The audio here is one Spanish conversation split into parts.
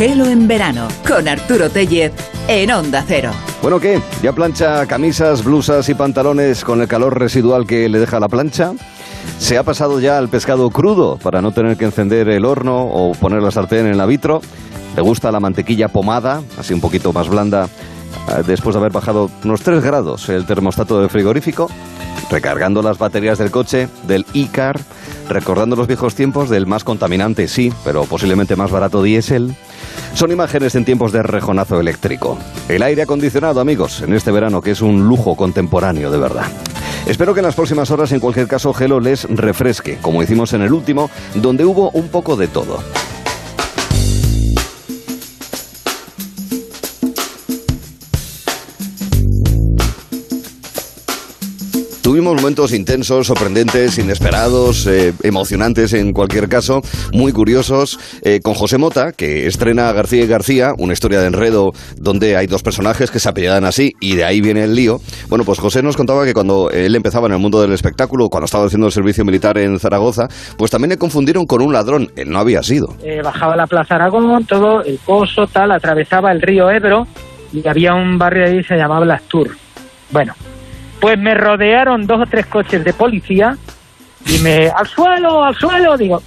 Gelo en verano con Arturo Tellez en Onda Cero. Bueno, ¿qué? ¿Ya plancha camisas, blusas y pantalones con el calor residual que le deja la plancha? ¿Se ha pasado ya al pescado crudo para no tener que encender el horno o poner la sartén en la vitro? ¿Le gusta la mantequilla pomada, así un poquito más blanda, eh, después de haber bajado unos 3 grados el termostato del frigorífico? Recargando las baterías del coche, del e-car, recordando los viejos tiempos del más contaminante, sí, pero posiblemente más barato diésel. Son imágenes en tiempos de rejonazo eléctrico. El aire acondicionado, amigos, en este verano, que es un lujo contemporáneo de verdad. Espero que en las próximas horas, en cualquier caso, Gelo les refresque, como hicimos en el último, donde hubo un poco de todo. Tuvimos momentos intensos, sorprendentes, inesperados, eh, emocionantes en cualquier caso, muy curiosos, eh, con José Mota, que estrena García y García, una historia de enredo donde hay dos personajes que se apellidan así y de ahí viene el lío. Bueno, pues José nos contaba que cuando él empezaba en el mundo del espectáculo, cuando estaba haciendo el servicio militar en Zaragoza, pues también le confundieron con un ladrón. Él no había sido. Eh, bajaba la Plaza Aragón, todo el coso, tal, atravesaba el río Ebro y había un barrio ahí se llamaba Las Tours. Bueno, pues me rodearon dos o tres coches de policía y me, al suelo, al suelo, digo,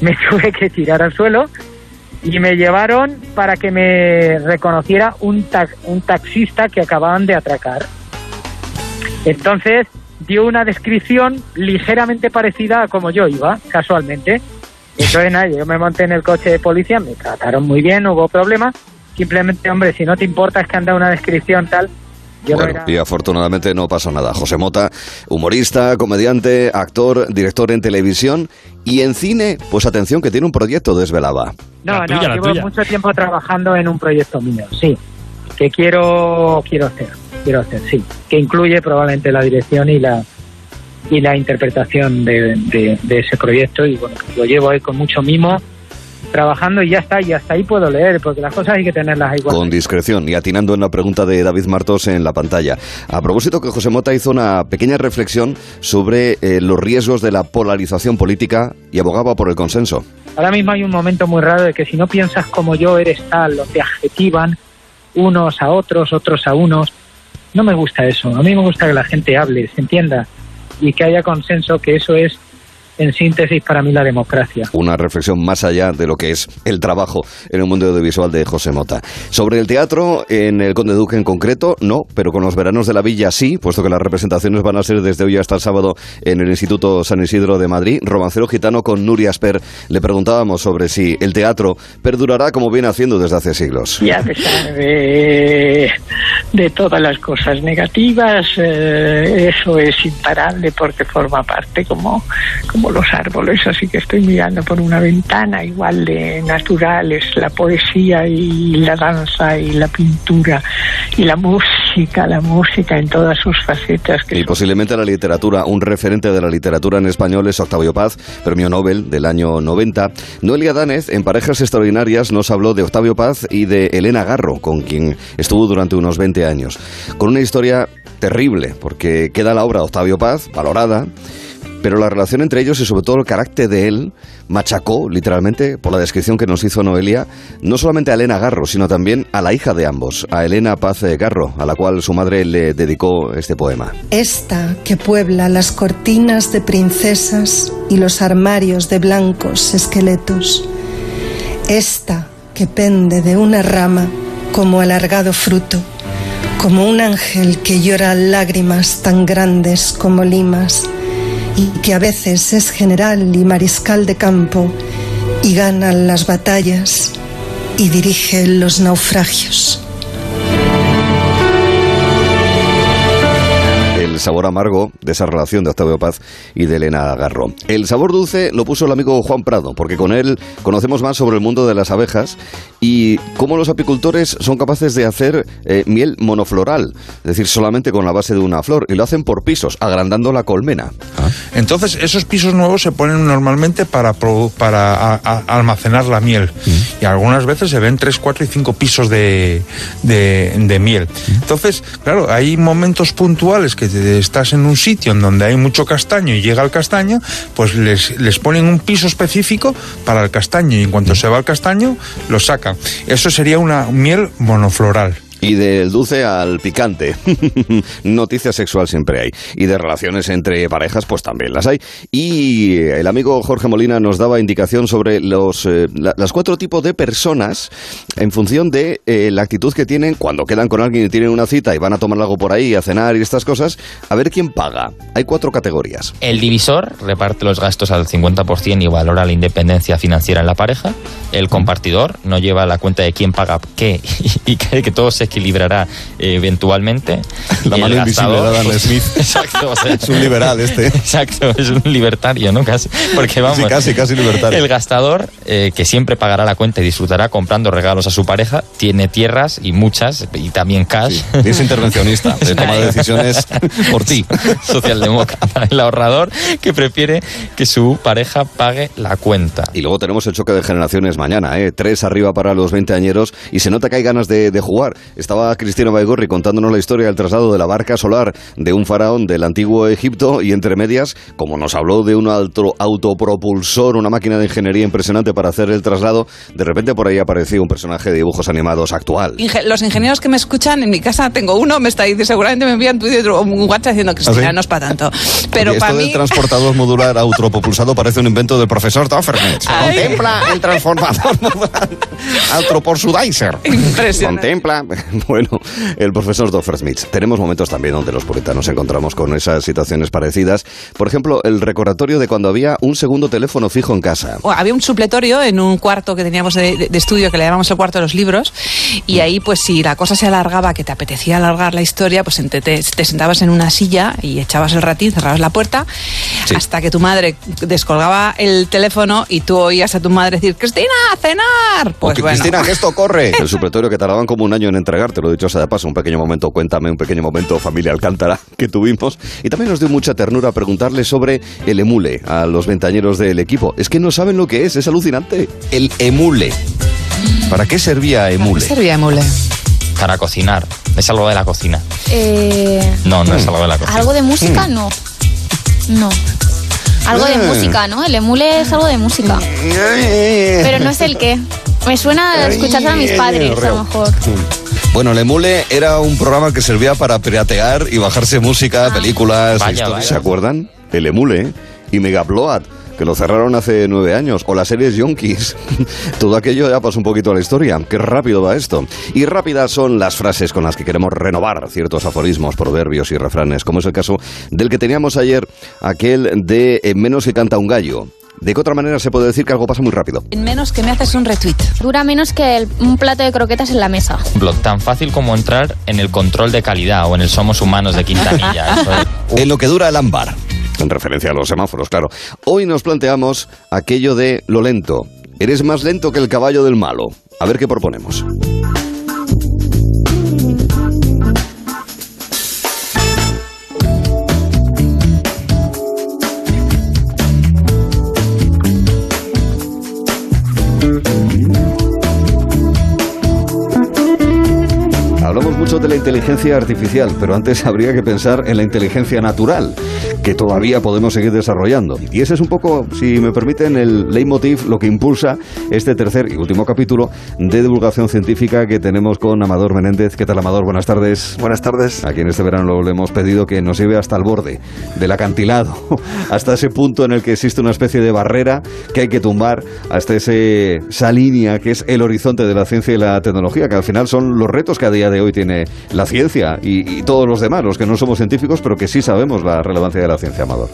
me tuve que tirar al suelo y me llevaron para que me reconociera un, un taxista que acababan de atracar. Entonces dio una descripción ligeramente parecida a como yo iba, casualmente. Entonces nada, yo me monté en el coche de policía, me trataron muy bien, no hubo problema. Simplemente, hombre, si no te importa es que han dado una descripción tal, bueno, y afortunadamente no pasó nada. José Mota, humorista, comediante, actor, director en televisión y en cine, pues atención que tiene un proyecto, desvelaba. No, no, llevo mucho tiempo trabajando en un proyecto mío, sí, que quiero, quiero hacer, quiero hacer, sí, que incluye probablemente la dirección y la y la interpretación de, de ese proyecto y bueno, lo llevo ahí con mucho mimo trabajando y ya está, y hasta ahí puedo leer, porque las cosas hay que tenerlas igual. Con discreción y atinando en la pregunta de David Martos en la pantalla. A propósito que José Mota hizo una pequeña reflexión sobre eh, los riesgos de la polarización política y abogaba por el consenso. Ahora mismo hay un momento muy raro de que si no piensas como yo eres tal, o te adjetivan unos a otros, otros a unos. No me gusta eso. A mí me gusta que la gente hable, se entienda y que haya consenso, que eso es en síntesis para mí la democracia. Una reflexión más allá de lo que es el trabajo en el mundo audiovisual de José Mota. Sobre el teatro, en el Conde Duque en concreto, no, pero con los veranos de la villa sí, puesto que las representaciones van a ser desde hoy hasta el sábado en el Instituto San Isidro de Madrid. Romancero Gitano con Nuria Asper le preguntábamos sobre si el teatro perdurará como viene haciendo desde hace siglos. Y a pesar de, de todas las cosas negativas, eh, eso es imparable porque forma parte como, como los árboles, así que estoy mirando por una ventana igual de naturales, la poesía y la danza y la pintura y la música, la música en todas sus facetas. y posiblemente la literatura, un referente de la literatura en español es Octavio Paz, premio Nobel del año 90. Noelia Danez, en Parejas Extraordinarias, nos habló de Octavio Paz y de Elena Garro, con quien estuvo durante unos 20 años, con una historia terrible, porque queda la obra de Octavio Paz, valorada, pero la relación entre ellos y sobre todo el carácter de él machacó, literalmente, por la descripción que nos hizo Noelia, no solamente a Elena Garro, sino también a la hija de ambos, a Elena Paz Garro, a la cual su madre le dedicó este poema. Esta que puebla las cortinas de princesas y los armarios de blancos esqueletos. Esta que pende de una rama como alargado fruto, como un ángel que llora lágrimas tan grandes como limas que a veces es general y mariscal de campo y gana las batallas y dirige los naufragios. Sabor amargo de esa relación de Octavio Paz y de Elena Garro. El sabor dulce lo puso el amigo Juan Prado, porque con él conocemos más sobre el mundo de las abejas y cómo los apicultores son capaces de hacer eh, miel monofloral, es decir, solamente con la base de una flor, y lo hacen por pisos, agrandando la colmena. Ah, Entonces, esos pisos nuevos se ponen normalmente para, para almacenar la miel. Y algunas veces se ven 3, 4 y 5 pisos de, de, miel. Entonces, claro, hay momentos puntuales que estás en un sitio en donde hay mucho castaño y llega el castaño, pues les, les ponen un piso específico para el castaño y en cuanto se va el castaño, lo sacan. Eso sería una miel monofloral. Y del dulce al picante. Noticia sexual siempre hay. Y de relaciones entre parejas, pues también las hay. Y el amigo Jorge Molina nos daba indicación sobre los eh, las cuatro tipos de personas en función de eh, la actitud que tienen cuando quedan con alguien y tienen una cita y van a tomar algo por ahí, a cenar y estas cosas. A ver quién paga. Hay cuatro categorías. El divisor reparte los gastos al 50% y valora la independencia financiera en la pareja. El compartidor no lleva la cuenta de quién paga qué y, que, que todo se equilibrará eh, eventualmente. La mano invisible de Adam pues, Smith. Exacto. es un liberal este. Exacto, es un libertario, ¿no? Casi, porque vamos. casi, casi libertario. El gastador, eh, que siempre pagará la cuenta y disfrutará comprando regalos a su pareja, tiene tierras y muchas, y también cash. es intervencionista, de toma de decisiones por ti. Socialdemócrata. El ahorrador que prefiere que su pareja pague la cuenta. Y luego tenemos el choque de generaciones mañana, ¿eh? Tres arriba para los veinteañeros y se nota que hay ganas de, de jugar. Estaba Cristina Baigorri contándonos la historia del traslado de la barca solar de un faraón del antiguo Egipto y entre medias, como nos habló de un alto autopropulsor, una máquina de ingeniería impresionante para hacer el traslado, de repente por ahí apareció un personaje de dibujos animados actual. los ingenieros que me escuchan en mi casa, tengo uno, me está diciendo, seguramente me envían Twitter o un WhatsApp diciendo que ¿Ah, no es para tanto. Pero para esto mí... del transportador modular autopropulsado parece un invento del profesor Doffernet. Contempla el transformador modular autopropulsadizer. Impresionante. Contempla Bueno, el profesor Doffer-Smith. Tenemos momentos también donde los puritanos encontramos con esas situaciones parecidas. Por ejemplo, el recordatorio de cuando había un segundo teléfono fijo en casa. había un supletorio en un cuarto que teníamos de, estudio que le llamamos el cuarto de los libros y ahí pues si la cosa se alargaba, que te apetecía alargar la historia, pues te, te, sentabas en una silla y echabas el ratín, cerrabas la puerta hasta que tu madre descolgaba el teléfono y tú oías a tu madre decir, Cristina, a cenar. Pues Cristina, que esto corre. El supletorio que tardaban como un año en entregar lo he dicho sea de paso, un pequeño momento, cuéntame, un pequeño momento familia Alcántara que tuvimos. Y también nos dio mucha ternura preguntarle sobre el emule a los ventañeros del equipo. Es que no saben lo que es, es alucinante. El emule. ¿Para qué servía emule? ¿Para qué servía emule? Para cocinar. Es algo de la cocina. Eh... No, no es algo de la cocina. ¿Algo de música? Mm. No. No. Algo de eh. música, ¿no? El emule es algo de música. Eh. Pero no es el qué. Me suena a escuchar a mis padres, a lo mejor. Bueno, el Emule era un programa que servía para piratear y bajarse música, ah. películas, ¿Se acuerdan? El Emule y Megabloat que lo cerraron hace nueve años, o las series Yonkis. Todo aquello ya pasó un poquito a la historia. Qué rápido va esto. Y rápidas son las frases con las que queremos renovar ciertos aforismos, proverbios y refranes, como es el caso del que teníamos ayer, aquel de en menos que canta un gallo. ¿De qué otra manera se puede decir que algo pasa muy rápido? En menos que me haces un retweet. Dura menos que un plato de croquetas en la mesa. Blog tan fácil como entrar en el control de calidad o en el Somos Humanos de Quintanilla. En lo que dura el ámbar. En referencia a los semáforos, claro. Hoy nos planteamos aquello de lo lento. Eres más lento que el caballo del malo. A ver qué proponemos. Mucho de la inteligencia artificial, pero antes habría que pensar en la inteligencia natural, que todavía podemos seguir desarrollando. Y ese es un poco, si me permiten, el leitmotiv, lo que impulsa este tercer y último capítulo de divulgación científica que tenemos con Amador Menéndez. ¿Qué tal, Amador? Buenas tardes. Buenas tardes. Aquí en este verano le hemos pedido que nos lleve hasta el borde del acantilado, hasta ese punto en el que existe una especie de barrera que hay que tumbar, hasta ese, esa línea que es el horizonte de la ciencia y la tecnología, que al final son los retos que a día de hoy tiene la ciencia y, todos los demás, los que no somos científicos, pero que sí sabemos la relevancia de la ciencia, Amador.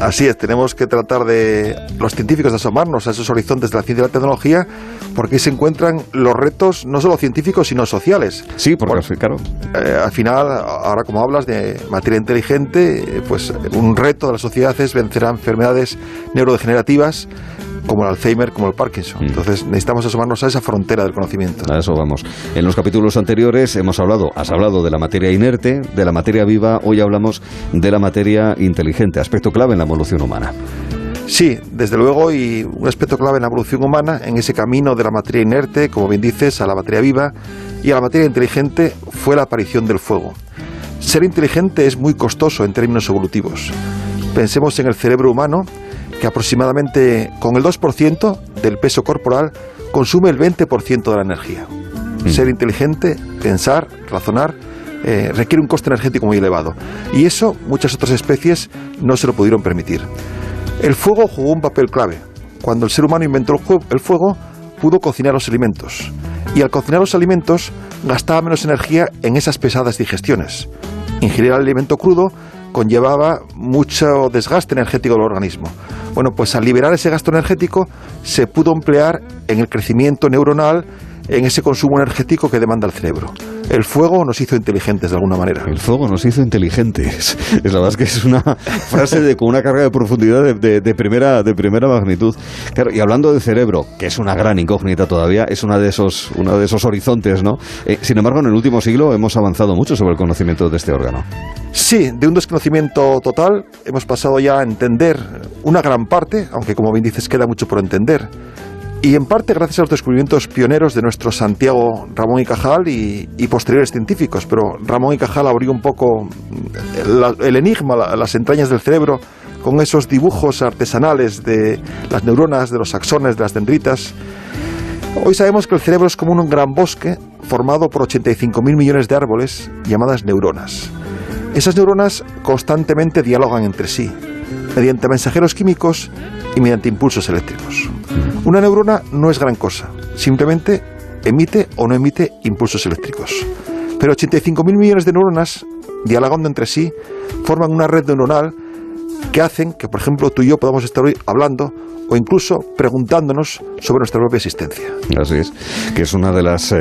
Así es, tenemos que tratar de los científicos de asomarnos a esos horizontes de la ciencia y la tecnología, porque ahí se encuentran los retos no solo científicos, sino sociales. Sí, porque claro. Eh, al final, ahora como hablas de materia inteligente, eh, pues un reto de la sociedad es vencer a enfermedades neurodegenerativas como el Alzheimer, como el Parkinson. Mm. Entonces necesitamos asomarnos a esa frontera del conocimiento. A eso vamos. En los capítulos anteriores hemos hablado, has hablado de la materia inerte, de la materia viva, hoy hablamos de la materia inteligente, aspecto clave en la evolución humana. Sí, desde luego, y un aspecto clave en la evolución humana, en ese camino de la materia inerte, como bien dices, a la materia viva y a la materia inteligente, fue la aparición del fuego. Ser inteligente es muy costoso en términos evolutivos. Pensemos en el cerebro humano, que aproximadamente con el 2% del peso corporal consume el 20% de la energía. Ser inteligente, pensar, razonar, eh, requiere un coste energético muy elevado. Y eso muchas otras especies no se lo pudieron permitir. El fuego jugó un papel clave. Cuando el ser humano inventó el fuego, pudo cocinar los alimentos. Y al cocinar los alimentos, gastaba menos energía en esas pesadas digestiones. Ingerir el alimento crudo conllevaba mucho desgaste energético del organismo. Bueno, pues al liberar ese gasto energético, se pudo emplear en el crecimiento neuronal, en ese consumo energético que demanda el cerebro. El fuego nos hizo inteligentes de alguna manera. El fuego nos hizo inteligentes. Es la verdad es que es una frase de, con una carga de profundidad de, de- de primera, de primera magnitud. Claro, y hablando del cerebro, que es una gran incógnita todavía, es una de esos, uno de esos horizontes, ¿no? Eh, sin embargo, en el último siglo hemos avanzado mucho sobre el conocimiento de este órgano. Sí, de un desconocimiento total hemos pasado ya a entender una gran parte, aunque como bien dices queda mucho por entender. Y en parte gracias a los descubrimientos pioneros de nuestro Santiago Ramón y Cajal y, posteriores científicos. Pero Ramón y Cajal abrió un poco la- el enigma, la- las entrañas del cerebro, con esos dibujos artesanales de las neuronas, de los axones, de las dendritas. Hoy sabemos que el cerebro es como un gran bosque formado por 85.000 millones de árboles llamadas neuronas. Esas neuronas constantemente dialogan entre sí, mediante mensajeros químicos y mediante impulsos eléctricos. Una neurona no es gran cosa, simplemente emite o no emite impulsos eléctricos. Pero 85.000 millones de neuronas, dialogando entre sí, forman una red neuronal que hacen que, por ejemplo, tú y yo podamos estar hoy hablando o incluso preguntándonos sobre nuestra propia existencia. Así es, que es una de las eh,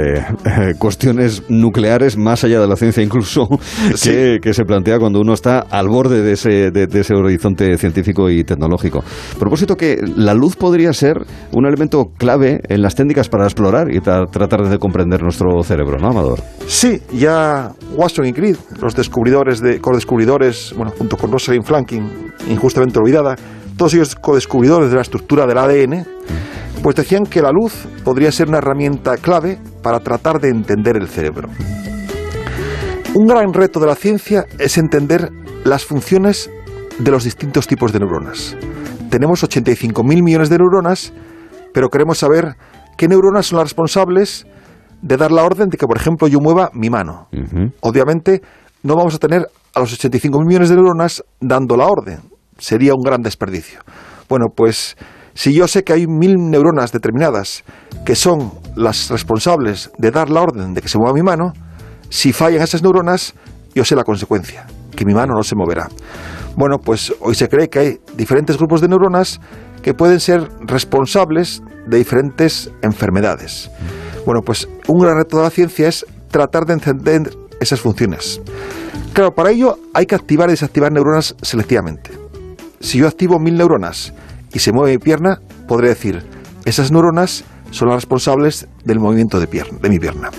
eh, cuestiones nucleares, más allá de la ciencia incluso, que, que se plantea cuando uno está al borde de ese, de, de ese horizonte científico y tecnológico. A propósito que la luz podría ser un elemento clave en las técnicas para explorar y tra- tratar de comprender nuestro cerebro, ¿no, Amador? Sí, ya Watson y Crick, los descubridores de co-descubridores, bueno, junto con Rosalind Franklin, injustamente olvidada, todos ellos co-descubridores de la estructura del ADN, pues decían que la luz podría ser una herramienta clave para tratar de entender el cerebro. Un gran reto de la ciencia es entender las funciones de los distintos tipos de neuronas. Tenemos 85.000 millones de neuronas, pero queremos saber qué neuronas son las responsables de dar la orden de que, por ejemplo, yo mueva mi mano. Obviamente, no vamos a tener a los 85.000 millones de neuronas dando la orden. Sería un gran desperdicio. Bueno, pues si yo sé que hay mil neuronas determinadas que son las responsables de dar la orden de que se mueva mi mano, si fallan esas neuronas, yo sé la consecuencia, que mi mano no se moverá. Bueno, pues hoy se cree que hay diferentes grupos de neuronas que pueden ser responsables de diferentes enfermedades. Bueno, pues un gran reto de la ciencia es tratar de entender esas funciones. Claro, para ello hay que activar y desactivar neuronas selectivamente. Si yo activo mil neuronas y se mueve mi pierna, podré decir, esas neuronas son las responsables del movimiento de, pierna, de mi pierna.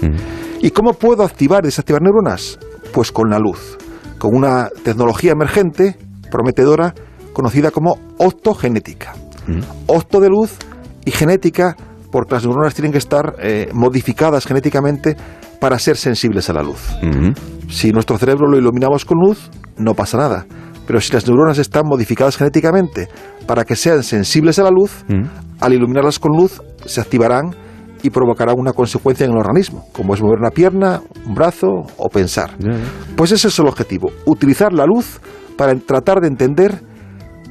¿Y cómo puedo activar y desactivar neuronas? Pues con la luz, con una tecnología emergente, prometedora, conocida como optogenética. Opto de luz y genética, porque las neuronas tienen que estar eh, modificadas genéticamente para ser sensibles a la luz. Si nuestro cerebro lo iluminamos con luz, no pasa nada. Pero si las neuronas están modificadas genéticamente para que sean sensibles a la luz, al iluminarlas con luz se activarán y provocarán una consecuencia en el organismo, como es mover una pierna, un brazo o pensar. Pues ese es el objetivo, utilizar la luz para tratar de entender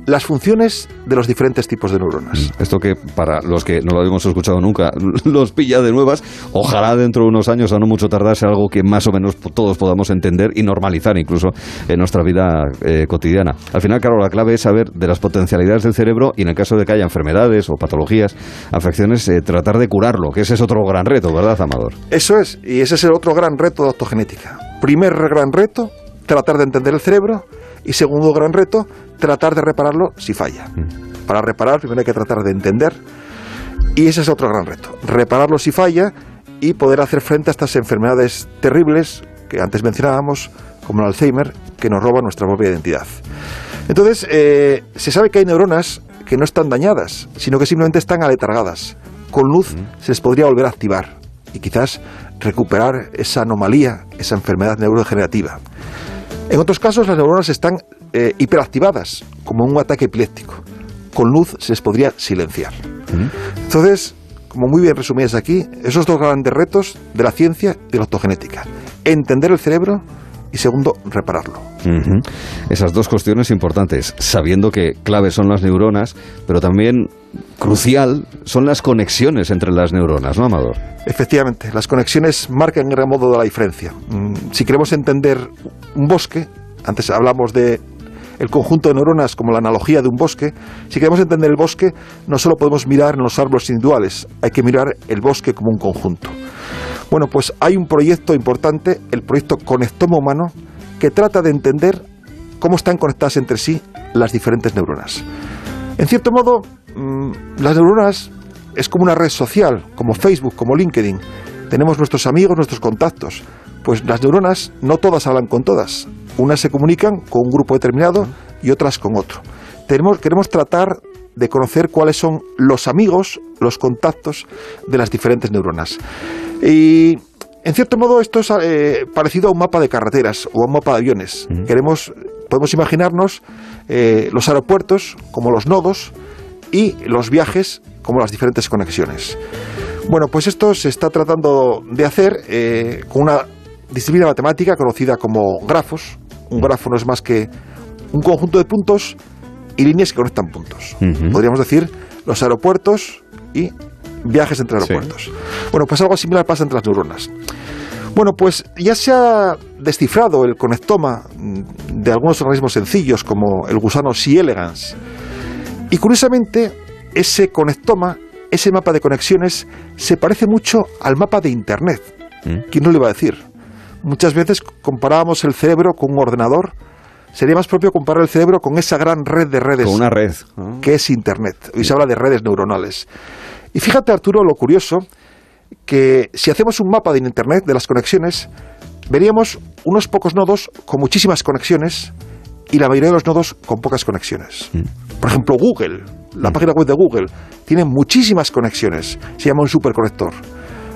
las funciones de los diferentes tipos de neuronas. Esto que para los que no lo habíamos escuchado nunca, los pilla de nuevas, ojalá dentro de unos años, a no mucho tardar, sea algo que más o menos todos podamos entender y normalizar incluso en nuestra vida eh, cotidiana. Al final, claro, la clave es saber de las potencialidades del cerebro y en el caso de que haya enfermedades o patologías, afecciones, eh, tratar de curarlo, que ese es otro gran reto, ¿verdad, Amador? Eso es, y ese es el otro gran reto de optogenética. Primer gran reto, tratar de entender el cerebro, y segundo gran reto, tratar de repararlo si falla. Para reparar primero hay que tratar de entender y ese es otro gran reto, repararlo si falla y poder hacer frente a estas enfermedades terribles que antes mencionábamos, como el Alzheimer, que nos roba nuestra propia identidad. Entonces, eh, se sabe que hay neuronas que no están dañadas, sino que simplemente están aletargadas. Con luz se les podría volver a activar y quizás recuperar esa anomalía, esa enfermedad neurodegenerativa. En otros casos, las neuronas están eh, hiperactivadas, como un ataque epiléptico. Con luz se les podría silenciar. Entonces, como muy bien resumidas aquí, esos dos grandes retos de la ciencia y de la optogenética. Entender el cerebro y segundo, repararlo. Esas dos cuestiones importantes, sabiendo que clave son las neuronas, pero también crucial son las conexiones entre las neuronas, ¿no, Amador? Efectivamente, las conexiones marcan en gran modo la diferencia. Mm, si queremos entender un bosque, antes hablamos de el conjunto de neuronas como la analogía de un bosque, si queremos entender el bosque, no solo podemos mirar en los árboles individuales, hay que mirar el bosque como un conjunto. Bueno, pues hay un proyecto importante, el proyecto Conectoma Humano, que trata de entender cómo están conectadas entre sí las diferentes neuronas. En cierto modo, mm, las neuronas es como una red social, como Facebook, como LinkedIn. Tenemos nuestros amigos, nuestros contactos. Pues las neuronas no todas hablan con todas. Unas se comunican con un grupo determinado y otras con otro. Tenemos, queremos tratar de conocer cuáles son los amigos, los contactos de las diferentes neuronas. Y en cierto modo esto es eh, parecido a un mapa de carreteras o a un mapa de aviones. Queremos, podemos imaginarnos eh, los aeropuertos como los nodos y los viajes como las diferentes conexiones. Bueno, pues esto se está tratando de hacer eh, con una disciplina matemática conocida como grafos. Un grafo no es más que un conjunto de puntos y líneas que conectan puntos. Podríamos decir los aeropuertos y viajes entre aeropuertos. Bueno, pues algo similar pasa entre las neuronas. Bueno, pues ya se ha descifrado el conectoma de algunos organismos sencillos como el gusano C. elegans. Y curiosamente, ese conectoma, ese mapa de conexiones, se parece mucho al mapa de Internet. Mm. ¿Quién no le iba a decir? Muchas veces comparábamos el cerebro con un ordenador. Sería más propio comparar el cerebro con esa gran red de redes. Con una red. Que es Internet. Hoy se habla de redes neuronales. Y fíjate, Arturo, lo curioso, que si hacemos un mapa de Internet de las conexiones, veríamos unos pocos nodos con muchísimas conexiones y la mayoría de los nodos con pocas conexiones. Mm. Por ejemplo, Google, la mm. página web de Google, tiene muchísimas conexiones, se llama un superconector.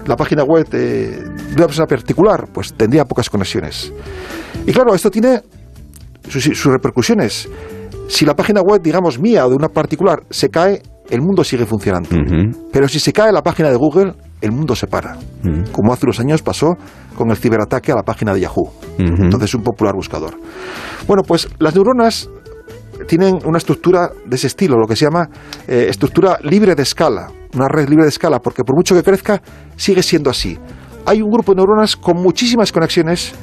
La página web de, una persona particular, pues tendría pocas conexiones. Y claro, esto tiene sus, sus repercusiones. Si la página web, digamos, mía o de una particular se cae, el mundo sigue funcionando. Pero si se cae la página de Google, el mundo se para. Como hace unos años pasó con el ciberataque a la página de Yahoo. Entonces, un popular buscador. Bueno, pues las neuronas tienen una estructura de ese estilo, lo que se llama eh, estructura libre de escala, una red libre de escala, porque por mucho que crezca, sigue siendo así. Hay un grupo de neuronas con muchísimas conexiones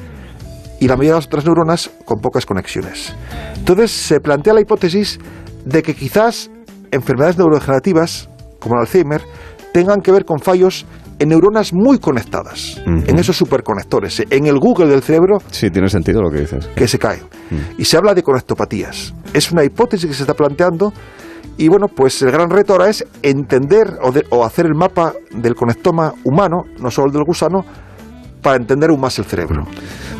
y la mayoría de las otras neuronas con pocas conexiones. Entonces se plantea la hipótesis de que quizás enfermedades neurodegenerativas, como el Alzheimer, tengan que ver con fallos en neuronas muy conectadas, en esos superconectores, en el Google del cerebro. Sí, tiene sentido lo que dices. Que se caen. Y se habla de conectopatías. Es una hipótesis que se está planteando. Y bueno, pues el gran reto ahora es entender o, o hacer el mapa del conectoma humano, no solo el del gusano, para entender aún más el cerebro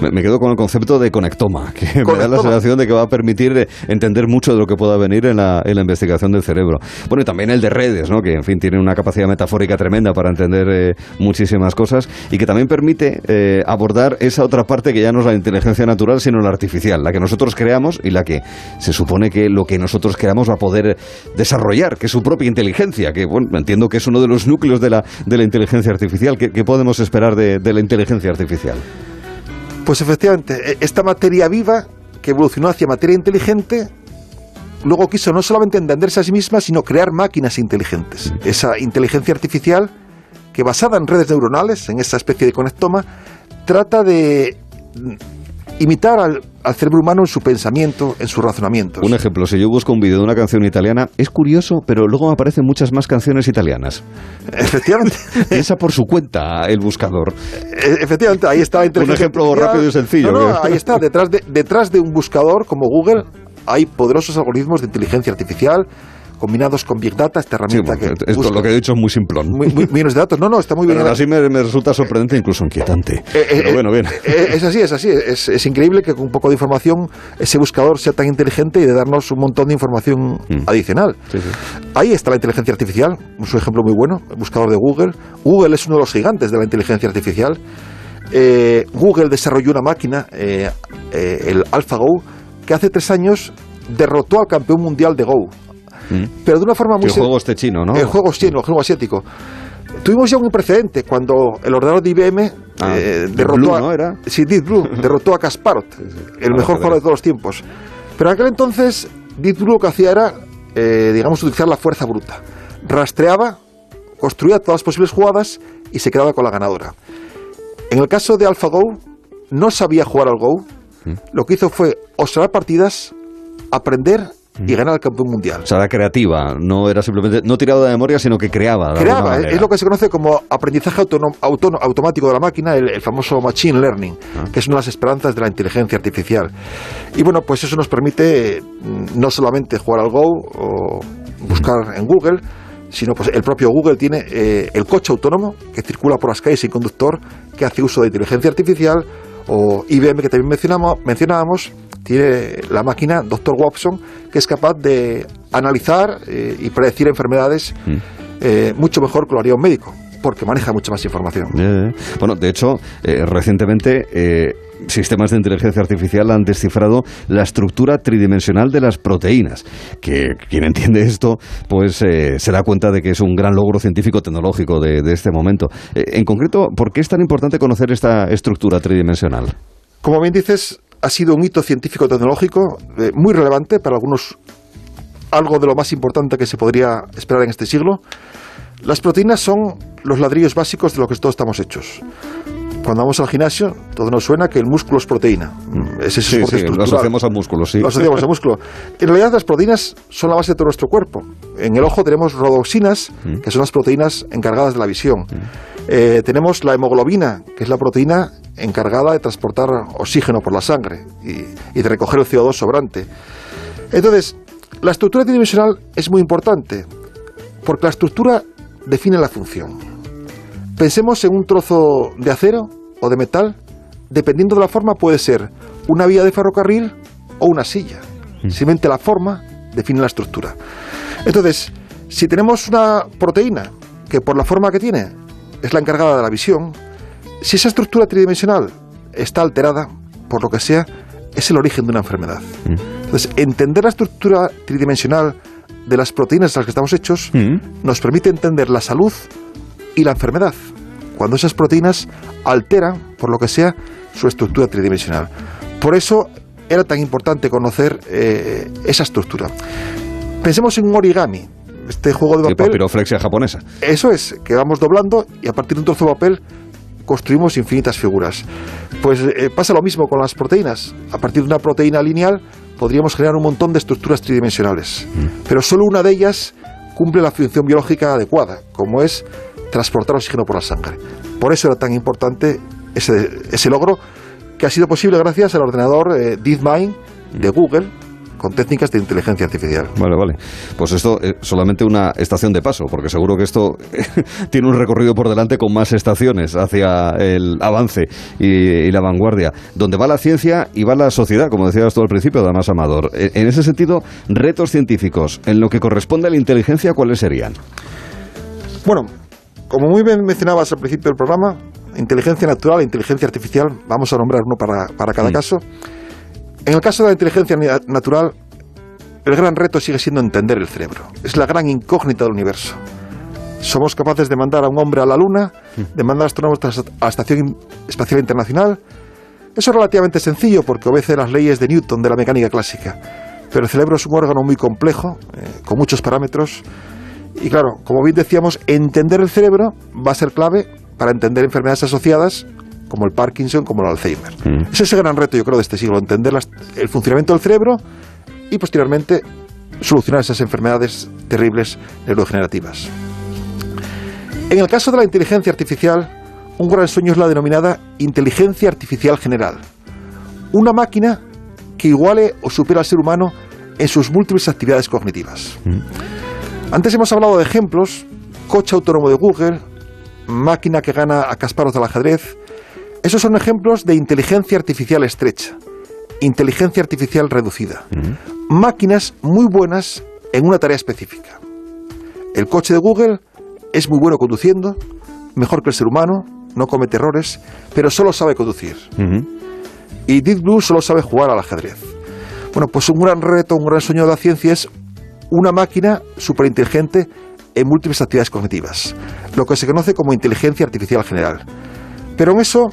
me, quedo con el concepto de conectoma, que me da la sensación de que va a permitir eh, entender mucho de lo que pueda venir en la, investigación del cerebro. Bueno, y también el de redes, ¿no? que en fin tiene una capacidad metafórica tremenda para entender eh, muchísimas cosas y que también permite eh, abordar esa otra parte que ya no es la inteligencia natural, sino la artificial, la que nosotros creamos y la que se supone que lo que nosotros creamos va a poder desarrollar, que es su propia inteligencia, que bueno, entiendo que es uno de los núcleos de la, de la inteligencia artificial. ¿Qué, podemos esperar de la inteligencia artificial? Pues efectivamente, e, esta materia viva que evolucionó hacia materia inteligente, luego quiso no solamente entenderse a sí misma, sino crear máquinas inteligentes. Esa inteligencia artificial, que basada en redes neuronales, en esa especie de conectoma, trata de imitar al, cerebro humano en su pensamiento, en sus razonamientos. Un ejemplo, si yo busco un vídeo de una canción italiana, es curioso, pero luego aparecen muchas más canciones italianas. Efectivamente. Piensa por su cuenta el buscador. E, efectivamente, ahí está. Un ejemplo rápido y sencillo. No, no, ahí está. Detrás de, detrás de un buscador como Google hay poderosos algoritmos de inteligencia artificial combinados con Big Data, esta herramienta Sí, que esto lo que he dicho es muy simplón. muy- muy- millones de datos. No, no, está muy bien. Pero así me, me resulta sorprendente, incluso inquietante. Eh, eh, Pero bueno, bien. eh, es así, es así. Es, es increíble que con un poco de información ese buscador sea tan inteligente y de darnos un montón de información Mm. adicional. Sí, sí. Ahí está la inteligencia artificial, es un ejemplo muy bueno, el buscador de Google. Google es uno de los gigantes de la inteligencia artificial. Eh, Google desarrolló una máquina, eh, eh, el AlphaGo, que hace tres años derrotó al campeón mundial de Go. Mm. Pero de una forma muy el juego este chino, ¿no? el juego chino, el juego asiático. Tuvimos ya un precedente cuando el ordenador de IBM Ah, eh, derrotó Blue, a, ¿no era? Sí, Deep Blue derrotó a Kasparov, el mejor jugador de todos los tiempos. Pero en aquel entonces Deep Blue lo que hacía era, eh, digamos, utilizar la fuerza bruta. Rastreaba, construía todas las posibles jugadas y se quedaba con la ganadora. En el caso de AlphaGo, no sabía jugar al Go. Mm. Lo que hizo fue observar partidas, aprender y ganar al campeón mundial. O sea, era creativa, no era simplemente, no tirado de memoria, sino que creaba. de Creaba, es- lo que se conoce como aprendizaje autónomo- automático de la máquina, el, el famoso machine learning, Ah. que es una de las esperanzas de la inteligencia artificial. Y bueno, pues eso nos permite eh, no solamente jugar al Go o buscar en Google, sino pues el propio Google tiene eh, el coche autónomo que circula por las calles sin conductor, que hace uso de inteligencia artificial, o IBM que también mencionamos, mencionábamos, tiene la máquina Dr. Watson, que es capaz de analizar eh, y predecir enfermedades Mm. eh, mucho mejor que lo haría un médico, porque maneja mucha más información. Eh, bueno, de hecho, eh, recientemente eh, sistemas de inteligencia artificial han descifrado la estructura tridimensional de las proteínas, que quien entiende esto, pues eh, se da cuenta de que es un gran logro científico-tecnológico de, de este momento. Eh, en concreto, ¿por qué es tan importante conocer esta estructura tridimensional? Como bien dices, ha sido un hito científico-tecnológico eh, muy relevante para algunos, algo de lo más importante que se podría esperar en este siglo. Las proteínas son los ladrillos básicos de lo que todos estamos hechos. Cuando vamos al gimnasio, todo nos suena que el músculo es proteína. Mm, Es ese Sí, soporte sí, lo asociamos al músculo, sí. Lo asociamos al músculo. En realidad las proteínas son la base de todo nuestro cuerpo. En el ojo tenemos rodoxinas, Mm. que son las proteínas encargadas de la visión. Eh, tenemos la hemoglobina, que es la proteína encargada de transportar oxígeno por la sangre y, y de recoger el CO2 sobrante. Entonces, la estructura tridimensional es muy importante, porque la estructura define la función. Pensemos en un trozo de acero o de metal, dependiendo de la forma puede ser una vía de ferrocarril o una silla. Simplemente la forma define la estructura. Entonces, si tenemos una proteína que por la forma que tiene es la encargada de la visión, si esa estructura tridimensional está alterada, por lo que sea, es el origen de una enfermedad. Entonces, entender la estructura tridimensional de las proteínas de las que estamos hechos Mm. nos permite entender la salud y la enfermedad, cuando esas proteínas alteran, por lo que sea, su estructura tridimensional. Por eso era tan importante conocer eh, esa estructura. Pensemos en un origami, este juego de papel. papiroflexia japonesa. Eso es, que vamos doblando y a partir de un trozo de papel construimos infinitas figuras. Pues eh, pasa lo mismo con las proteínas. A partir de una proteína lineal podríamos generar un montón de estructuras tridimensionales. Pero solo una de ellas cumple la función biológica adecuada, como es transportar oxígeno por la sangre. Por eso era tan importante ese, ese logro que ha sido posible gracias al ordenador eh, DeepMind de Google con técnicas de inteligencia artificial. Vale, vale. Pues esto es solamente una estación de paso, porque seguro que esto tiene un recorrido por delante con más estaciones hacia el avance y, y la vanguardia. Donde va la ciencia y va la sociedad, como decías tú al principio, además Amador. E- En ese sentido, retos científicos, en lo que corresponde a la inteligencia, ¿cuáles serían? Bueno, como muy bien mencionabas al principio del programa, inteligencia natural e inteligencia artificial, vamos a nombrar uno para, para cada caso. En el caso de la inteligencia na- natural, el gran reto sigue siendo entender el cerebro. Es la gran incógnita del universo. Somos capaces de mandar a un hombre a la Luna, de mandar astronautas a la Estación Espacial Internacional. Eso es relativamente sencillo porque obedece las leyes de Newton de la mecánica clásica. Pero el cerebro es un órgano muy complejo, eh, con muchos parámetros. Y claro, como bien decíamos, entender el cerebro va a ser clave para entender enfermedades asociadas como el Parkinson, como el Alzheimer. Ese es el gran reto, yo creo, de este siglo, entender las- el funcionamiento del cerebro y posteriormente solucionar esas enfermedades terribles neurodegenerativas. En el caso de la inteligencia artificial, un gran sueño es la denominada inteligencia artificial general. Una máquina que iguale o supera al ser humano en sus múltiples actividades cognitivas. Antes hemos hablado de ejemplos, coche autónomo de Google, máquina que gana a Kasparov del ajedrez. Esos son ejemplos de inteligencia artificial estrecha, inteligencia artificial reducida. Máquinas muy buenas en una tarea específica. El coche de Google es muy bueno conduciendo, mejor que el ser humano, no comete errores, pero solo sabe conducir. Y Deep Blue solo sabe jugar al ajedrez. Bueno, pues un gran reto, un gran sueño de la ciencia es una máquina superinteligente en múltiples actividades cognitivas, lo que se conoce como inteligencia artificial general. Pero en eso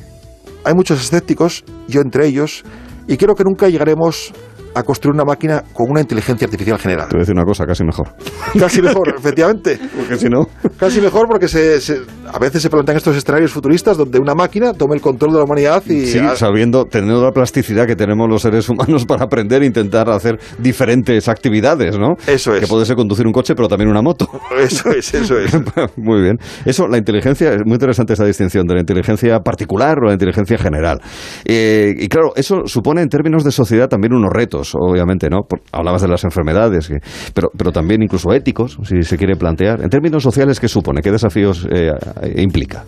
hay muchos escépticos, yo entre ellos, y creo que nunca llegaremos a construir una máquina con una inteligencia artificial general. Te voy a decir una cosa, casi mejor. Casi mejor, efectivamente. Porque si no... Casi mejor porque se, se- a veces se plantean estos escenarios futuristas donde una máquina tome el control de la humanidad y... Sí, sabiendo, teniendo la plasticidad que tenemos los seres humanos para aprender e intentar hacer diferentes actividades, ¿no? Eso es. Que puede ser conducir un coche, pero también una moto. Eso es, eso es. muy bien. Eso, la inteligencia, es muy interesante esta distinción de la inteligencia particular o la inteligencia general. Eh, y claro, eso supone en términos de sociedad también unos retos, obviamente, ¿no? Por- hablabas de las enfermedades, que- pero, pero también incluso éticos, si se quiere plantear. En términos sociales, ¿qué supone? ¿Qué desafíos eh, implica?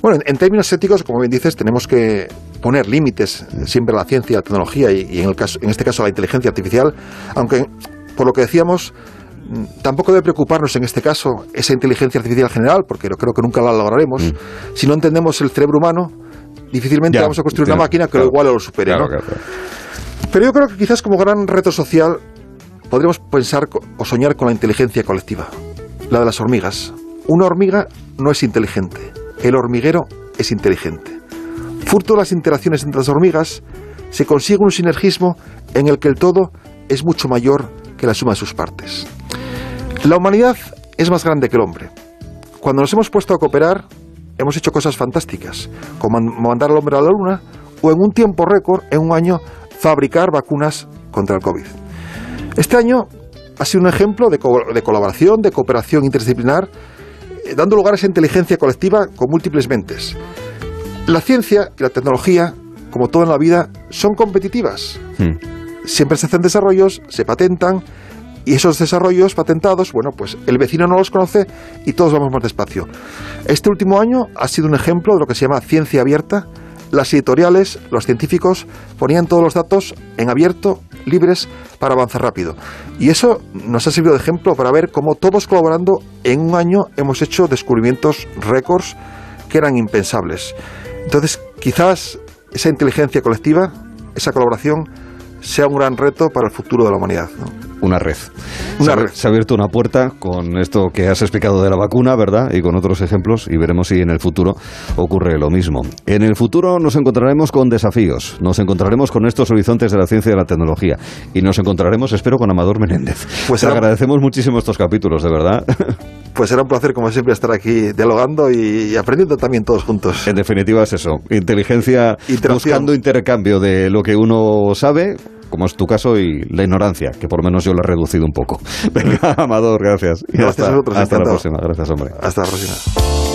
Bueno, en, términos éticos, como bien dices, tenemos que poner límites eh, siempre a la ciencia a la tecnología y, y en, el caso, en este caso a la inteligencia artificial, aunque por lo que decíamos, mm, tampoco debe preocuparnos en este caso esa inteligencia artificial general, porque creo que nunca la lograremos. Si no entendemos el cerebro humano, difícilmente Ya, vamos a construir una máquina que claro. lo iguale o lo supere. Claro, ¿no? claro. Pero yo creo que quizás como gran reto social podríamos pensar o soñar con la inteligencia colectiva, la de las hormigas. Una hormiga no es inteligente, el hormiguero es inteligente. De las interacciones entre las hormigas, se consigue un sinergismo en el que el todo es mucho mayor que la suma de sus partes. La humanidad es más grande que el hombre. Cuando nos hemos puesto a cooperar, hemos hecho cosas fantásticas, como man- mandar al hombre a la luna o en un tiempo récord, en un año, fabricar vacunas contra el COVID. Este año ha sido un ejemplo de, co- de colaboración, de cooperación interdisciplinar, eh, dando lugar a esa inteligencia colectiva con múltiples mentes. La ciencia y la tecnología, como todo en la vida, son competitivas. Hmm. Siempre se hacen desarrollos, se patentan, y esos desarrollos patentados, bueno, pues el vecino no los conoce y todos vamos más despacio. Este último año ha sido un ejemplo de lo que se llama ciencia abierta. Las editoriales, los científicos ponían todos los datos en abierto, libres, para avanzar rápido. Y eso nos ha servido de ejemplo para ver cómo todos colaborando en un año hemos hecho descubrimientos récords que eran impensables. Entonces, quizás esa inteligencia colectiva, esa colaboración, sea un gran reto para el futuro de la humanidad. Una red. Una se, ha- red. se ha abierto una puerta con esto que has explicado de la vacuna, ¿verdad? Y con otros ejemplos, y veremos si en el futuro ocurre lo mismo. En el futuro nos encontraremos con desafíos, nos encontraremos con estos horizontes de la ciencia y de la tecnología, y nos encontraremos, espero, con Amador Menéndez. Pues Te será- agradecemos muchísimo estos capítulos, de verdad. Pues será un placer, como siempre, estar aquí dialogando y, aprendiendo también todos juntos. En definitiva es eso, inteligencia buscando intercambio de lo que uno sabe, como es tu caso, y la ignorancia, que por lo menos yo la he reducido un poco. Venga, Amador, gracias. Y Gracias hasta, a vosotros, hasta la próxima. Gracias, hombre. Hasta la próxima.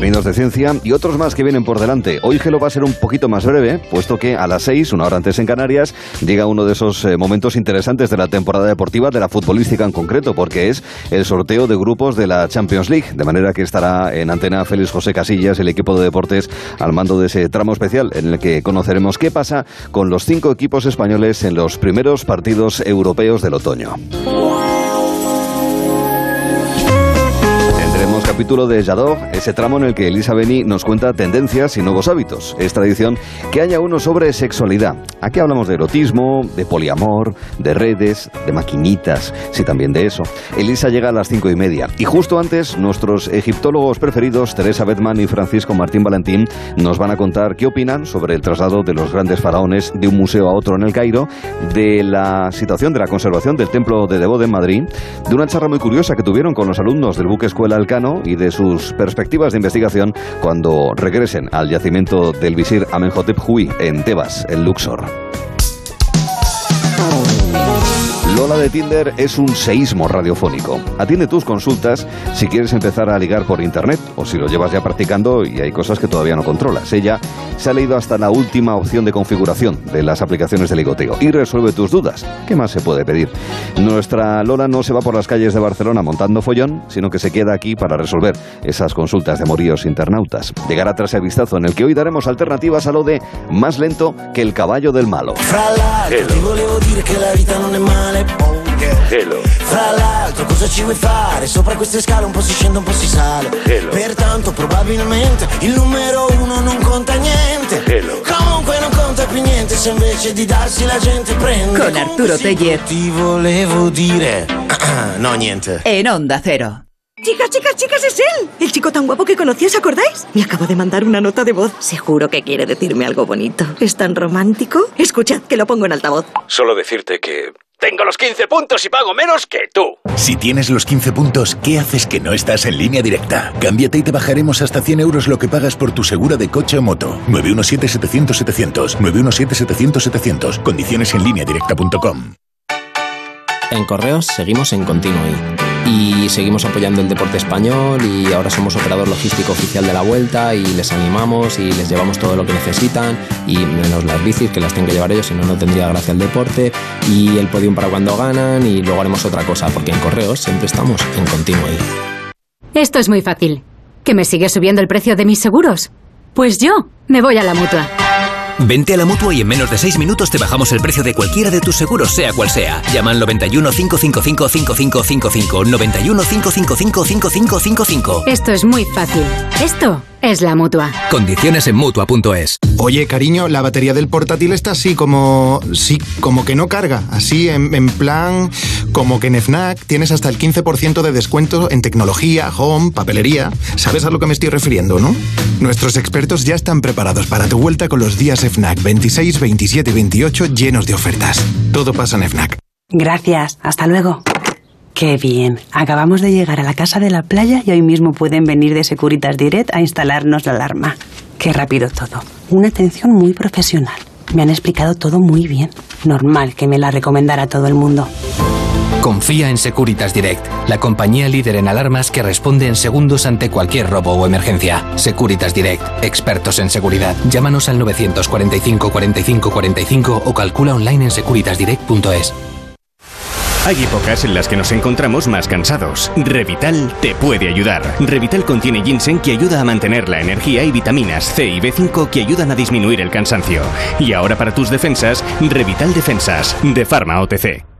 Contenidos de ciencia y otros más que vienen por delante. Hoy Gelo va a ser un poquito más breve, puesto que a las 6, una hora antes en Canarias, llega uno de esos eh, momentos interesantes de la temporada deportiva, de la futbolística en concreto, porque es el sorteo de grupos de la Champions League. De manera que estará en antena Félix José Casillas, el equipo de deportes, al mando de ese tramo especial en el que conoceremos qué pasa con los cinco equipos españoles en los primeros partidos europeos del otoño. Capítulo de Jadot, ese tramo en el que Elisa Beni nos cuenta tendencias y nuevos hábitos. Es tradición que haya uno sobre sexualidad. Aquí hablamos de erotismo, de poliamor, de redes, de maquinitas, sí, también de eso. Elisa llega a las cinco y media. Y justo antes, nuestros egiptólogos preferidos, Teresa Bedman y Francisco Martín Valentín, nos van a contar qué opinan sobre el traslado de los grandes faraones de un museo a otro en el Cairo, de la situación de la conservación del templo de Debod en Madrid, de una charla muy curiosa que tuvieron con los alumnos del buque Escuela Alcano y de sus perspectivas de investigación cuando regresen al yacimiento del visir Amenhotep Hui en Tebas, en Luxor. Lola de Tinder es un seísmo radiofónico. Atiende tus consultas si quieres empezar a ligar por internet o si lo llevas ya practicando y hay cosas que todavía no controlas. Ella se ha leído hasta la última opción de configuración de las aplicaciones de ligoteo y resuelve tus dudas. ¿Qué más se puede pedir? Nuestra Lola no se va por las calles de Barcelona montando follón, sino que se queda aquí para resolver esas consultas de moríos internautas. Llegará tras el vistazo en el que hoy daremos alternativas a lo de más lento che il cavallo del malo. Non. Hello. Fra l'altro cosa ci vuoi fare? Sopra queste scale un po' si scende, un po' si sale. Hello. Pertanto probabilmente il numero uno non conta niente. Hello. Comunque non conta più niente se invece di darsi la gente prende. Con Arturo Tellez. Ti volevo dire. no, niente. En Onda Cero. Chicas, chicas, chicas, es él. El chico tan guapo que conocí, ¿os acordáis? Me acabo de mandar una nota de voz. Seguro que quiere decirme algo bonito. ¿Es tan romántico? Escuchad, que lo pongo en altavoz. Solo decirte que... Tengo los 15 puntos y pago menos que tú. Si tienes los 15 puntos, ¿qué haces que no estás en línea directa? Cámbiate y te bajaremos hasta 100 euros lo que pagas por tu segura de coche o moto. 917-700-700. 917-700-700. Condiciones en línea directa.com. En Correos seguimos en Continuo y seguimos apoyando el deporte español y ahora somos operador logístico oficial de la vuelta y les animamos y les llevamos todo lo que necesitan y menos las bicis que las tienen que llevar ellos si no no tendría gracia el deporte y el podium para cuando ganan y luego haremos otra cosa porque en correos siempre estamos en continuo Esto es muy fácil. ¿Que me sigue subiendo el precio de mis seguros? Pues yo me voy a la mutua. Vente a la mutua y en menos de 6 minutos te bajamos el precio de cualquiera de tus seguros, sea cual sea. Llama al 91 555 5555. 91 555 5555. Esto es muy fácil. Esto es la mutua. Condiciones en mutua.es. Oye, cariño, la batería del portátil está así como. Sí, como que no carga. Así, en, en plan. Como que en FNAC tienes hasta el 15% de descuento en tecnología, home, papelería. ¿Sabes a lo que me estoy refiriendo, no? Nuestros expertos ya están preparados para tu vuelta con los días FNAC 26, 27 y 28 llenos de ofertas. Todo pasa en FNAC. Gracias. Hasta luego. Qué bien. Acabamos de llegar a la casa de la playa y hoy mismo pueden venir de Securitas Direct a instalarnos la alarma. Qué rápido todo. Una atención muy profesional. Me han explicado todo muy bien. Normal que me la recomendara todo el mundo. Confía en Securitas Direct, la compañía líder en alarmas que responde en segundos ante cualquier robo o emergencia. Securitas Direct, expertos en seguridad. Llámanos al 945 45 45 o calcula online en securitasdirect.es. Hay épocas en las que nos encontramos más cansados. Revital te puede ayudar. Revital contiene ginseng que ayuda a mantener la energía y vitaminas C y B5 que ayudan a disminuir el cansancio. Y ahora para tus defensas, Revital Defensas, de Pharma OTC.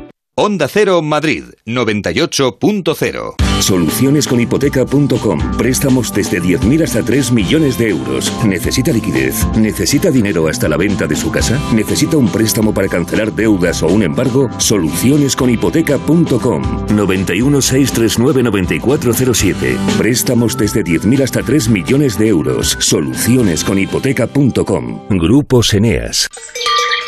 Onda Cero Madrid 98.0 Solucionesconhipoteca.com Préstamos desde 10.000 hasta 3 millones de euros. ¿Necesita liquidez? ¿Necesita dinero hasta la venta de su casa? ¿Necesita un préstamo para cancelar deudas o un embargo? Solucionesconhipoteca.com 91 639 9407 Préstamos desde 10.000 hasta 3 millones de euros. Solucionesconhipoteca.com Grupos Eneas.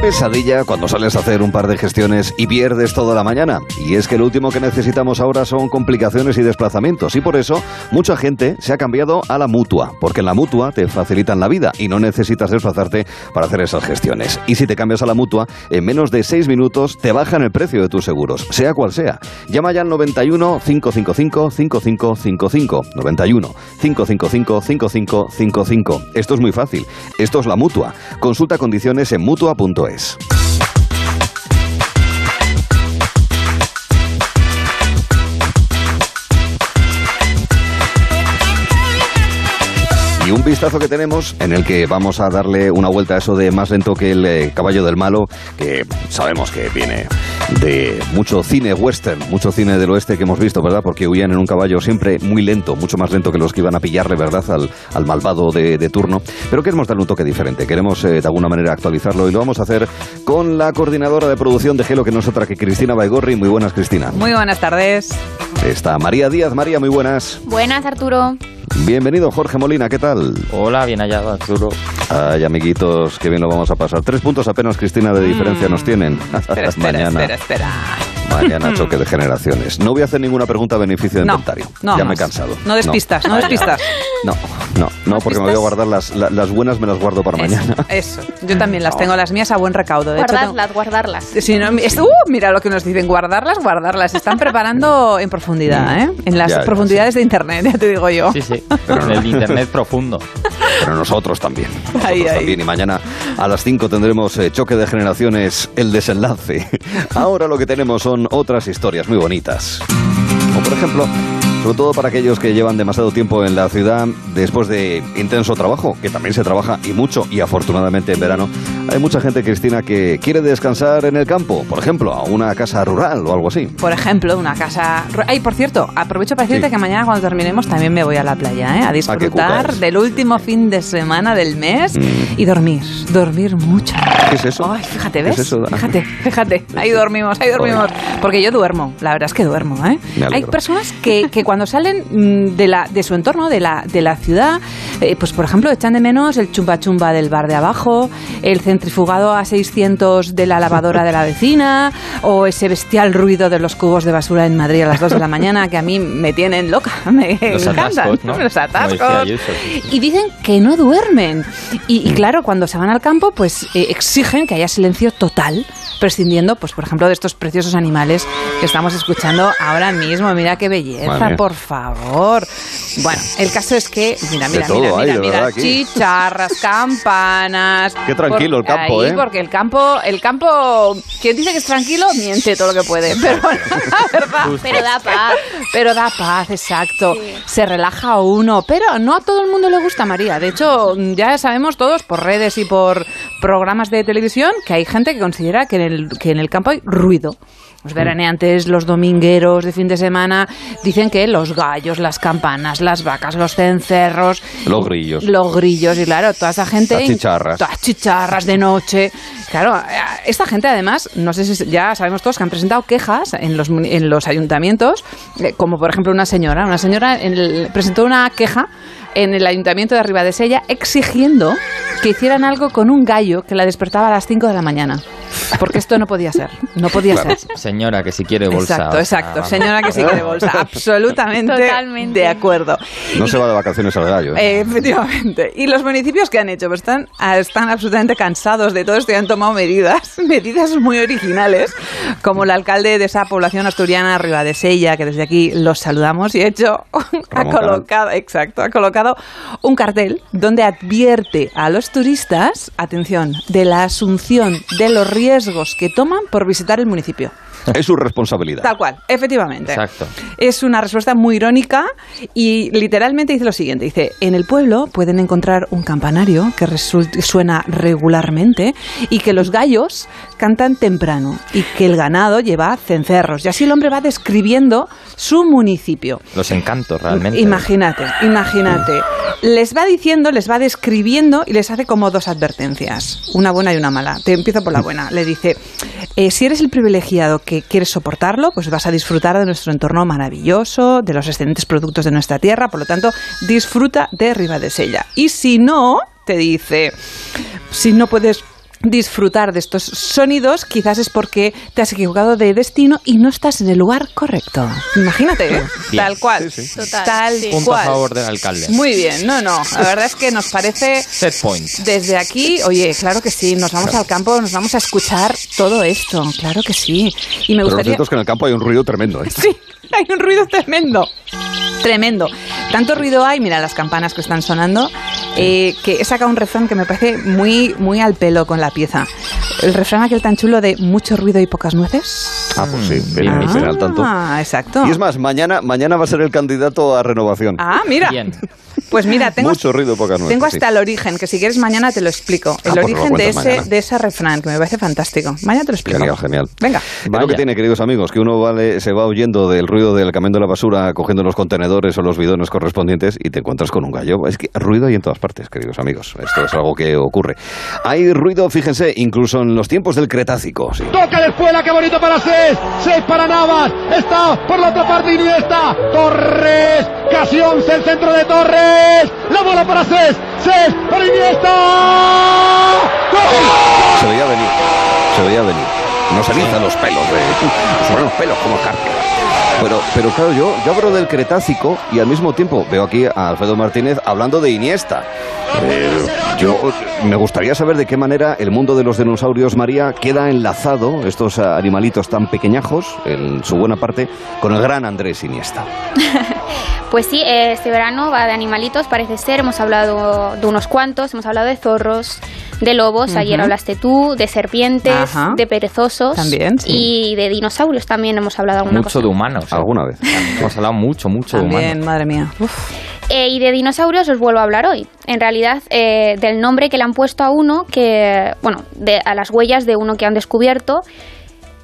Pesadilla cuando sales a hacer un par de gestiones y pierdes toda la mañana. Y es que lo último que necesitamos ahora son complicaciones y desplazamientos. Y por eso mucha gente se ha cambiado a la mutua. Porque en la mutua te facilitan la vida y no necesitas desplazarte para hacer esas gestiones. Y si te cambias a la mutua, en menos de seis minutos te bajan el precio de tus seguros, sea cual sea. Llama ya al 91 555 5555. 91 555 5555. Esto es muy fácil. Esto es la mutua. Consulta condiciones en mutua.es. Y un vistazo que tenemos en el que vamos a darle una vuelta a eso de más lento que el eh, caballo del malo, que sabemos que viene de mucho cine western, mucho cine del oeste que hemos visto, ¿verdad? Porque huían en un caballo siempre muy lento, mucho más lento que los que iban a pillarle, ¿verdad? Al, al malvado de, de turno. Pero queremos darle un toque diferente, queremos eh, de alguna manera actualizarlo y lo vamos a hacer con la coordinadora de producción de Gelo, que no es otra que Cristina Baigorri. Muy buenas, Cristina. Muy buenas tardes. Está María Díaz. María, muy buenas. Buenas, Arturo. Bienvenido, Jorge Molina, ¿qué tal? Hola, bien hallado, Arturo. Ay, amiguitos, qué bien lo vamos a pasar. Tres puntos apenas, Cristina, de diferencia nos tienen. Espera, espera, Mañana. espera, espera. Mañana choque de generaciones. No voy a hacer ninguna pregunta a beneficio de No, inventario. no ya me he cansado. No despistas, no despistas. No, no, no, porque me voy a guardar las, la- las buenas, me las guardo para mañana. Eso, yo también las tengo, las mías a buen recaudo. De hecho, tengo- Guardarlas, guardarlas. Si no, es- uh, mira lo que nos dicen, guardarlas, guardarlas. Se están preparando en profundidad, ¿eh? En las Ya, profundidades de Internet, ya te digo yo. Sí, sí. en el internet profundo. Pero nosotros también. Nosotros Ahí, ahí. también. Y mañana a las 5 tendremos eh, choque de generaciones, el desenlace. Ahora lo que tenemos son otras historias muy bonitas. Como por ejemplo, sobre todo para aquellos que llevan demasiado tiempo en la ciudad después de intenso trabajo, que también se trabaja y mucho, y afortunadamente en verano, hay mucha gente, Cristina, que quiere descansar en el campo, por ejemplo, a una casa rural o algo así. Por ejemplo, una casa... Ay, por cierto, aprovecho para decirte Sí. que mañana cuando terminemos también me voy a la playa, ¿eh? A qué disfrutar cucas. del último fin de semana del mes y dormir, dormir mucho. ¿Qué es eso? Ay, fíjate, ¿Qué ¿ves? es eso? Fíjate, fíjate. Ahí dormimos, ahí dormimos. Porque yo duermo, la verdad es que duermo, ¿eh? Hay personas que, que cuando salen mm, de, la, de su entorno, de la, de la ciudad, eh, pues por ejemplo, echan de menos el chumba chumba del bar de abajo, el centrifugado a 600 de la lavadora de la vecina, o ese bestial ruido de los cubos de basura en Madrid a las 2 de la mañana que a mí me tienen loca, me Los encantan. atascos, ¿no? Los atascos. sí, sí. Y dicen que no duermen. Y, y claro, cuando se van al campo, pues eh, exigen que haya silencio total, prescindiendo, pues por ejemplo, de estos preciosos animales que estamos escuchando ahora mismo. Mira qué belleza. Por favor. Bueno, el caso es que, mira, mira, mira, hay, mira, mira, chicharras, campanas. Qué tranquilo el campo, ahí, ¿eh? Porque el campo, el campo, quien dice que es tranquilo, miente todo lo que puede. Pero bueno, la verdad. Pero da paz. Pero da paz, exacto. Se relaja uno. Pero no a todo el mundo le gusta María. De hecho, ya sabemos todos por redes y por programas de televisión que hay gente que considera que en el, que en el campo hay ruido. Los veraneantes, los domingueros de fin de semana dicen que los gallos, las campanas, las vacas, los cencerros, Los grillos. los grillos y claro, toda esa gente... Las chicharras. Todas chicharras de noche. Claro, eh, esta gente además, no sé si ya sabemos todos que han presentado quejas en los, en los ayuntamientos, eh, como por ejemplo una señora. Una señora en el- presentó una queja en el ayuntamiento de Ribadesella exigiendo que hicieran algo con un gallo que la despertaba a las 5 de la mañana. Porque esto no podía ser, no podía Claro, ser. Señora que si quiere bolsa. Exacto, sea, exacto. Señora que sí quiere bolsa. Absolutamente Totalmente. de acuerdo. No se va de vacaciones al gallo. ¿eh? Efectivamente. ¿Y los municipios que han hecho? Pues están, ah, están absolutamente cansados de todo esto y han tomado medidas, medidas muy originales, como el alcalde de esa población asturiana, Ribadesella, que desde aquí los saludamos y ha hecho, ha colocado, exacto, ha colocado un cartel donde advierte a los turistas, atención, de la asunción de los riesgos que toman por visitar el municipio. Es su responsabilidad. Tal cual, efectivamente. Exacto. Es una respuesta muy irónica y literalmente dice lo siguiente. Dice, en el pueblo pueden encontrar un campanario que suena regularmente y que los gallos cantan temprano y que el ganado lleva cencerros. Y así el hombre va describiendo su municipio. Los encantos, realmente. Imagínate, imagínate. Les va diciendo, les va describiendo y les hace como dos advertencias, una buena y una mala. Te empiezo por la buena. Le dice, eh, si eres el privilegiado que quieres soportarlo, pues vas a disfrutar de nuestro entorno maravilloso, de los excelentes productos de nuestra tierra, por lo tanto, disfruta de Ribadesella. Y si no, te dice, si no puedes disfrutar de estos sonidos, quizás es porque te has equivocado de destino y no estás en el lugar correcto. Imagínate, ¿eh? Tal cual. Total, Tal sí. Punto cual. a favor del alcalde. Muy bien, no, no. La verdad es que nos parece Set point. desde aquí, oye, claro que sí, nos vamos al campo, nos vamos a escuchar todo esto, claro que sí. Y me Pero lo gustaría... cierto es que en el campo hay un ruido tremendo. ¿eh? Sí, hay un ruido tremendo. Tremendo. Tanto ruido hay, mira las campanas que están sonando, eh, que he sacado un refrán que me parece muy, muy al pelo con la pieza. El refrán aquel tan chulo de mucho ruido y pocas nueces. Ah, pues sí, el, el penal tanto. Ah, exacto. Y es más, mañana, mañana va a ser el candidato a renovación. Ah, mira. Bien. Pues mira, tengo, Mucho ruido y pocas nueces. tengo sí. hasta el origen, que si quieres mañana te lo explico. Ah, El pues lo origen de ese, mañana. de ese refrán, que me parece fantástico. Mañana te lo explico. Genial, genial. Venga. Es lo que tiene, queridos amigos, que uno vale, se va huyendo del ruido del camión de la basura, cogiendo los contenedores o los bidones correspondientes y te encuentras con un gallo. Es que ruido hay en todas partes, queridos amigos. Esto es algo que ocurre. Hay ruido, fíjense, incluso en los tiempos del Cretácico. sí. Toca de espuela, qué bonito para seis. Seis para Navas. Está por la otra parte Iniesta. Torres. Casi once el centro de Torres. La bola para seis. Seis para Iniesta. ¡Gol! Se veía venir, se veía venir. No se erizan los pelos, de, son los pelos como carne. Pero, pero claro, yo, yo hablo del Cretácico y al mismo tiempo veo aquí a Alfredo Martínez hablando de Iniesta. Eh, yo me gustaría saber de qué manera el mundo de los dinosaurios, María, queda enlazado, estos animalitos tan pequeñajos, en su buena parte, con el gran Andrés Iniesta. Pues sí, este verano va de animalitos, parece ser. Hemos hablado de unos cuantos, hemos hablado de zorros, de lobos, ayer hablaste tú, de serpientes, Ajá. de perezosos. También, sí. Y de dinosaurios también hemos hablado alguna Mucho cosa. de humanos. ¿Alguna vez? Hemos hablado mucho, mucho de También, humanos. madre mía. Uf. Eh, y de dinosaurios os vuelvo a hablar hoy. En realidad, eh, del nombre que le han puesto a uno, que, bueno, de, a las huellas de uno que han descubierto,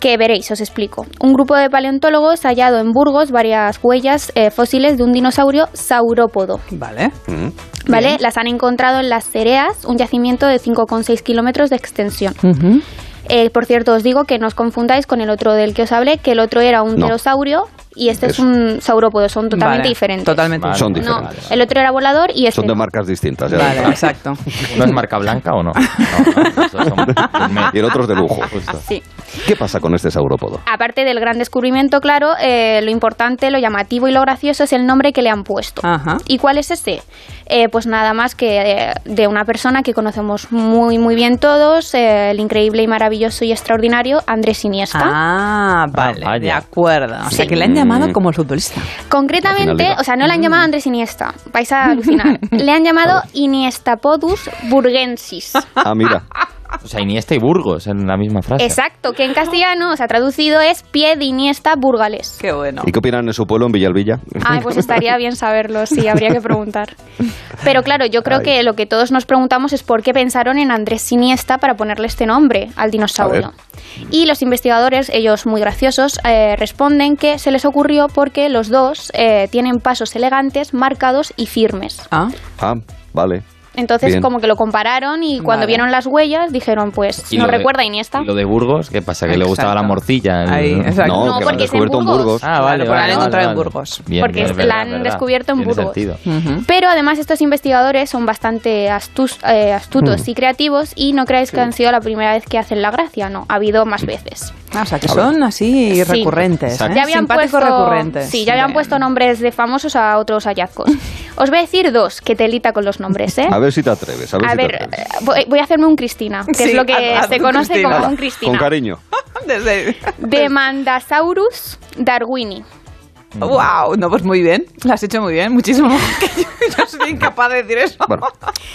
que veréis, os explico. Un grupo de paleontólogos ha hallado en Burgos varias huellas eh, fósiles de un dinosaurio saurópodo. Vale. ¿Vale? Las han encontrado en las Cereas, un yacimiento de 5,6 kilómetros de extensión. Eh, por cierto, os digo que no os confundáis con el otro del que os hablé, que el otro era un No. pterosaurio y este Eso. es un saurópodo, son totalmente Vale, diferentes. Totalmente. Son No, diferentes. el otro era volador y este Son de marcas distintas. ya Vale, exacto. ¿Uno es marca blanca o no? No. Y el otro es de lujo. Sí. ¿Qué pasa con este saurópodo? Aparte del gran descubrimiento, claro, eh, lo importante, lo llamativo y lo gracioso es el nombre que le han puesto. Ajá. ¿Y cuál es ese? Eh, pues nada más que eh, de una persona que conocemos muy muy bien todos, eh, el increíble y maravilloso y extraordinario Andrés Iniesta. Ah, vale, vaya. de acuerdo. O sea, Sí. que le han llamado Mm. como el futbolista. Concretamente, Al final o sea, no le han llamado Andrés Iniesta, vais a alucinar. le han llamado Iniestapodus burgensis. Ah, mira. O sea, Iniesta y Burgos en la misma frase. Exacto, que en castellano, o sea, traducido es pie de Iniesta burgales. Qué bueno. ¿Y qué opinan en su pueblo, en Villalvilla? Ay, pues estaría bien saberlo, sí, habría que preguntar. Pero claro, yo creo Ay. que lo que todos nos preguntamos es por qué pensaron en Andrés Iniesta para ponerle este nombre al dinosaurio. Y los investigadores, ellos muy graciosos, eh, responden que se les ocurrió porque los dos eh, tienen pasos elegantes, marcados y firmes. Ah, Ah, vale. Entonces, Bien. como que lo compararon y cuando Vale. vieron las huellas dijeron, pues, de- recuerda a Iniesta. ¿Y lo de Burgos? ¿Qué pasa? ¿Que le gustaba la morcilla? El- Ahí, exacto. No, No, que lo han porque es en descubierto en Burgos. Burgos. Ah, Claro, vale, han vale, encontrado vale, en vale. Burgos. Bien, Porque verdad, la han verdad. descubierto en Tiene Burgos. Pero además estos investigadores son bastante astus- eh, astutos Hmm. y creativos y no creáis que han sido la primera vez que hacen la gracia, no, ha habido más veces. Ah, o sea, que son así Sí. recurrentes. ¿eh? Ya habían puesto, recurrentes. Sí, ya habían Bien. puesto nombres de famosos a otros hallazgos. Os voy a decir dos, que telita con los nombres, ¿eh? A ver si te atreves. A ver, A si te ver, atreves. eh, voy, voy a hacerme un Cristina, que Sí, es lo que se conoce Cristina. como un Con Cristina. cariño. Desde... Demandasaurus darwini. Wow, no, pues muy bien. Lo has hecho muy bien, muchísimo. Que yo, yo soy incapaz de decir eso. Bueno,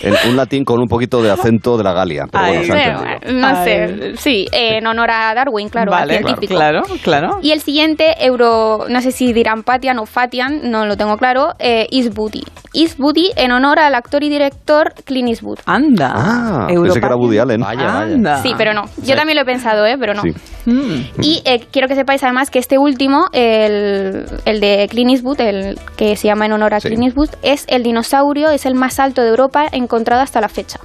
en un latín con un poquito de acento de la Galia. Pero bueno, Ay. bueno, no Ay. sé, sí, eh, en honor a Darwin, claro, al vale, científico. claro, claro. Y el siguiente, Euro, no sé si dirán Patian o Fatian, no lo tengo claro, eh, Eastwoody. Eastwoody en honor al actor y director Clint Eastwood. Anda. Ah, pensé que era Woody Allen. Vaya, vaya. Anda. Sí, pero no. Yo también lo he pensado, ¿eh? Pero no. Sí. Mm. Y eh, quiero que sepáis además que este último, el, el de Clint Eastwood, el que se llama en honor a Sí. Clint Eastwood, es el dinosaurio, es el más alto de Europa encontrado hasta la fecha.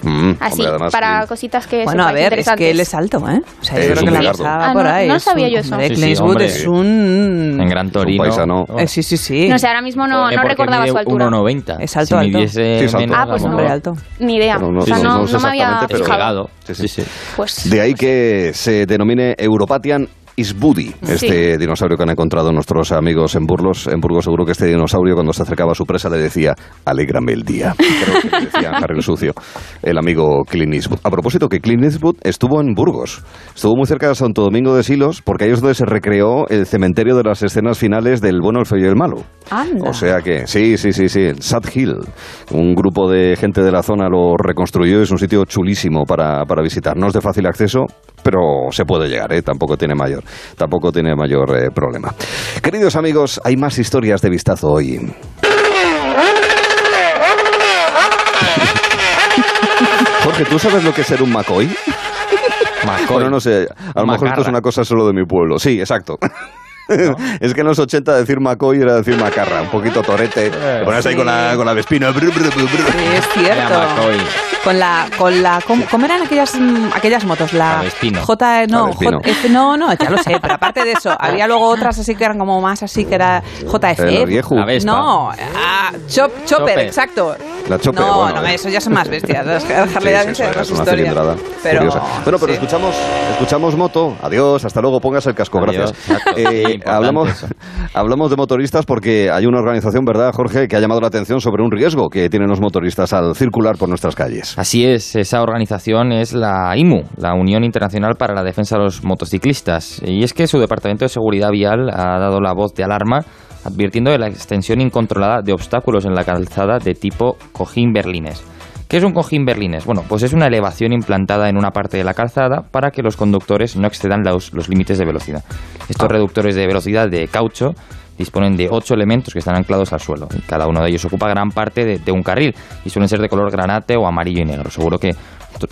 Mm, Así, hombre, además, para sí. cositas que Bueno, a ver, es que él es alto, ¿eh? O sea, yo creo que la pasaba Ah, por no, ahí. no sabía un- yo eso. hombre, Sí, sí, hombre. es un... En Gran Torino. paisano. Eh, sí, sí, sí. No sé, ahora mismo no, no recordaba mide su altura. 1,90. Es alto, si alto. midiese Sí, es alto. menos, Ah, pues no. mejor- alto. Ni idea. No o sea, no, no me había fijado. Pegado. Sí, sí. Sí, sí. Pues, De ahí que se denomine Europatian Isbudi, este dinosaurio que han encontrado nuestros amigos en Burgos. En Burgos seguro que este dinosaurio cuando se acercaba a su presa le decía, alégrame el día. Creo que le decía Harry el Sucio, el amigo Clint Eastwood. A propósito que Clint Eastwood estuvo en Burgos, estuvo muy cerca de Santo Domingo de Silos, porque ahí es donde se recreó el cementerio de las escenas finales del bueno, el feo y el malo. Anda. O sea que, sí, sí, sí, sí. Sad Hill, un grupo de gente de la zona lo reconstruyó, es un sitio chulísimo para, para visitar. No es de fácil acceso, pero se puede llegar, ¿eh? tampoco tiene mayor, tampoco tiene mayor eh, problema. Queridos amigos, hay más historias de vistazo hoy. Jorge, ¿tú sabes lo que es ser un McCoy? McCoy. Bueno, no sé, a lo mejor esto es una cosa solo de mi pueblo. Sí, exacto. es que en los 80 decir McCoy era decir macarra, un poquito torete. Te pones ahí con la, con la vespina. bru, bru, bru, bru. Sí, es cierto. Con la, con la, ¿cómo, cómo eran aquellas, mm, aquellas motos? La La Vespino. J, no, La Vespino. JF, no, no, ya lo sé, pero aparte de eso, había luego otras así que eran como más así que era JF. La Vespa. No, ah, chop, chopper, Chopper. exacto. La Chopper, no, bueno, no, eh. eso ya son más bestias. Las Sí, Harley sí, Davidson eso es era, otra es una historia. cilindrada Pero, curiosa. Bueno, pero sí. escuchamos, escuchamos moto. Adiós, hasta luego, pongas el casco, Adiós, gracias. Eh, hablamos, eso. hablamos de motoristas porque hay una organización, ¿verdad, Jorge?, que ha llamado la atención sobre un riesgo que tienen los motoristas al circular por nuestras calles. Así es, esa organización es la IMU, la Unión Internacional para la Defensa de los Motociclistas. Y es que su Departamento de Seguridad Vial ha dado la voz de alarma advirtiendo de la extensión incontrolada de obstáculos en la calzada de tipo cojín berlines. ¿Qué es un cojín berlines? Bueno, pues es una elevación implantada en una parte de la calzada para que los conductores no excedan los, los límites de velocidad. Estos reductores de velocidad de caucho disponen de ocho elementos que están anclados al suelo. Y cada uno de ellos ocupa gran parte de, de un carril y suelen ser de color granate o amarillo y negro. Seguro que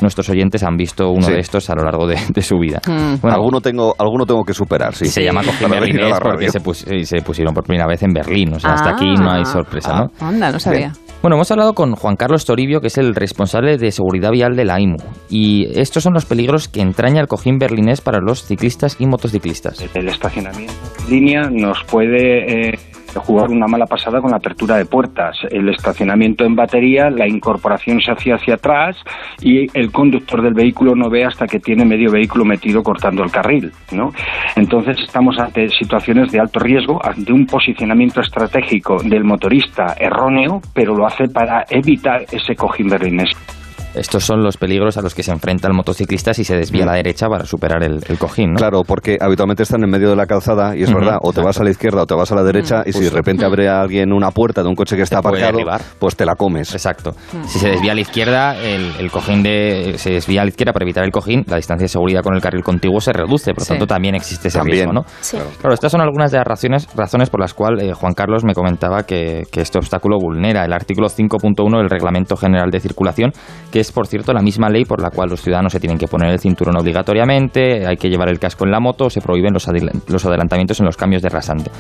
nuestros oyentes han visto uno Sí. de estos a lo largo de, de su vida. Mm. Bueno, alguno, tengo, alguno tengo que superar, sí. se llama cojín berlinés porque se, pus- se pusieron por primera vez en Berlín. O sea, hasta Ah. aquí no hay sorpresa, ¿no? Ah, Anda, no sabía. Bueno, hemos hablado con Juan Carlos Toribio, que es el responsable de seguridad vial de la IMU. Y estos son los peligros que entraña el cojín berlinés para los ciclistas y motociclistas. El estacionamiento en línea nos puede eh, jugar una mala pasada con la apertura de puertas. El estacionamiento en batería, la incorporación se hacía hacia atrás y el conductor del vehículo no ve hasta que tiene medio vehículo metido cortando el carril. ¿no? Entonces estamos ante situaciones de alto riesgo, ante un posicionamiento estratégico del motorista erróneo, pero lo hace para evitar ese cojín berlinés. Estos son los peligros a los que se enfrenta el motociclista si se desvía a la derecha para superar el, el cojín. ¿no? Claro, porque habitualmente están en medio de la calzada y es verdad, o te vas a la izquierda o te vas a la derecha y si de repente abre a alguien una puerta de un coche que está aparcado, pues te la comes. Exacto. Si se desvía a la izquierda, el, el cojín de, se desvía a la izquierda para evitar el cojín, la distancia de seguridad con el carril contiguo se reduce, por lo Sí. tanto también existe ese También. riesgo, ¿no? Sí. Claro, estas son algunas de las razones, razones por las cuales eh, Juan Carlos me comentaba que, que este obstáculo vulnera el artículo 5.1 del Reglamento General de Circulación, que es, por cierto, la misma ley por la cual los ciudadanos se tienen que poner el cinturón obligatoriamente, hay que llevar el casco en la moto, se prohíben los adelantamientos en los cambios de rasante.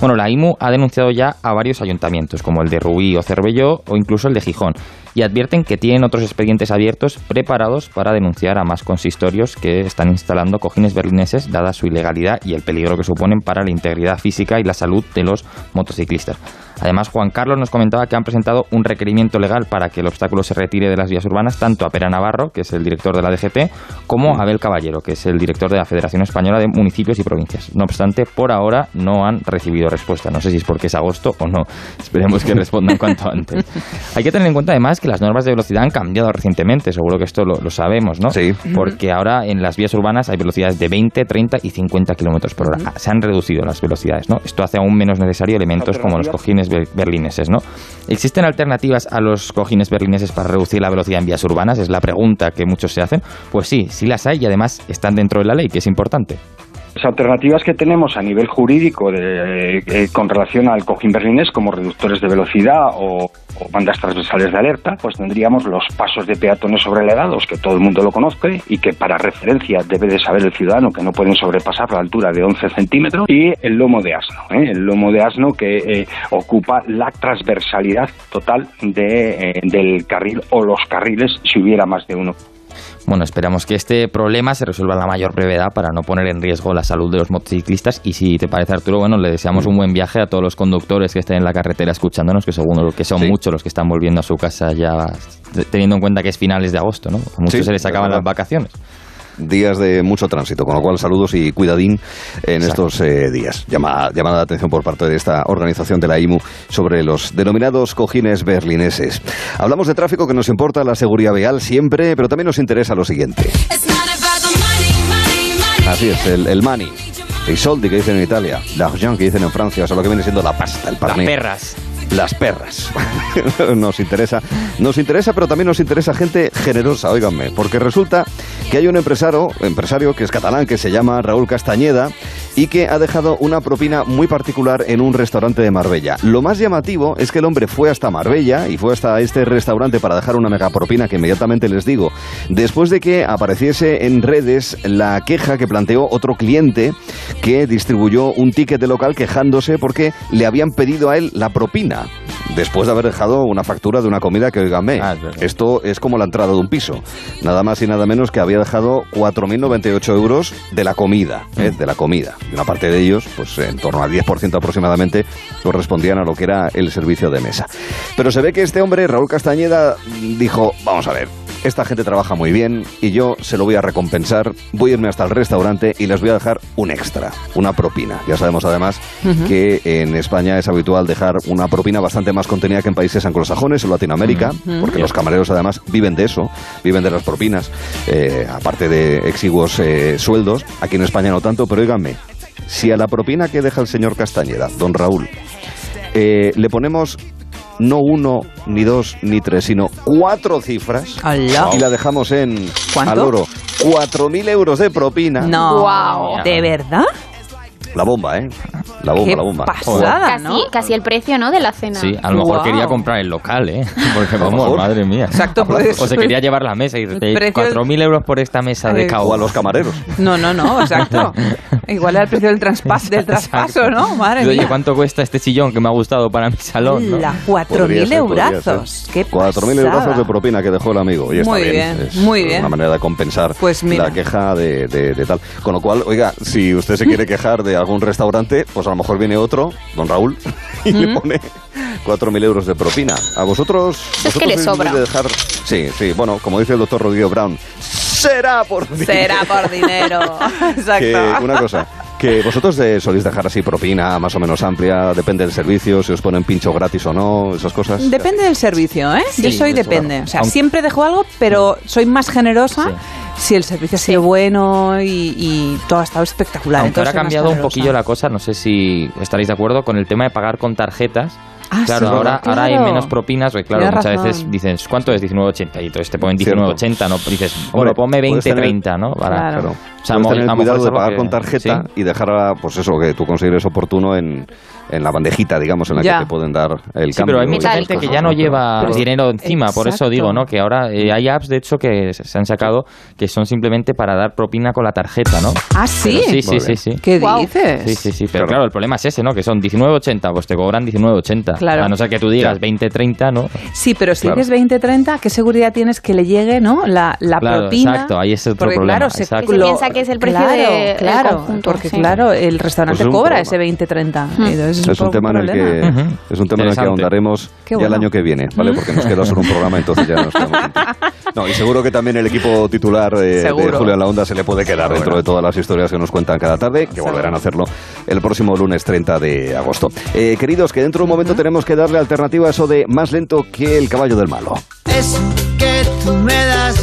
Bueno, la IMU ha denunciado ya a varios ayuntamientos, como el de Rubí o Cervelló o incluso el de Gijón, y advierten que tienen otros expedientes abiertos preparados para denunciar a más consistorios que están instalando cojines berlineses, dada su ilegalidad y el peligro que suponen para la integridad física y la salud de los motociclistas. Además, Juan Carlos nos comentaba que han presentado un requerimiento legal para que el obstáculo se retire de las vías urbanas, tanto a Pera Navarro, que es el director de la DGT, como a Abel Caballero, que es el director de la Federación Española de Municipios y Provincias. No obstante, por ahora no han recibido respuesta. No sé si es porque es agosto o no. Esperemos que respondan cuanto antes. Hay que tener en cuenta además que las normas de velocidad han cambiado recientemente, seguro que esto lo, lo sabemos, ¿no? Sí. Porque ahora en las vías urbanas hay velocidades de 20, 30 y 50 kilómetros por hora. Se han reducido las velocidades, ¿no? Esto hace aún menos necesario elementos como los cojines ber- berlineses, ¿no? ¿Existen alternativas a los cojines berlineses para reducir la velocidad en vías urbanas? Es la pregunta que muchos se hacen. Pues sí, sí las hay y además están dentro de la ley, que es importante. Las alternativas que tenemos a nivel jurídico de, eh, con relación al cojín berlinés como reductores de velocidad o, bandas transversales de alerta, pues tendríamos los pasos de peatones sobrelevados, que todo el mundo lo conoce y que para referencia debe de saber el ciudadano que no pueden sobrepasar la altura de 11 centímetros, y el lomo de asno, ¿eh? el lomo de asno que eh, ocupa la transversalidad total de, eh, del carril o los carriles si hubiera más de uno. Bueno, esperamos que este problema se resuelva a la mayor brevedad para no poner en riesgo la salud de los motociclistas. Y si te parece, Arturo, bueno, le deseamos un buen viaje a todos los conductores que estén en la carretera escuchándonos, que seguro que son muchos los que están volviendo a su casa ya teniendo en cuenta que es finales de agosto, ¿no? A muchos Sí, se les es acaban las vacaciones. Días de mucho tránsito, con lo cual saludos y cuidadín en estos eh, días. Llama, llamada de atención por parte de esta organización de la IMU sobre los denominados cojines berlineses. Hablamos de tráfico que nos importa la seguridad vial siempre, pero también nos interesa lo siguiente. Así es, el, el money. El soldi que dicen en Italia, l'argent que dicen en Francia, o sea, lo que viene siendo la pasta, el Las parné. perras. Las perras. nos interesa, nos interesa, pero también nos interesa gente generosa, óiganme, porque resulta que hay un empresario, empresario que es catalán, que se llama Raúl Castañeda y que ha dejado una propina muy particular en un restaurante de Marbella. Lo más llamativo es que el hombre fue hasta Marbella y fue hasta este restaurante para dejar una mega propina que inmediatamente les digo, después de que apareciese en redes la queja que planteó otro cliente que distribuyó un ticket de local quejándose porque le habían pedido a él la propina. Después de haber dejado una factura de una comida que, oiganme, esto es como la entrada de un piso. Nada más y nada menos que había dejado 4.098 euros de la comida, ¿eh? de la comida. Y una parte de ellos, pues en torno al 10% aproximadamente, correspondían a lo que era el servicio de mesa. Pero se ve que este hombre, Raúl Castañeda, dijo, vamos a ver, esta gente trabaja muy bien y yo se lo voy a recompensar, voy a irme hasta el restaurante y les voy a dejar un extra, una propina. Ya sabemos además que en España es habitual dejar una propina bastante más contenida que en países anglosajones o Latinoamérica, porque los camareros además viven de eso, viven de las propinas, eh, aparte de exiguos eh, sueldos. Aquí en España no tanto, pero óiganme, si a la propina que deja el señor Castañeda, don Raúl, eh, le ponemos no uno, ni dos, ni tres, sino cuatro cifras ¡Hala! y la dejamos en ¿Cuánto? al oro. Cuatro mil euros de propina. No. ¿De verdad? La bomba, ¿eh? La bomba, Qué la bomba. pasada, casi, casi el precio, ¿no? De la cena. Sí, a lo mejor quería comprar el local, ¿eh? Porque vamos, madre mía. Exacto, pues. O se quería llevar la mesa y dice, precio- 4.000 euros por esta mesa de Ay. cao. O a los camareros. No, no, no, exacto. Igual era el precio del, transpas, del traspaso, ¿no? Madre Oye, mía. ¿cuánto cuesta este sillón que me ha gustado para mi salón? ¿no? La Podría 4.000 ser, podría eurazos. Qué 4.000 pasada. euros de propina que dejó el amigo. Y está Muy bien. bien, es muy bien. Una manera de compensar Pues la queja de, de- de tal. Con lo cual, oiga, si usted se quiere quejar de algún restaurante, pues a lo mejor viene otro, don Raúl, y le pone 4.000 euros de propina. ¿A vosotros? Es vosotros que le sobra. de dejar... Sí, sí, bueno, como dice el doctor Rodrigo Brown, será por Será por dinero. Exacto. que una cosa, que vosotros eh, soléis dejar así propina más o menos amplia, depende del servicio, si os ponen pincho gratis o no, esas cosas. Depende del servicio, ¿eh? Yo Sí, soy eso, depende. claro. O sea, Aunque- siempre dejo algo, pero soy más generosa si el servicio ha sido bueno y, y todo ha estado espectacular. Aunque ahora ha soy cambiado un poquillo la cosa, no sé si estaréis de acuerdo con el tema de pagar con tarjetas. Ah, claro, sí, ahora, ahora hay menos propinas, porque claro, Tienes muchas razón. veces dices, ¿cuánto es 19.80? Y entonces te ponen Cierto. 19.80, ¿no? Dices, bueno, ponme puedes tener- 20.30, ¿no? Para, Claro. O sea, tener cuidado de pagar que- con tarjeta sí. y dejar, a, pues eso, que tú consideres oportuno en, en la bandejita, digamos, en la Ya. que te pueden dar el Sí, cambio. pero hay mucha gente que ya no ¿no? lleva Pero- dinero encima, por eso Exacto. digo, ¿no? Que ahora eh, hay apps, de hecho, que se han sacado que son simplemente para dar propina con la tarjeta, ¿no? Ah, sí. Pero sí, sí, sí, sí. ¿Qué Guau. dices? Sí, sí, sí, pero claro. el problema es ese, ¿no? Que son 19.80, pues te cobran 19.80. Claro. A no ser que tú digas 20.30, ¿no? Sí, pero si Claro. dices 20-30, ¿qué seguridad tienes que le llegue, no? La, la Claro, propina. exacto, ahí es otro porque, problema, Claro, se, exacto. Se piensa que es el precio claro, de- claro, conjunto, Porque, sí. claro, el restaurante Pues cobra problema. ese 20-30. Hmm. Entonces Es un poco tema en el problema. que Ujú. es un tema en el que ahondaremos Qué ya el bueno. año que viene, ¿vale? Mm. Porque nos queda solo un programa, entonces ya nos quedamos. No, y seguro que también el equipo titular de, de Seguro. Julio en la Onda se le puede quedar dentro de todas las historias que nos cuentan cada tarde, que volverán a hacerlo el próximo lunes 30 de agosto. Eh, queridos, que dentro de un momento tenemos que darle alternativa a eso de más lento que el caballo del malo. Eso que tú me das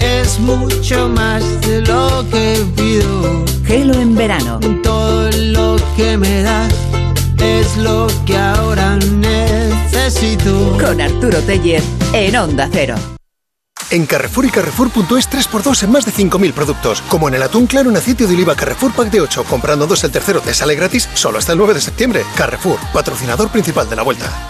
es mucho más de lo que pido. Gelo en verano. Todo lo que me das es lo que ahora necesito. Con Arturo Tellez en Onda Cero. En Carrefour y Carrefour.es 3x2 en más de 5.000 productos. Como en el atún claro en aceite de oliva Carrefour Pack de 8. Comprando dos el tercero te sale gratis solo hasta el 9 de septiembre. Carrefour, patrocinador principal de la vuelta.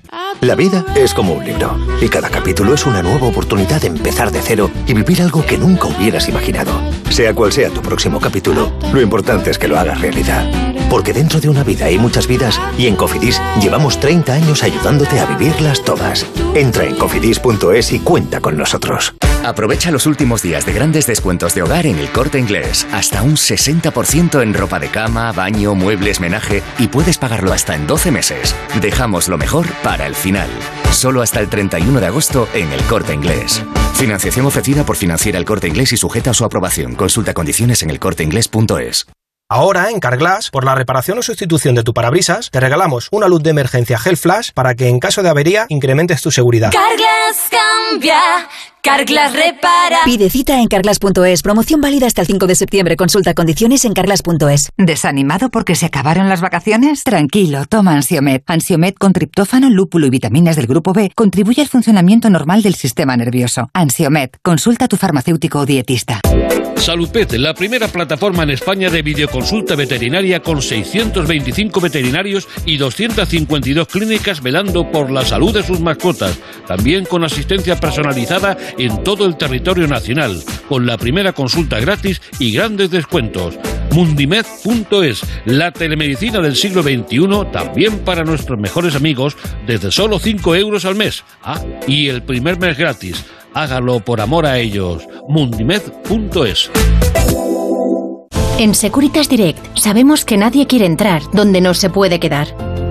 La vida es como un libro y cada capítulo es una nueva oportunidad de empezar de cero y vivir algo que nunca hubieras imaginado. Sea cual sea tu próximo capítulo, lo importante es que lo hagas realidad. Porque dentro de una vida hay muchas vidas y en Cofidis llevamos 30 años ayudándote a vivirlas todas. Entra en cofidis.es y cuenta con nosotros. Aprovecha los últimos días de grandes descuentos de hogar en el corte inglés. Hasta un 60% en ropa de cama, baño, muebles, menaje y puedes pagarlo hasta en 12 meses. Dejamos lo mejor para el final. Solo hasta el 31 de agosto en el corte inglés. Financiación ofrecida por Financiera el corte inglés y sujeta a su aprobación. Consulta condiciones en elcorteinglés.es. Ahora, en Carglass, por la reparación o sustitución de tu parabrisas, te regalamos una luz de emergencia Gel Flash para que en caso de avería incrementes tu seguridad. Carglass cambia, Carglass repara. Pide cita en carglass.es. Promoción válida hasta el 5 de septiembre. Consulta condiciones en carglass.es. ¿Desanimado porque se acabaron las vacaciones? Tranquilo, toma Ansiomed. Ansiomed con triptófano, lúpulo y vitaminas del grupo B contribuye al funcionamiento normal del sistema nervioso. Ansiomed, consulta a tu farmacéutico o dietista. Saludpet, la primera plataforma en España de videoconsulta veterinaria con 625 veterinarios y 252 clínicas velando por la salud de sus mascotas. También con asistencia personalizada en todo el territorio nacional, con la primera consulta gratis y grandes descuentos. Mundimed.es, la telemedicina del siglo XXI, también para nuestros mejores amigos, desde solo 5 euros al mes. Ah, y el primer mes gratis. Hágalo por amor a ellos. Mundimed.es. En Securitas Direct sabemos que nadie quiere entrar donde no se puede quedar.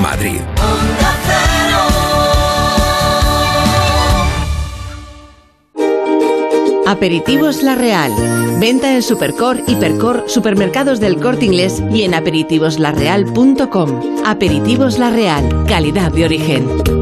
Madrid. Aperitivos La Real. Venta en Supercor, Hipercor, Supermercados del Corte Inglés y en aperitivoslarreal.com. Aperitivos La Real. Calidad de origen.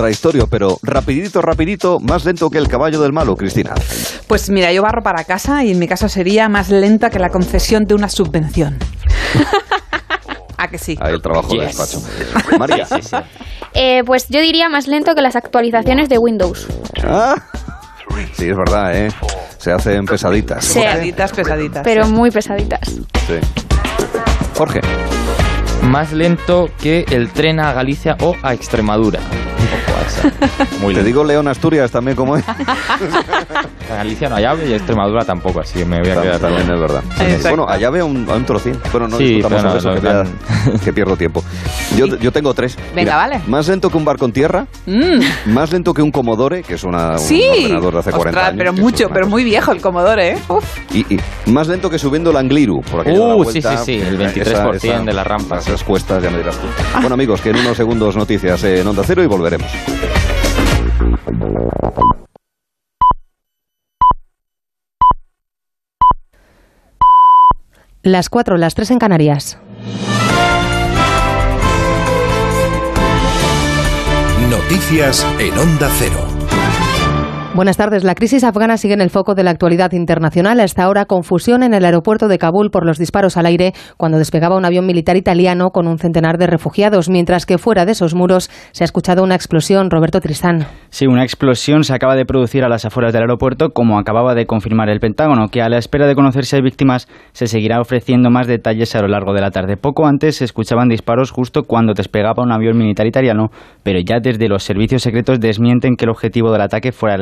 Contradictorio, pero rapidito, rapidito, más lento que el caballo del malo, Cristina. Pues mira, yo barro para casa y en mi caso sería más lenta que la concesión de una subvención. ¿A que sí? Ahí el trabajo de Yes. despacho. María. Eh, pues yo diría más lento que las actualizaciones de Windows. Ah, sí, es verdad, ¿eh? Se hacen pesaditas. Sí. Pesaditas, pesaditas. Pero muy pesaditas. Sí. Jorge. Más lento que el tren a Galicia o a Extremadura. Esa. Muy Te digo León Asturias también como es. Galicia no hay ave y Extremadura tampoco, así que me voy a quedar También es verdad. Exacto. Bueno, allá veo un, a un trocín. Bueno, no Sí, discutamos pero sobre eso, no, que, ya- que pierdo tiempo. Yo, yo tengo tres. Venga, vale. Más lento que un barco en tierra, Mm, más lento que un Commodore, que es una, sí. un ordenador de hace 40 Ostras, años. pero mucho, pero muy viejo el Commodore, ¿eh? Uf. Y, y más lento que subiendo el Angliru. Por aquello de la Uh, vuelta, sí, sí, sí, el esa- 23% esa- de la rampa. Esas cuestas, ya me dirás tú. Bueno, amigos, que en unos segundos noticias en Onda Cero y volveremos. Las 4, las 3 en Canarias. Noticias en Onda Cero. Buenas tardes. La crisis afgana sigue en el foco de la actualidad internacional. Hasta ahora, confusión en el aeropuerto de Kabul por los disparos al aire cuando despegaba un avión militar italiano con un centenar de refugiados, mientras que fuera de esos muros se ha escuchado una explosión. Roberto Tristán. Sí, una explosión se acaba de producir a las afueras del aeropuerto, como acababa de confirmar el Pentágono, que a la espera de conocer si hay víctimas se seguirá ofreciendo más detalles a lo largo de la tarde. Poco antes se escuchaban disparos justo cuando despegaba un avión militar italiano, pero ya desde los servicios secretos desmienten que el objetivo del ataque fuera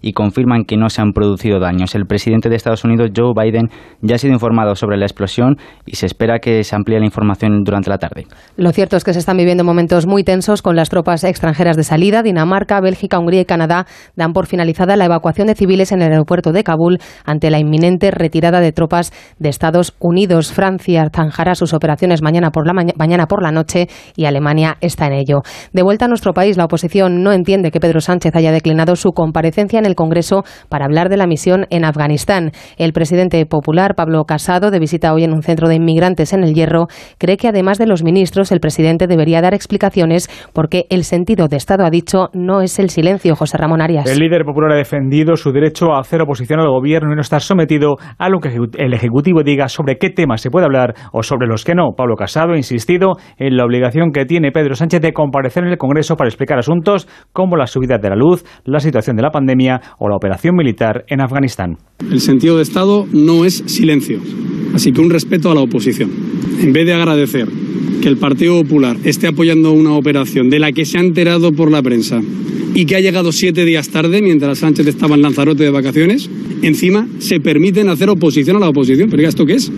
y confirman que no se han producido daños. El presidente de Estados Unidos, Joe Biden, ya ha sido informado sobre la explosión y se espera que se amplíe la información durante la tarde. Lo cierto es que se están viviendo momentos muy tensos con las tropas extranjeras de salida. Dinamarca, Bélgica, Hungría y Canadá dan por finalizada la evacuación de civiles en el aeropuerto de Kabul ante la inminente retirada de tropas de Estados Unidos. Francia zanjará sus operaciones mañana por la, maña- mañana por la noche y Alemania está en ello. De vuelta a nuestro país, la oposición no entiende que Pedro Sánchez haya declinado su comparecencia en el Congreso para hablar de la misión en Afganistán. El presidente popular, Pablo Casado, de visita hoy en un centro de inmigrantes en El Hierro, cree que además de los ministros, el presidente debería dar explicaciones porque el sentido de Estado, ha dicho, no es el silencio. José Ramón Arias. El líder popular ha defendido su derecho a hacer oposición al gobierno y no estar sometido a lo que el Ejecutivo diga sobre qué temas se puede hablar o sobre los que no. Pablo Casado ha insistido en la obligación que tiene Pedro Sánchez de comparecer en el Congreso para explicar asuntos como la subida de la luz, la situación de la pandemia o la operación militar en Afganistán. El sentido de Estado no es silencio, así que un respeto a la oposición. En vez de agradecer que el Partido Popular esté apoyando una operación de la que se ha enterado por la prensa y que ha llegado siete días tarde mientras Sánchez estaba en Lanzarote de vacaciones, encima se permiten hacer oposición a la oposición. ¿Pero esto qué es?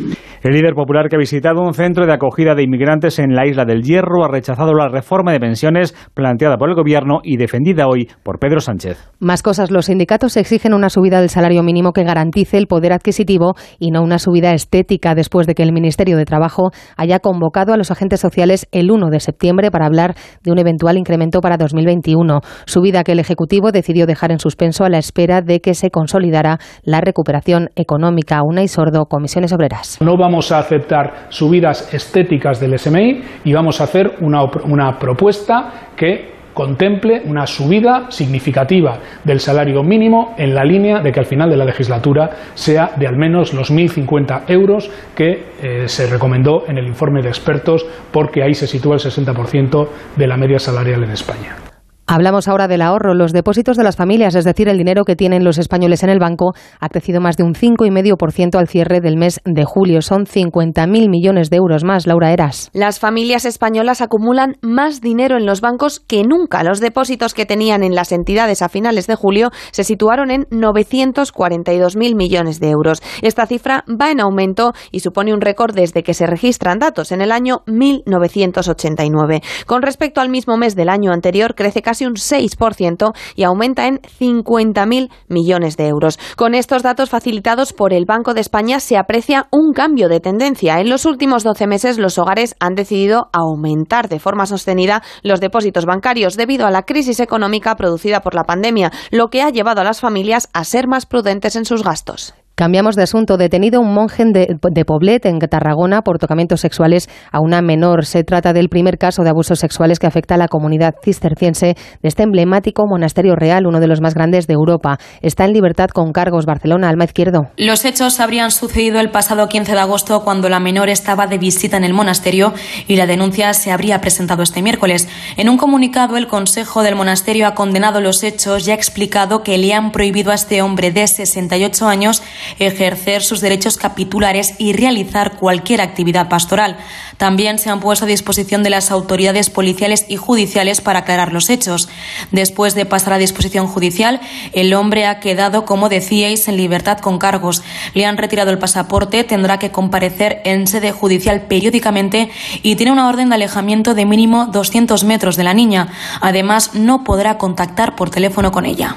El líder popular que ha visitado un centro de acogida de inmigrantes en la isla del Hierro ha rechazado la reforma de pensiones planteada por el gobierno y defendida hoy por Pedro Sánchez. Más cosas. Los sindicatos exigen una subida del salario mínimo que garantice el poder adquisitivo y no una subida estética después de que el Ministerio de Trabajo haya convocado a los agentes sociales el 1 de septiembre para hablar de un eventual incremento para 2021. Subida que el Ejecutivo decidió dejar en suspenso a la espera de que se consolidara la recuperación económica. Una y sordo, comisiones obreras. No vamos a aceptar subidas estéticas del SMI y vamos a hacer una, una propuesta que contemple una subida significativa del salario mínimo en la línea de que al final de la legislatura sea de al menos los 1.050 euros que eh, se recomendó en el informe de expertos porque ahí se sitúa el 60% de la media salarial en España. Hablamos ahora del ahorro. Los depósitos de las familias, es decir, el dinero que tienen los españoles en el banco, ha crecido más de un 5,5% al cierre del mes de julio. Son 50.000 millones de euros más. Laura Eras. Las familias españolas acumulan más dinero en los bancos que nunca. Los depósitos que tenían en las entidades a finales de julio se situaron en 942.000 millones de euros. Esta cifra va en aumento y supone un récord desde que se registran datos en el año 1989. Con respecto al mismo mes del año anterior, crece casi un 6% y aumenta en 50.000 millones de euros. Con estos datos facilitados por el Banco de España se aprecia un cambio de tendencia. En los últimos 12 meses los hogares han decidido aumentar de forma sostenida los depósitos bancarios debido a la crisis económica producida por la pandemia, lo que ha llevado a las familias a ser más prudentes en sus gastos. Cambiamos de asunto. Detenido un monje de, de Poblet, en Tarragona, por tocamientos sexuales a una menor. Se trata del primer caso de abusos sexuales que afecta a la comunidad cisterciense de este emblemático monasterio real, uno de los más grandes de Europa. Está en libertad con cargos. Barcelona, Alma Izquierdo. Los hechos habrían sucedido el pasado 15 de agosto cuando la menor estaba de visita en el monasterio y la denuncia se habría presentado este miércoles. En un comunicado, el Consejo del Monasterio ha condenado los hechos y ha explicado que le han prohibido a este hombre de 68 años ejercer sus derechos capitulares y realizar cualquier actividad pastoral. También se han puesto a disposición de las autoridades policiales y judiciales para aclarar los hechos. Después de pasar a disposición judicial, el hombre ha quedado, como decíais, en libertad con cargos. Le han retirado el pasaporte, tendrá que comparecer en sede judicial periódicamente y tiene una orden de alejamiento de mínimo 200 metros de la niña. Además, no podrá contactar por teléfono con ella.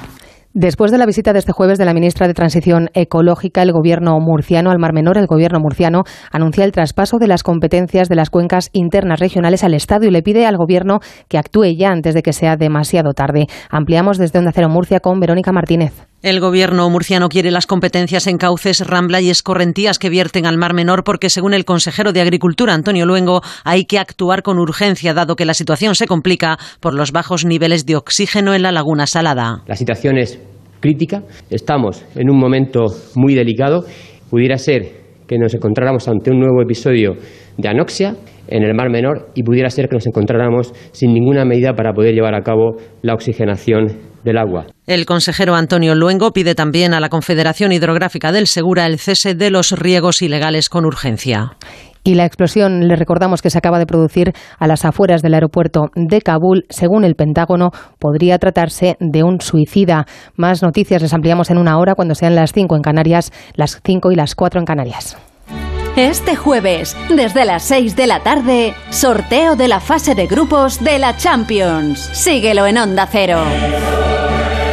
Después de la visita de este jueves de la ministra de Transición Ecológica, el gobierno murciano al Mar Menor, el gobierno murciano anuncia el traspaso de las competencias de las cuencas internas regionales al Estado y le pide al gobierno que actúe ya antes de que sea demasiado tarde. Ampliamos desde Onda Cero Murcia con Verónica Martínez. El gobierno murciano quiere las competencias en cauces, rambla y escorrentías que vierten al Mar Menor porque, según el consejero de Agricultura, Antonio Luengo, hay que actuar con urgencia dado que la situación se complica por los bajos niveles de oxígeno en la laguna salada. La situación es crítica, estamos en un momento muy delicado, pudiera ser que nos encontráramos ante un nuevo episodio de anoxia en el Mar Menor y pudiera ser que nos encontráramos sin ninguna medida para poder llevar a cabo la oxigenación del agua. El consejero Antonio Luengo pide también a la Confederación Hidrográfica del Segura el cese de los riegos ilegales con urgencia. Y la explosión, le recordamos que se acaba de producir a las afueras del aeropuerto de Kabul. Según el Pentágono, podría tratarse de un suicida. Más noticias les ampliamos en una hora cuando sean las 5 en Canarias, las 5 y las 4 en Canarias. Este jueves, desde las 6 de la tarde, sorteo de la fase de grupos de la Champions. Síguelo en Onda Cero.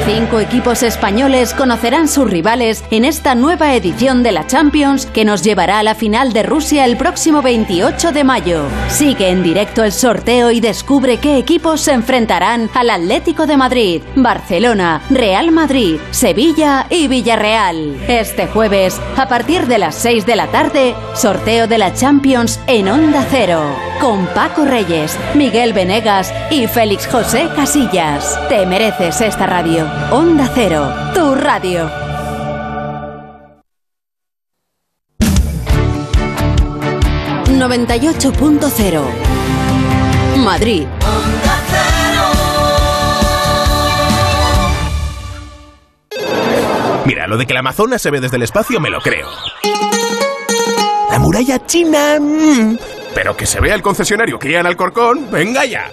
Cinco equipos españoles conocerán sus rivales en esta nueva edición de la Champions que nos llevará a la final de Rusia el próximo 28 de mayo. Sigue en directo el sorteo y descubre qué equipos se enfrentarán al Atlético de Madrid, Barcelona, Real Madrid, Sevilla y Villarreal. Este jueves, a partir de las 6 de la tarde, sorteo de la Champions en Onda Cero, con Paco Reyes, Miguel Venegas y Félix José Casillas. Te mereces esta radio. Onda Cero, tu radio. ...98.0... Madrid. Mira, lo de que la Amazonas se ve desde el espacio me lo creo. La muralla china... mm, Pero que se vea el concesionario Kia en Alcorcón, venga ya.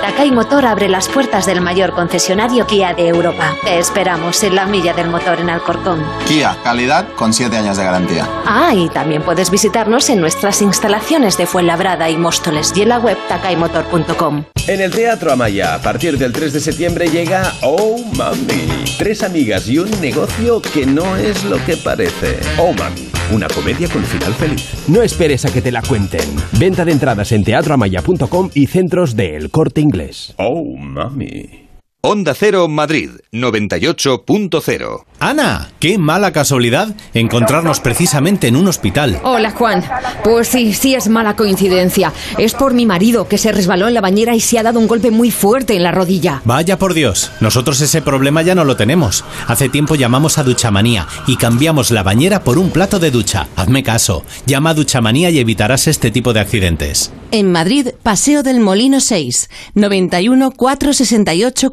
Takai Motor abre las puertas del mayor concesionario Kia de Europa. Te esperamos en la milla del motor en Alcorcón. Kia, calidad con 7 años de garantía. Ah, y también puedes visitarnos en nuestras instalaciones de Fuenlabrada y Móstoles y en la web takaimotor.com. En el Teatro Amaya, a partir del 3 de septiembre llega Oh Mami. Tres amigas y un negocio que no es lo que parece. Oh Mami, una comedia con final feliz. No esperes a que te la cuenten. Venta de entradas en teatroamaya.com y centros de El Corte Inglés. Oh Mami. Onda Cero Madrid 98.0. Ana, qué mala casualidad encontrarnos precisamente en un hospital. Hola Juan. Pues sí, sí es mala coincidencia. Es por mi marido que se resbaló en la bañera y se ha dado un golpe muy fuerte en la rodilla. Vaya por Dios, nosotros ese problema ya no lo tenemos. Hace tiempo llamamos a Duchamanía y cambiamos la bañera por un plato de ducha. Hazme caso, llama a Duchamanía y evitarás este tipo de accidentes. En Madrid, Paseo del Molino 6, 91 468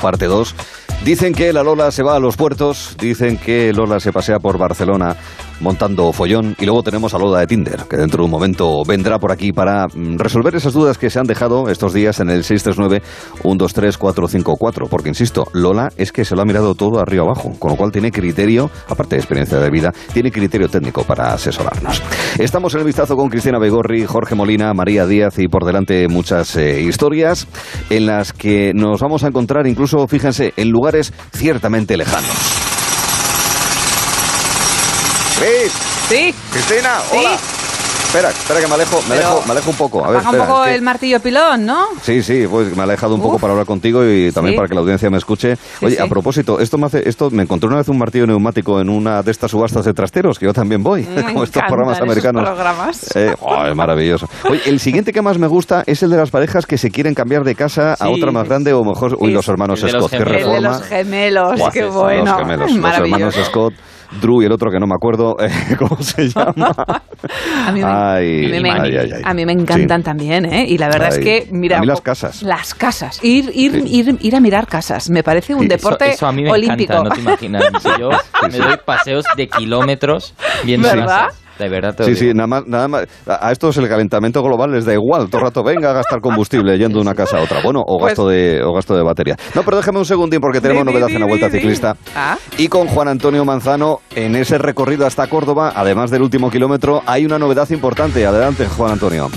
parte 2. Dicen que la Lola se va a los puertos, dicen que Lola se pasea por Barcelona montando follón y luego tenemos a Lola de Tinder, que dentro de un momento vendrá por aquí para mm, resolver esas dudas que se han dejado estos días en el 639-123-454, porque insisto, Lola es que se lo ha mirado todo arriba abajo, con lo cual tiene criterio, aparte de experiencia de vida, tiene criterio técnico para asesorarnos. Estamos en el vistazo con Cristina Begorri, Jorge Molina, María Díaz y por delante muchas eh, historias en las que nos vamos a encontrar incluso, fíjense, en lugares ciertamente lejanos. Cris. Sí. Cristina, Sí. hola. Espera, espera que me alejo, me Pero- alejo, me alejo un poco. A ver, Baja un espera, poco es que- el martillo pilón, ¿no? Sí, sí, pues me he alejado un poco Uf. para hablar contigo y también Sí. para que la audiencia me escuche. Oye, sí. a propósito, esto me hace, esto me encontré una vez un martillo neumático en una de estas subastas de trasteros que yo también voy, Me como estos programas esos americanos. programas. Eh, oh, es maravilloso. Oye, el siguiente que más me gusta es el de las parejas que se quieren cambiar de casa a Sí. otra más grande o mejor, uy, los hermanos los Scott, qué gemelos. El de reforma. los gemelos, Buah, qué los bueno. gemelos, los Maravilloso. hermanos Scott, Drew y el otro que no me acuerdo eh, cómo se llama. A mí me, Ay, a mí me- ay, ay, ay. a mí me encantan Sí. también, ¿eh? Y la verdad Ay, es que, mira... a mí las casas. Las casas. Ir, ir, ir, ir a mirar casas. Me parece un deporte eso, eso a mí me olímpico. encanta, no te imaginas. Yo me doy paseos de kilómetros viendo ¿Verdad? casas. De verdad te Sí, digo. sí, nada más, nada más. A estos el calentamiento global les da igual. Todo el rato venga a gastar combustible yendo de una casa a otra. Bueno, o Pues- gasto de o gasto de batería. No, pero déjame un segundín porque tenemos Di, novedad di, en la Vuelta di. Ciclista. Ah. Y con Juan Antonio Manzano, en ese recorrido hasta Córdoba, además del último kilómetro, hay una novedad importante. Adelante, Juan Antonio.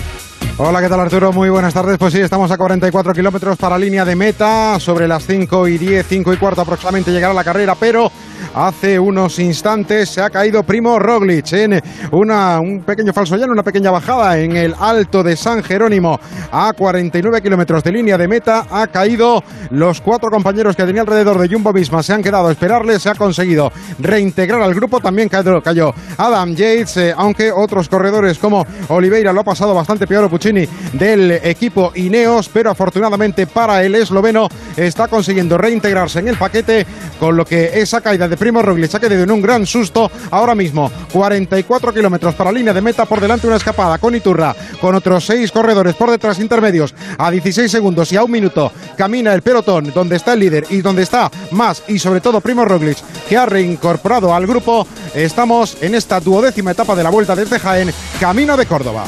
Hola, ¿qué tal Arturo? Muy buenas tardes. Pues sí, estamos a 44 kilómetros para línea de meta. Sobre las 5 y 10, 5 y cuarto aproximadamente llegará la carrera, pero hace unos instantes se ha caído Primo Roglic en una, un pequeño falso llano, una pequeña bajada en el alto de San Jerónimo. A 49 kilómetros de línea de meta ha caído los cuatro compañeros que tenía alrededor de Jumbo Visma. Se han quedado a esperarle, se ha conseguido reintegrar al grupo. También cayó, Adam Yates, eh, aunque otros corredores como Oliveira lo ha pasado bastante peor Puccini del equipo Ineos, pero afortunadamente para el esloveno está consiguiendo reintegrarse en el paquete, con lo que esa caída de Primo Roglic ha quedado en un gran susto. Ahora mismo, 44 kilómetros para línea de meta, por delante una escapada con Iturra, con otros seis corredores por detrás intermedios, a 16 segundos y a un minuto camina el pelotón, donde está el líder y donde está más y sobre todo Primo Roglic, que ha reincorporado al grupo. Estamos en esta duodécima etapa de la vuelta desde Jaén, camino de Córdoba.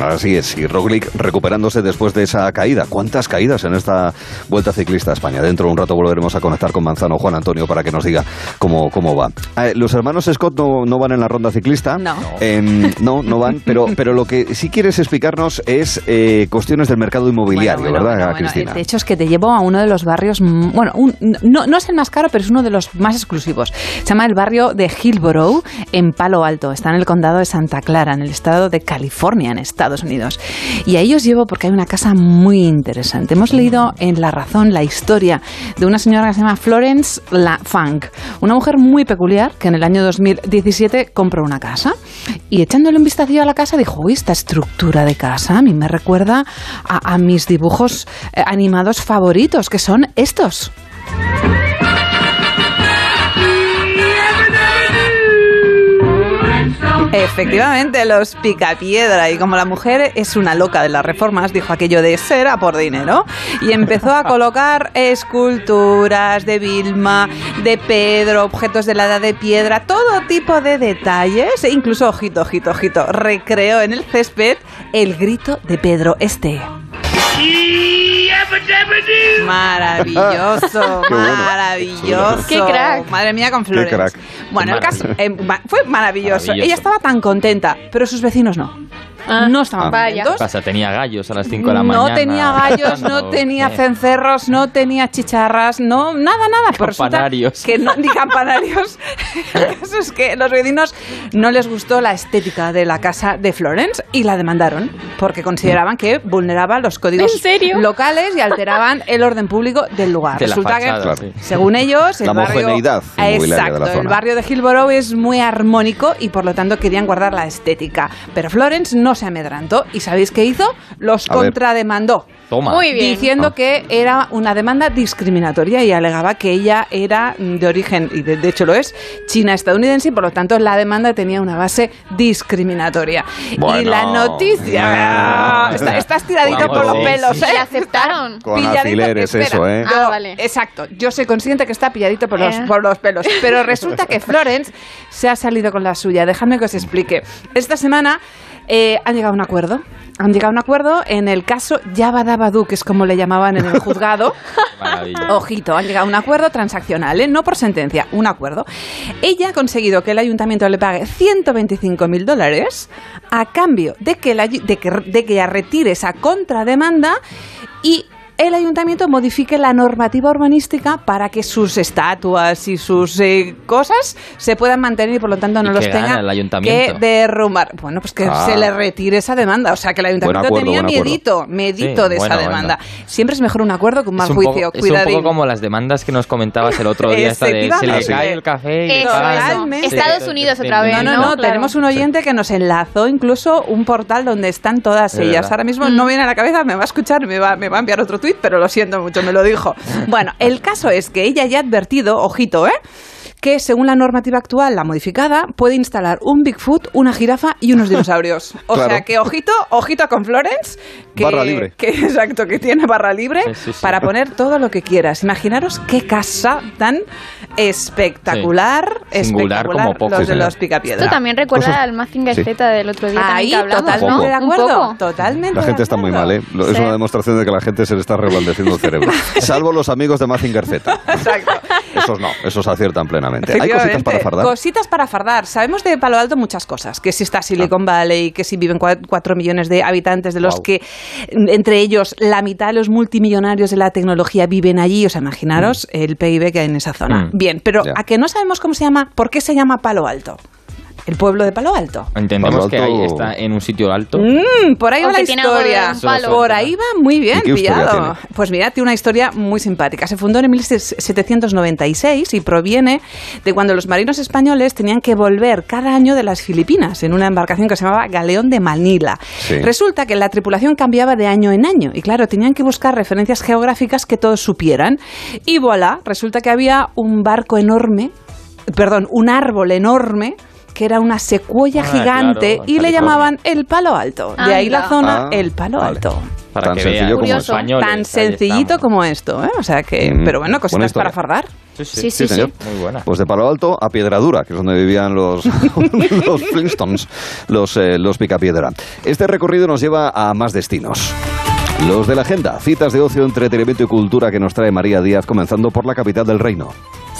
Así es, y Roglic recuperándose después de esa caída. ¿Cuántas caídas en esta Vuelta Ciclista a España? Dentro de un rato volveremos a conectar con Manzano Juan Antonio para que nos diga cómo, cómo va. Eh, los hermanos Scott no, no van en la ronda ciclista. No. Em, no, no van, pero, pero lo que sí quieres explicarnos es eh, cuestiones del mercado inmobiliario, Bueno, ¿verdad, bueno, Cristina? De hecho, es que te llevo a uno de los barrios, mm, bueno, un- no, no es el más caro, pero es uno de los más exclusivos. Se llama el barrio de Hillborough, en Palo Alto. Está en el condado de Santa Clara, en el estado de California, en Y ahí os llevo porque hay una casa muy interesante. Hemos leído en La Razón la historia de una señora que se llama Florence La Funk, una mujer muy peculiar que en el año 2017 compró una casa y echándole un vistazo a la casa dijo, uy, esta estructura de casa a mí me recuerda a, a mis dibujos eh, animados favoritos, que son estos. Efectivamente, los picapiedra. Y como la mujer es una loca de las reformas, dijo aquello de ser a por dinero. Y empezó a colocar esculturas de Vilma, de Pedro, objetos de la edad de piedra, todo tipo de detalles. E incluso, ojito, ojito, ojito, recreó en el césped el grito de Pedro este. Maravilloso, Qué bueno. maravilloso. Qué crack. Madre mía con flores. Qué crack. Bueno, el caso eh, ma- fue maravilloso. Maravilloso. Ella estaba tan contenta, pero sus vecinos no. No estaban ¿Qué contentos. pasa? Tenía gallos a las 5 de la No mañana. tenía gallos, no tenía ¿Qué? cencerros, no tenía chicharras, no, nada, nada. Campanarios. Que no, ni campanarios. El caso es que los vecinos no les gustó la estética de la casa de Florence y la demandaron porque consideraban que vulneraba los códigos locales y alteraban el orden público del lugar. De Resulta fachada, que, sí. según ellos, el La barrio, homogeneidad inmobiliaria de exacto, la el barrio de Hillborough es muy armónico y por lo tanto querían guardar la estética. Pero Florence no se amedrantó y ¿sabéis qué hizo? Los A ver. contrademandó. Toma. Muy bien. diciendo que era una demanda discriminatoria y alegaba que ella era de origen, y de, de hecho lo es, china-estadounidense y por lo tanto la demanda tenía una base discriminatoria. Y la noticia... Está- estás tiradito por los pelos, ¿eh? ¿Y aceptaron? Con Pilladito, alfileres espera. eso, ¿eh? Ah, vale. Exacto, yo soy consciente que está pilladito por los, Eh. por los pelos, pero resulta que Florence se ha salido con la suya. Dejadme que os explique. Esta semana eh, han llegado a un acuerdo. Han llegado a un acuerdo en el caso Yabadabadu, que es como le llamaban en el juzgado. Ojito, han llegado a un acuerdo transaccional, ¿eh? no por sentencia, un acuerdo. Ella ha conseguido que el ayuntamiento le pague 125.000 dólares a cambio de que, de, que, de que ella retire esa contrademanda y el ayuntamiento modifique la normativa urbanística para que sus estatuas y sus eh, cosas se puedan mantener y por lo tanto no ¿Y los tenga el que derrumbar. Bueno, pues que Ah. se le retire esa demanda. O sea, que el ayuntamiento acuerdo, tenía miedito, miedito Sí, de esa demanda. bueno. Siempre es mejor un acuerdo que un mal es un juicio. Poco, es un poco como las demandas que nos comentabas el otro día, esta de se le cae el café y. Totalmente. Estados Unidos otra vez, No, no, ¿no? no, Claro. tenemos un oyente que nos enlazó incluso un portal donde están todas Es ellas. verdad. Ahora mismo Mm. no viene a la cabeza, me va a escuchar, me va, me va a enviar otro tuit, pero lo siento mucho, me lo dijo. Bueno, el caso es que ella ya ha advertido, ojito, ¿eh? Que según la normativa actual, la modificada, puede instalar un Bigfoot, una jirafa y unos dinosaurios. O Claro. sea que ojito, ojito con Florence, que, Barra libre. que exacto, que tiene barra libre Sí, sí, sí. para poner todo lo que quieras. Imaginaros qué casa tan espectacular, Sí. Singular espectacular como poco, los de los picapiedra. Esto también recuerda Cosas- al Mazinger Sí. Z del otro día Ahí, que hablamos, totalmente ¿no? de acuerdo. Totalmente La gente está muy mal. ¿eh? Es una demostración de que la gente se le está reblandeciendo el cerebro. Salvo los amigos de Mazinger Z. Exacto. Esos no, esos aciertan plenamente. Hay cositas para fardar. Cositas para fardar. Sabemos de Palo Alto muchas cosas. Que si está Silicon Valley, que si viven cua- cuatro millones de habitantes, de los que mm, entre ellos la mitad de los multimillonarios de la tecnología viven allí. O sea, imaginaros el PIB que hay en esa zona. Mm. Bien, pero a que no sabemos cómo se llama, ¿por qué se llama Palo Alto? El pueblo de Palo Alto. Entendemos Palo que Alto- ahí está en un sitio alto. Mm, por ahí O va la historia. Por ahí va muy bien ¿Y qué historia pillado. tiene? Pues mira, tiene una historia muy simpática. Se fundó en 1796 y proviene de cuando los marinos españoles tenían que volver cada año de las Filipinas en una embarcación que se llamaba Galeón de Manila. Sí. Resulta que la tripulación cambiaba de año en año y claro, tenían que buscar referencias geográficas que todos supieran. Y voilà, resulta que había un barco enorme, perdón, un árbol enorme que era una secuoya Ah, gigante claro, y le llamaban el Palo Alto. De ahí la zona Ah, el Palo vale. Alto. Para Tan que sencillo como españoles, Tan sencillito como esto, ¿eh? O sea que, Mm, pero bueno, cositas para fardar. Sí, sí, Sí, sí, sí. señor. Muy buena. Pues de Palo Alto a Piedradura, que es donde vivían los, los Flintstones, los, eh, los Picapiedra. Este recorrido nos lleva a más destinos. Los de la agenda, citas de ocio, entretenimiento y cultura que nos trae María Díaz, comenzando por la capital del reino.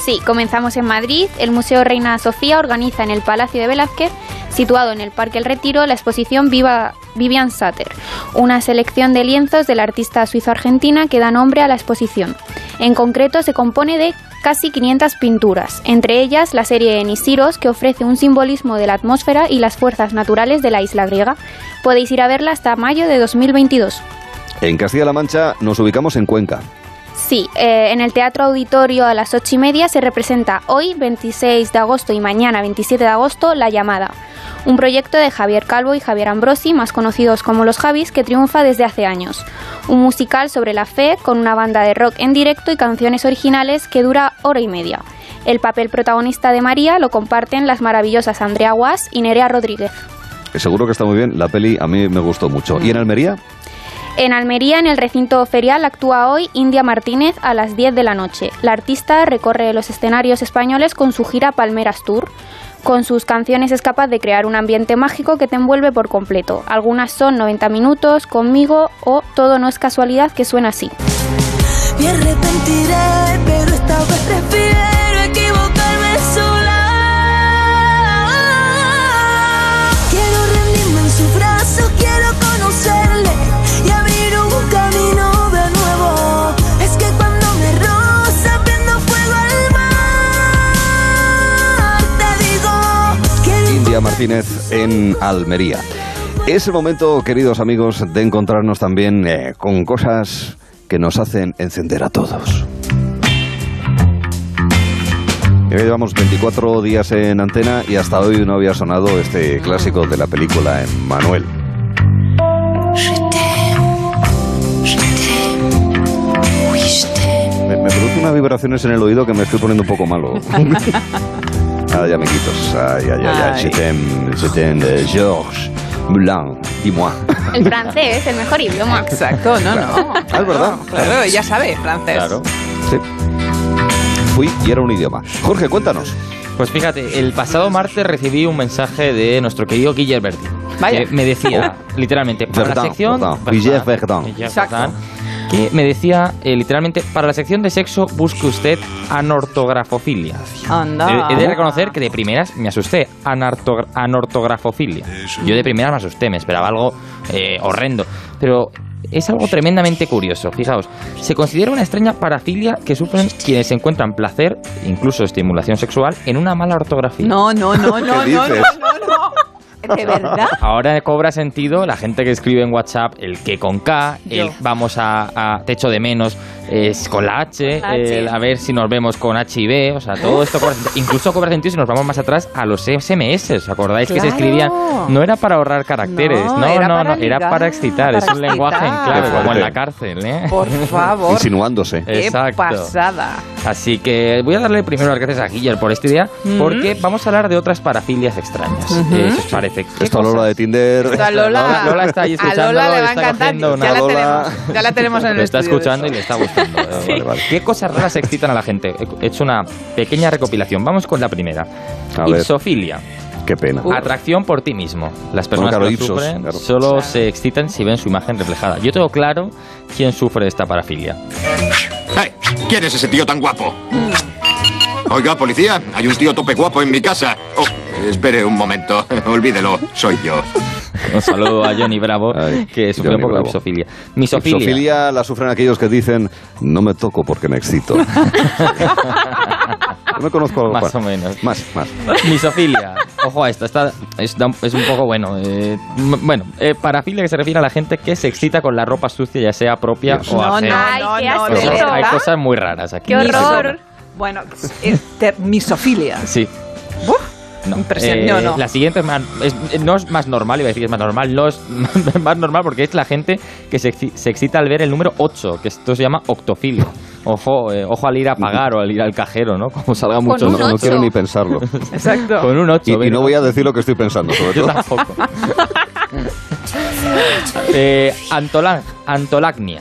Sí, comenzamos en Madrid. El Museo Reina Sofía organiza en el Palacio de Velázquez, situado en el Parque El Retiro, la exposición Viva Vivian Satter, una selección de lienzos de la artista suizo-argentina que da nombre a la exposición. En concreto, se compone de casi 500 pinturas, entre ellas la serie Enisiros, que ofrece un simbolismo de la atmósfera y las fuerzas naturales de la isla griega. Podéis ir a verla hasta mayo de 2022. En Castilla-La Mancha nos ubicamos en Cuenca. Sí, eh, en el Teatro Auditorio a las ocho y media se representa hoy, 26 de agosto, y mañana, 27 de agosto, La Llamada, un proyecto de Javier Calvo y Javier Ambrosi, más conocidos como Los Javis, que triunfa desde hace años. Un musical sobre la fe con una banda de rock en directo y canciones originales que dura hora y media. El papel protagonista de María lo comparten las maravillosas Andrea Guas y Nerea Rodríguez. Que seguro que está muy bien, la peli a mí me gustó mucho. ¿Y en Almería? En Almería, en el recinto ferial, actúa hoy India Martínez a las 10 de la noche. La artista recorre los escenarios españoles con su gira Palmeras Tour. Con sus canciones es capaz de crear un ambiente mágico que te envuelve por completo. Algunas son 90 minutos, conmigo o Todo no es casualidad que suena así. Martínez en Almería. Es el momento, queridos amigos, de encontrarnos también eh, con cosas que nos hacen encender a todos. Llevamos 24 días en antena y hasta hoy no había sonado este clásico de la película en Manuel. Me, me produce unas vibraciones en el oído que me estoy poniendo un poco malo. Ay, amiguitos. Ay, ay, ay, ay. Ay. Je t'aime, je t'aime, eh, Georges Moulin, dis-moi. El francés, el mejor idioma. Exacto, no, no. Ah, es verdad. Claro, ella sabe francés. Claro. Sí. Fui y era un idioma. Jorge, cuéntanos. Pues fíjate, el pasado martes recibí un mensaje de nuestro querido Guillermo. Vaya. Que me decía, literalmente, para Verdun, la sección... Verdun. Verdun, Verdun. Que me decía, eh, literalmente, para la sección de sexo busque usted anortografofilia. Anda. He, he de reconocer que de primeras me asusté. Anartogra- anortografofilia. Yo de primeras me asusté, me esperaba algo eh, horrendo. Pero es algo tremendamente curioso. Fijaos, se considera una extraña parafilia que sufren quienes encuentran placer, incluso estimulación sexual, en una mala ortografía. No, no, no, no, ¿Qué no, no, no, no. ¿De verdad? Ahora cobra sentido la gente que escribe en WhatsApp el que con K, el Yo. vamos a, a te echo de menos es con la H, La H. el a ver si nos vemos con H y B, o sea, todo esto cobra sentido. Incluso cobra sentido si nos vamos más atrás a los SMS, ¿os acordáis que se Claro. escribían? No era para ahorrar caracteres, No, no, era no, para no, era para excitar, es para un lenguaje en excitar. clave, Qué como en la cárcel, ¿eh? Por favor. Insinuándose. Qué Exacto. pasada. Así que voy a darle primero las gracias a Guillermo por esta idea, porque vamos a hablar de otras parafilias extrañas. Eh, si os parece. ¿Qué Esto a Lola de Tinder. Esto a Lola, Lola- Lola está ahí a escuchándolo, Lola le va a está encantar. cogiendo una Ya la, Lola. tenemos, ya la tenemos en el Lo está estudio. escuchando y le está gustando. Eh, vale, vale. ¿Qué cosas raras excitan a la gente? He hecho una pequeña recopilación. Vamos con la primera. A. Ipsofilia. Qué pena. Atracción por ti mismo. Las personas claro, que lo ipsos, sufren claro. solo se excitan si ven su imagen reflejada. Yo tengo claro quién sufre de esta parafilia. ¡Hey! ¿Quién es ese tío tan guapo? Oiga, policía, hay un tío tope guapo en mi casa. Oh, espere un momento, olvídelo, soy yo. Un saludo a Johnny Bravo, que sufrió un poco de Bravo. ipsofilia. Misofilia. Ipsofilia la sufren aquellos que dicen no me toco porque me excito. Me conozco algo Más o menos. Más, más. Misofilia. Ojo a esto, esta es, es un poco bueno. eh, bueno, eh, parafilia que se refiere a la gente que se excita con la ropa sucia, ya sea propia o No, ajena. no, no, qué no, Hay verdad. cosas muy raras aquí. ¡Qué horror! Bueno, es ter- misofilia. Sí. No. Impresión- Eh, no, no. La siguiente es más- es- no es más normal, iba a decir que es más normal, no es más normal porque es la gente que se, exci- se excita al ver el número 8, que esto se llama octofilia. Ojo, eh, ojo al ir a pagar o al ir al cajero, ¿no? Como salga mucho. No, quiero ni pensarlo. Exacto. Con un 8. Y, y no voy a decir lo que estoy pensando, sobre Yo todo. tampoco. eh, antola- antolagnia.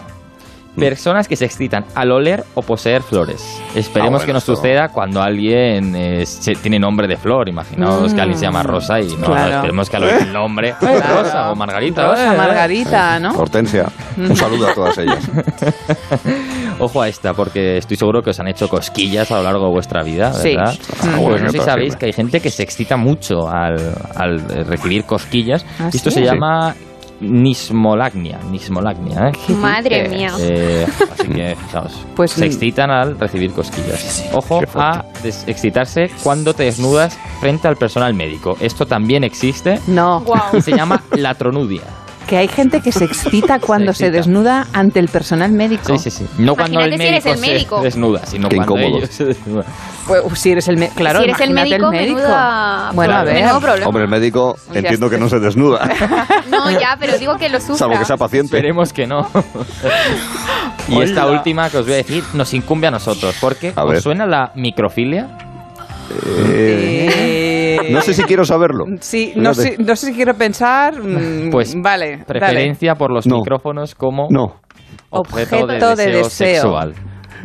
Personas que se excitan al oler o poseer flores. Esperemos Ah, bueno, que no esto- suceda cuando alguien eh, se- tiene nombre de flor. Imaginaos que alguien se llama Rosa y no, Claro. esperemos que al oír el nombre Claro. Rosa o Margarita. Rosa, eh, Margarita, ¿no? Hortensia, un saludo a todas ellas. Ojo a esta, porque estoy seguro que os han hecho cosquillas a lo largo de vuestra vida, Sí. ¿verdad? Ah, Pues bueno, no sé si sabéis que hay gente que se excita mucho al, al eh, recibir cosquillas. ¿Ah, Esto sí? se Sí. Nismolagnia, nismolagnia, ¿eh? Madre mía. Eh, así que, fijaos, Pues, se mm. excitan al recibir cosquillas. Ojo a des- excitarse cuando te desnudas frente al personal médico. Esto también existe No, y se llama latronudia. Que hay gente que se excita cuando se, excita. desnuda ante el personal médico. Sí, sí, sí. No cuando el si médico, eres el médico. se desnuda, sino Qué cuando incómodo. ellos se desnudan. Pues, si eres el médico, claro, si eres el médico, menuda- Bueno, a ver. Hombre, el médico Ya entiendo que no se desnuda, No, ya, pero digo que lo sufra. salvo que sea paciente. Esperemos que no. y esta última que os voy a decir nos incumbe a nosotros, porque A ¿os ver. suena la microfilia? Eh, Eh, no sé si quiero saberlo. Sí, no sé, no sé si quiero pensar. mm, Pues, vale, dale. Preferencia por los No. micrófonos como No, objeto, de, Objeto de deseo, deseo. sexual.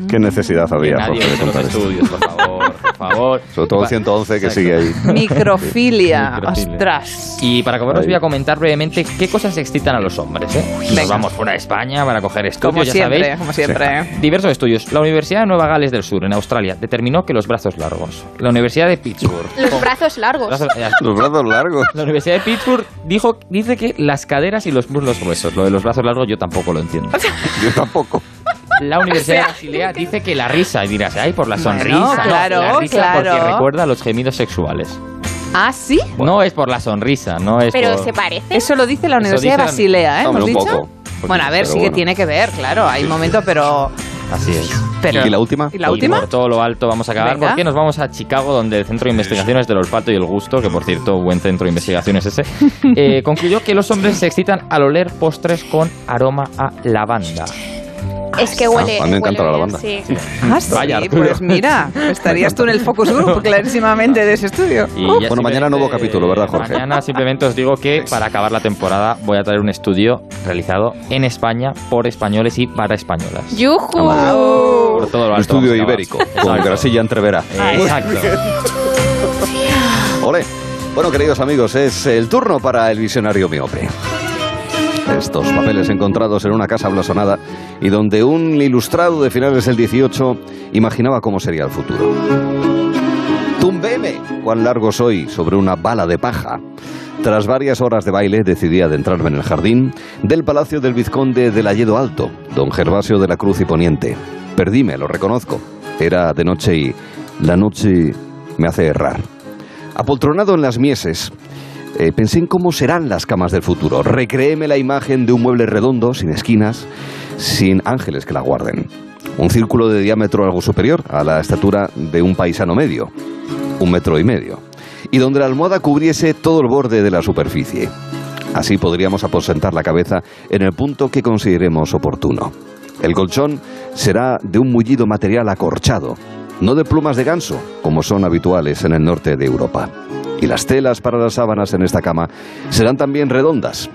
Qué necesidad había, nadie Jorge, de los contar esto. estudios, por favor, por favor. Sobre todo el Va- 111 que Exacto. sigue ahí. Microfilia. Microfilia. Ostras. Y para acabar os voy a comentar brevemente qué cosas excitan a los hombres. ¿eh? Nos Venga. vamos fuera de España para coger estudios, Como ya siempre, sabéis. como siempre. Diversos estudios. La Universidad de Nueva Gales del Sur, en Australia, determinó que los brazos largos. La Universidad de Pittsburgh. Los brazos largos. Brazos- eh, Los brazos largos. La Universidad de Pittsburgh dijo, dice que las caderas y los muslos gruesos. Lo de los brazos largos yo tampoco lo entiendo. Yo tampoco. La Universidad de Basilea dice que la risa, y dirás, ay, por la Bueno, sonrisa. no, claro, la risa claro. porque recuerda los gemidos sexuales. Ah, sí. No es por la sonrisa, no es Pero por... se parece. Eso lo dice la Universidad de dice Basilea, ¿eh? ¿Hemos un dicho? poco. Bueno, a ver, sí que tiene que ver, claro. Hay momentos, pero. Así es. pero ¿Y la última? ¿Y la Y última? por todo lo alto vamos a acabar Venga. porque nos vamos a Chicago donde el Centro de Investigaciones del Olfato y el Gusto, que por cierto, buen centro de investigaciones ese, eh, concluyó que los hombres se excitan al oler postres con aroma a lavanda. Es que huele. Ah, a mí me encanta huele la lavanda. Sí. Ah, sí, Vaya, pues mira, estarías tú en el focus group clarísimamente de ese estudio. Y Bueno, mañana nuevo capítulo, ¿verdad, Jorge? Mañana simplemente os digo que para acabar la temporada voy a traer un estudio realizado en España por españoles y para españolas. ¡Yujú! Por todo lo alto. Estudio ibérico, Exacto. con grasilla entrevera. Exacto. Ole. Bueno, queridos amigos, es el turno para el visionario miope. Estos papeles encontrados en una casa blasonada y donde un ilustrado de finales del 18 imaginaba cómo sería el futuro. Tumbeme, cuán largo soy sobre una bala de paja. Tras varias horas de baile decidí adentrarme en el jardín del Palacio del Vizconde del Alledo Alto, don Gervasio de la Cruz y Poniente. Perdíme, lo reconozco. Era de noche y la noche me hace errar. Apoltronado en las mieses, eh, pensé en cómo serán las camas del futuro. Recréeme la imagen de un mueble redondo, sin esquinas, sin ángeles que la guarden. Un círculo de diámetro algo superior a la estatura de un paisano medio, un metro y medio, y donde la almohada cubriese todo el borde de la superficie. Así podríamos aposentar la cabeza en el punto que consideremos oportuno. El colchón será de un mullido material acorchado, no de plumas de ganso, como son habituales en el norte de Europa. Y las telas para las sábanas en esta cama serán también redondas.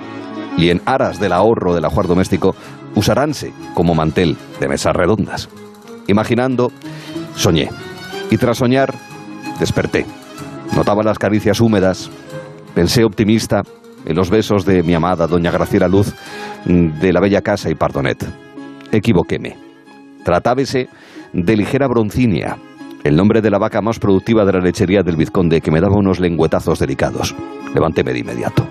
Y en aras del ahorro del ajuar doméstico, usaránse como mantel de mesas redondas. Imaginando, soñé. Y tras soñar, desperté. Notaba las caricias húmedas. Pensé optimista en los besos de mi amada doña Graciela Luz mm, de la bella casa y Pardonet. Equivoquéme. Tratábese de ligera broncinia, el nombre de la vaca más productiva de la lechería del Vizconde que me daba unos lengüetazos delicados. Levantéme de inmediato.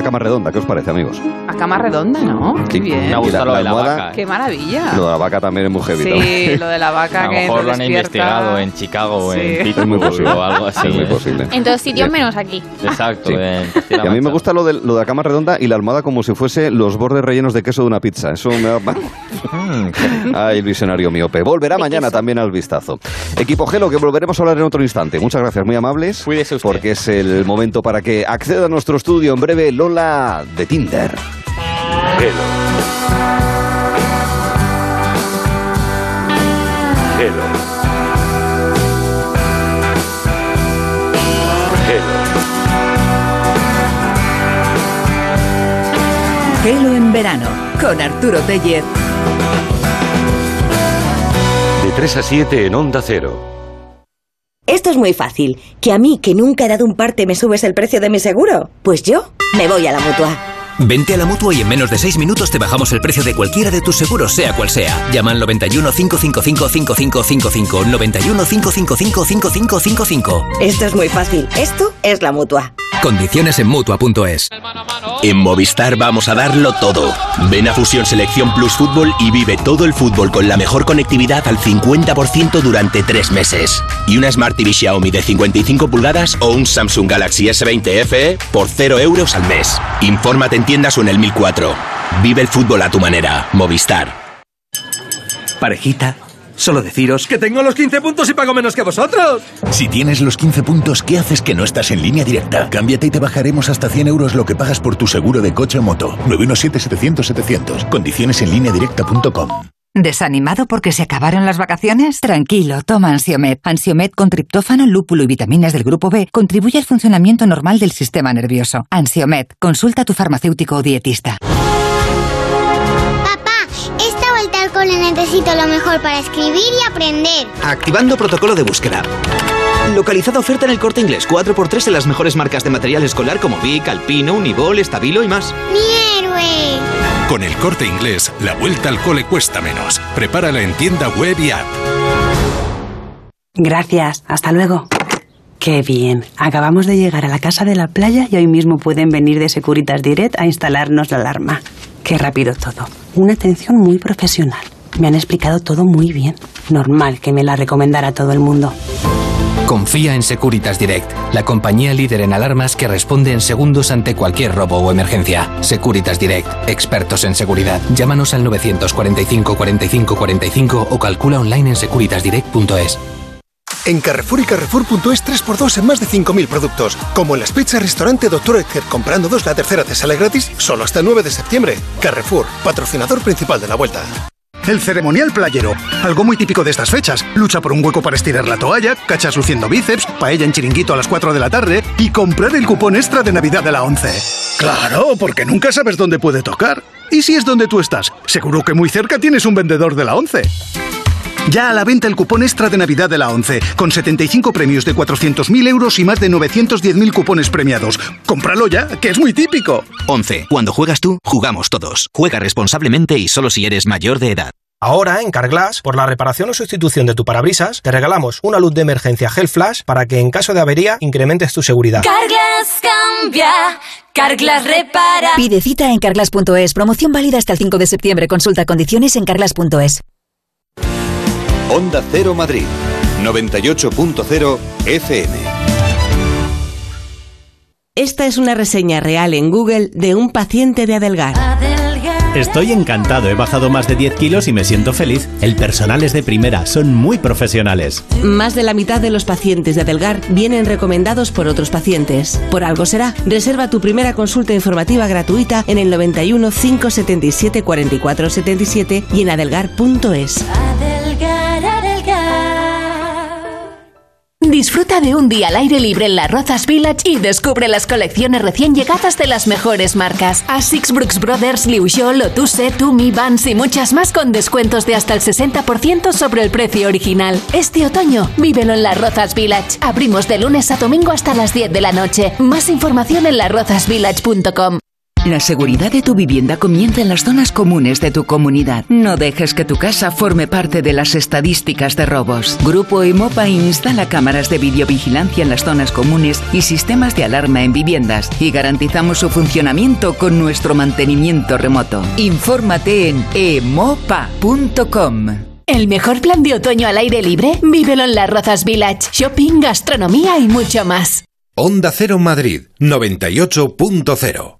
Una cama redonda, ¿qué os parece, amigos? A cama redonda, ¿no? Qué Sí, bien. me ha gustado lo de la almohada- vaca. Qué maravilla. Lo de la vaca también es muy heavy. Sí, también. lo de la vaca A lo que mejor te lo han despierta. investigado en Chicago o Sí. en Es muy Pittsburgh posible. o algo así. Es muy posible. En todos sitios menos aquí. Exacto. Sí. en Y a mí me gusta lo de, lo de la cama redonda y la almohada como si fuese los bordes rellenos de queso de una pizza. Eso me da... Ay, el visionario miope. Volverá mañana también al vistazo. Equipo Gelo, que volveremos a hablar en otro instante. Muchas gracias, muy amables. Porque es el momento para que acceda a nuestro estudio en breve Lola de Tinder. Gelo en verano con Arturo Tellez. De 3 a 7 en Onda Cero. Esto es muy fácil. ¿Que a mí, que nunca he dado un parte, me subes el precio de mi seguro? Pues yo me voy a la mutua. Vente a la mutua y en menos de 6 minutos te bajamos el precio de cualquiera de tus seguros, sea cual sea. Llama al 91 555 5555. 91 555 5555. Esto es muy fácil. Esto es la mutua. Condiciones en mutua.es. En Movistar vamos a darlo todo. Ven a Fusión Selección Plus Fútbol y vive todo el fútbol con la mejor conectividad al 50% durante tres meses. Y una Smart TV Xiaomi de 55 pulgadas o un Samsung Galaxy S20 FE por 0 euros al mes. Infórmate en tiendas o en el 1004. Vive el fútbol a tu manera. Movistar. Parejita, solo deciros que tengo los 15 puntos y pago menos que vosotros. Si tienes los 15 puntos, ¿qué haces que no estás en línea directa? Cámbiate y te bajaremos hasta 100 euros lo que pagas por tu seguro de coche o moto. 917-700-700. Condiciones en lineadirecta.com. ¿Desanimado porque se acabaron las vacaciones? Tranquilo, toma Ansiomed. Ansiomed con triptófano, lúpulo y vitaminas del grupo B contribuye al funcionamiento normal del sistema nervioso. Ansiomed, consulta a tu farmacéutico o dietista. Papá, esta vuelta al cole necesito lo mejor para escribir y aprender. Activando protocolo de búsqueda. Localizada oferta en el corte inglés 4x3 en las mejores marcas de material escolar como Vic, Alpino, Unibol, Estabilo y más. ¡Mi héroe! Con el corte inglés, la vuelta al cole cuesta menos. Prepárala en tienda web y app. Gracias, hasta luego. Qué bien. Acabamos de llegar a la casa de la playa y hoy mismo pueden venir de Securitas Direct a instalarnos la alarma. Qué rápido todo. Una atención muy profesional. Me han explicado todo muy bien. Normal que me la recomendara todo el mundo. Confía en Securitas Direct, la compañía líder en alarmas que responde en segundos ante cualquier robo o emergencia. Securitas Direct, expertos en seguridad. Llámanos al 945 45 45 o calcula online en securitasdirect.es. En Carrefour y Carrefour.es 3x2 en más de 5.000 productos. Como en las pizzas restaurante Dr. Edgar, comprando dos la tercera te sale gratis, solo hasta el 9 de septiembre. Carrefour, patrocinador principal de la vuelta. El ceremonial playero. Algo muy típico de estas fechas. Lucha por un hueco para estirar la toalla, cachas luciendo bíceps, paella en chiringuito a las 4 de la tarde y comprar el cupón extra de Navidad de la 11. Claro, porque nunca sabes dónde puede tocar. ¿Y si es donde tú estás? Seguro que muy cerca tienes un vendedor de la 11. Ya a la venta el cupón extra de Navidad de la 11, con 75 premios de 400.000 euros y más de 910.000 cupones premiados. ¡Cómpralo ya, que es muy típico! 11. Cuando juegas tú, jugamos todos. Juega responsablemente y solo si eres mayor de edad. Ahora, en Carglass, por la reparación o sustitución de tu parabrisas, te regalamos una luz de emergencia Gel Flash para que en caso de avería incrementes tu seguridad. Carglass cambia, Carglass repara. Pide cita en carglass.es. Promoción válida hasta el 5 de septiembre. Consulta condiciones en carglass.es. Onda Cero Madrid, 98.0 FM. Esta es una reseña real en Google de un paciente de Adelgar. Estoy encantado, he bajado más de 10 kilos y me siento feliz. El personal es de primera, son muy profesionales. Más de la mitad de los pacientes de Adelgar vienen recomendados por otros pacientes. Por algo será. Reserva tu primera consulta informativa gratuita en el 91 577 44 77 y en adelgar.es. Disfruta de un día al aire libre en la Rozas Village y descubre las colecciones recién llegadas de las mejores marcas. Asics, Brooks Brothers, Liu Xiao, Lotuse, Tumi, Vans y muchas más con descuentos de hasta el 60% sobre el precio original. Este otoño, vívelo en la Rozas Village. Abrimos de lunes a domingo hasta las 10 de la noche. Más información en larozasvillage.com. La seguridad de tu vivienda comienza en las zonas comunes de tu comunidad. No dejes que tu casa forme parte de las estadísticas de robos. Grupo Emopa instala cámaras de videovigilancia en las zonas comunes y sistemas de alarma en viviendas y garantizamos su funcionamiento con nuestro mantenimiento remoto. Infórmate en emopa.com. El mejor plan de otoño al aire libre, vívelo en las Rozas Village. Shopping, gastronomía y mucho más. Onda Cero Madrid, 98.0.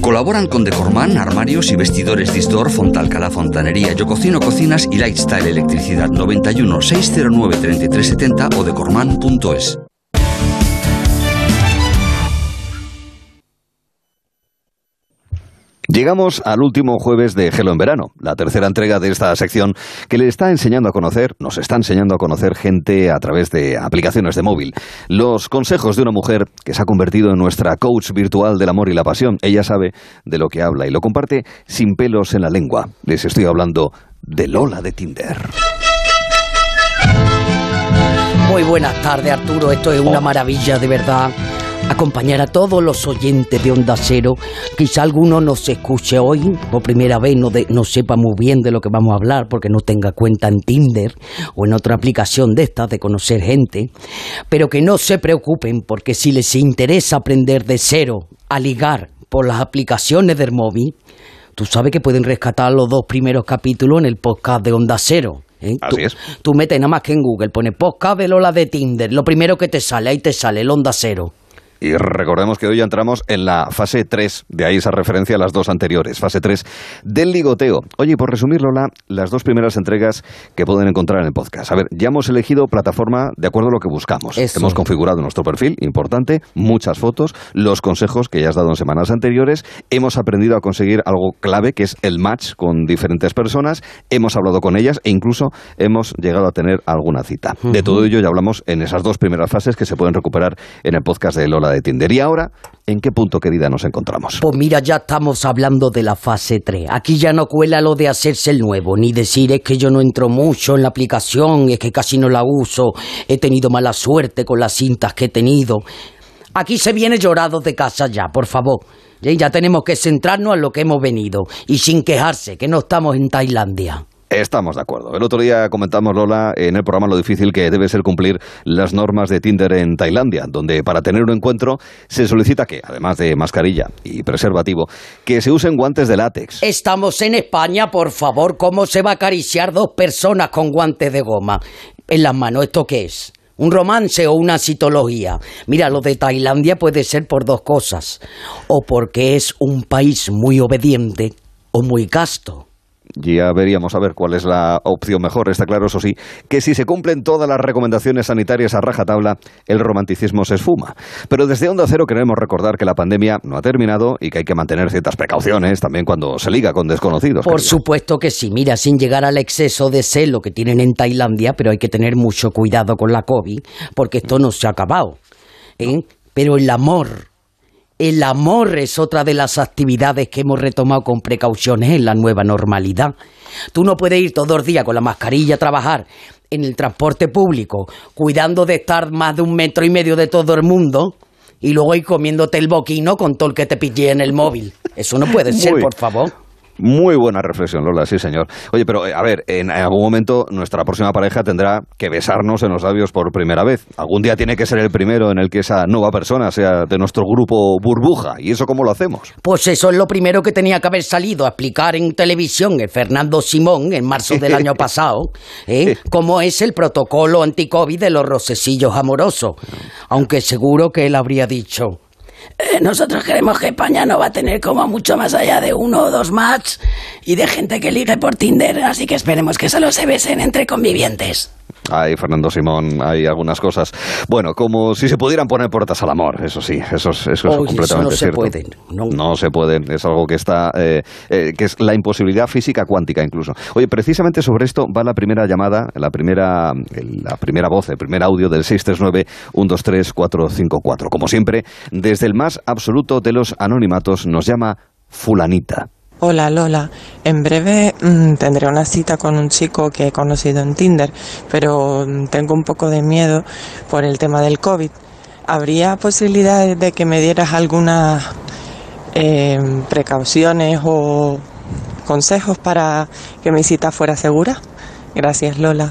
Colaboran con Decorman, armarios y vestidores Distor, Fontalcala Fontanería, Yo Cocino Cocinas y Lifestyle Electricidad 91 609 3370 o decorman.es. Llegamos al último jueves de Gelo en Verano, la tercera entrega de esta sección que le está enseñando a conocer, nos está enseñando a conocer gente a través de aplicaciones de móvil. Los consejos de una mujer que se ha convertido en nuestra coach virtual del amor y la pasión. Ella sabe de lo que habla y lo comparte sin pelos en la lengua. Les estoy hablando de Lola de Tinder. Muy buenas tardes, Arturo. Esto es una maravilla, de verdad. Acompañar a todos los oyentes de Onda Cero. Quizá alguno nos escuche hoy por primera vez, no, de- no sepa muy bien de lo que vamos a hablar porque no tenga cuenta en Tinder o en otra aplicación de estas de conocer gente. Pero que no se preocupen porque si les interesa aprender de cero a ligar por las aplicaciones del móvil, tú sabes que pueden rescatar los dos primeros capítulos en el podcast de Onda Cero. ¿eh? Así tú, es. Tú metes nada más que en Google, pones podcast de Lola de Tinder, lo primero que te sale, ahí te sale el Onda Cero. Y recordemos que hoy ya entramos en la fase 3, de ahí esa referencia a las dos anteriores, fase 3 del ligoteo. Oye, y por resumirlo, la, las dos primeras entregas que pueden encontrar en el podcast. A ver, ya hemos elegido plataforma de acuerdo a lo que buscamos. Eso. Hemos configurado nuestro perfil, importante, muchas fotos, los consejos que ya has dado en semanas anteriores. Hemos aprendido a conseguir algo clave, que es el match con diferentes personas. Hemos hablado con ellas e incluso hemos llegado a tener alguna cita. De todo ello ya hablamos en esas dos primeras fases que se pueden recuperar en el podcast de Lola de Tinder. Y ahora, ¿en qué punto, querida, nos encontramos? Pues mira, ya estamos hablando de la fase 3. Aquí ya no cuela lo de hacerse el nuevo, ni decir es que yo no entro mucho en la aplicación, es que casi no la uso, he tenido mala suerte con las cintas que he tenido. Aquí se viene llorado de casa ya, por favor. Ya ya tenemos que centrarnos en lo que hemos venido y sin quejarse, que no estamos en Tailandia. Estamos de acuerdo. El otro día comentamos, Lola, en el programa lo difícil que debe ser cumplir las normas de Tinder en Tailandia, donde para tener un encuentro se solicita que, además de mascarilla y preservativo, que se usen guantes de látex. Estamos en España, por favor, ¿cómo se va a acariciar dos personas con guantes de goma en las manos? ¿Esto qué es? ¿Un romance o una citología? Mira, lo de Tailandia puede ser por dos cosas. O porque es un país muy obediente o muy casto. Ya veríamos a ver cuál es la opción mejor. Está claro, eso sí, que si se cumplen todas las recomendaciones sanitarias a rajatabla, el romanticismo se esfuma. Pero desde Onda Cero queremos recordar que la pandemia no ha terminado y que hay que mantener ciertas precauciones también cuando se liga con desconocidos. Por querida. supuesto que sí, mira, sin llegar al exceso de celo que tienen en Tailandia, pero hay que tener mucho cuidado con la COVID, porque esto no se ha acabado. ¿eh? Pero el amor, el amor es otra de las actividades que hemos retomado con precauciones en la nueva normalidad. Tú no puedes ir todos los días con la mascarilla a trabajar en el transporte público, cuidando de estar más de un metro y medio de todo el mundo, y luego ir comiéndote el boquino con todo el que te pillé en el móvil. Eso no puede ser, por favor. Muy buena reflexión, Lola, sí, señor. Oye, pero eh, a ver, en algún momento nuestra próxima pareja tendrá que besarnos en los labios por primera vez. Algún día tiene que ser el primero en el que esa nueva persona sea de nuestro grupo burbuja. ¿Y eso cómo lo hacemos? Pues eso es lo primero que tenía que haber salido a explicar en televisión el Fernando Simón en marzo del año pasado, ¿eh? cómo es el protocolo anticovid de los rosesillos amorosos. Aunque seguro que él habría dicho, "Eh, nosotros queremos que España no va a tener como mucho más allá de uno o dos match y de gente que ligue por Tinder, así que esperemos que solo se besen entre convivientes. Ay, Fernando Simón, hay algunas cosas. Bueno, como si se pudieran poner puertas al amor, eso sí, eso es, eso es Oye, eso completamente no se cierto. puede, no. se puede, es algo que está, eh, eh, que es la imposibilidad física cuántica incluso. Oye, precisamente sobre esto va la primera llamada, la primera, la primera voz, el primer audio del 639-123-454. Como siempre, desde el más absoluto de los anonimatos nos llama fulanita. Hola Lola, en breve mm, tendré una cita con un chico que he conocido en Tinder, pero mm, tengo un poco de miedo por el tema del COVID. ¿Habría posibilidades de que me dieras algunas eh, precauciones o consejos para que mi cita fuera segura? Gracias Lola.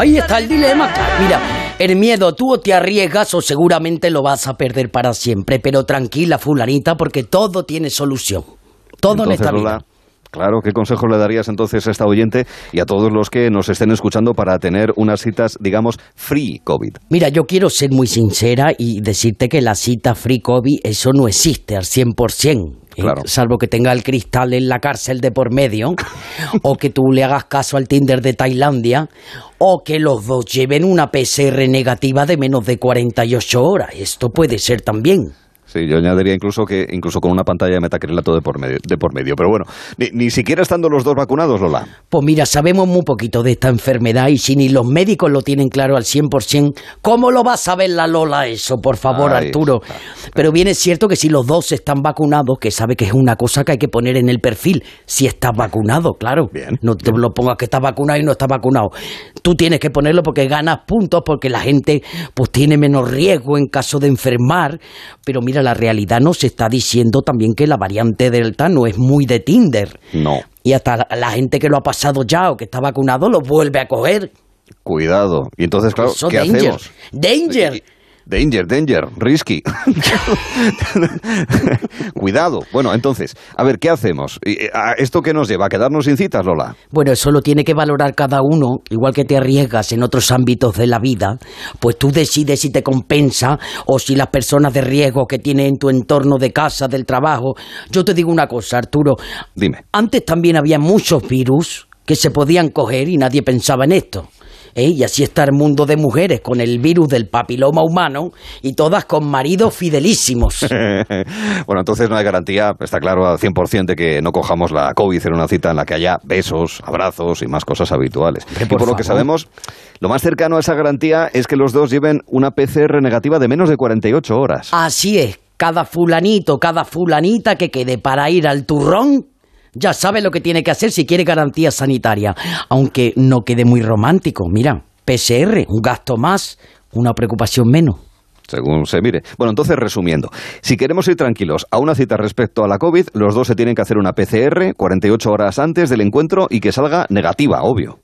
Ahí está el dilema. Mira, el miedo, tú o te arriesgas o seguramente lo vas a perder para siempre. Pero tranquila, fulanita, porque todo tiene solución. Todo en Entonces, esta vida. Claro, ¿qué consejo le darías entonces a esta oyente y a todos los que nos estén escuchando para tener unas citas, digamos, free COVID? Mira, yo quiero ser muy sincera y decirte que la cita Free COVID, eso no existe al 100%. ¿Eh? Claro. Salvo que tenga el cristal en la cárcel de por medio, o que tú le hagas caso al Tinder de Tailandia, o que los dos lleven una PCR negativa de menos de 48 horas. Esto puede ser también. Sí, yo añadiría incluso que incluso con una pantalla de metacrilato de por medio, de por medio. Pero bueno, ni, ni siquiera estando los dos vacunados, Lola. Pues mira, sabemos muy poquito de esta enfermedad y si ni los médicos lo tienen claro al 100%, ¿cómo lo va a saber la Lola eso, por favor, Arturo? Pero bien es cierto que si los dos están vacunados, que sabe que es una cosa que hay que poner en el perfil, si estás vacunado, claro. No te lo pongas que estás vacunado y no estás vacunado. Tú tienes que ponerlo porque ganas puntos, porque la gente pues tiene menos riesgo en caso de enfermar. Pero mira, la realidad nos está diciendo también que la variante Delta no es muy de Tinder. No. Y hasta la, la gente que lo ha pasado ya o que está vacunado lo vuelve a coger. Cuidado. Y entonces, claro, Eso, ¿qué danger. hacemos? Danger. Danger, danger, risky. Cuidado. Bueno, entonces, a ver, ¿qué hacemos? ¿Y, eh, a ¿Esto qué nos lleva? ¿A quedarnos sin citas, Lola? Bueno, eso lo tiene que valorar cada uno, igual que te arriesgas en otros ámbitos de la vida, pues tú decides si te compensa o si las personas de riesgo que tienes en tu entorno de casa, del trabajo. Yo te digo una cosa, Arturo. Dime. Antes también había muchos virus que se podían coger y nadie pensaba en esto. ¿Eh? Y así está el mundo de mujeres con el virus del papiloma humano y todas con maridos fidelísimos. bueno, entonces no hay garantía, está claro al 100% de que no cojamos la COVID en una cita en la que haya besos, abrazos y más cosas habituales. y por lo que sabemos, lo más cercano a esa garantía es que los dos lleven una PCR negativa de menos de 48 horas. Así es, cada fulanito, cada fulanita que quede para ir al turrón, Ya sabe lo que tiene que hacer si quiere garantía sanitaria. Aunque no quede muy romántico. Mira, PCR, un gasto más, una preocupación menos. según se mire. Bueno, entonces resumiendo, si queremos ir tranquilos a una cita respecto a la COVID, los dos se tienen que hacer una PCR 48 horas antes del encuentro y que salga negativa, obvio.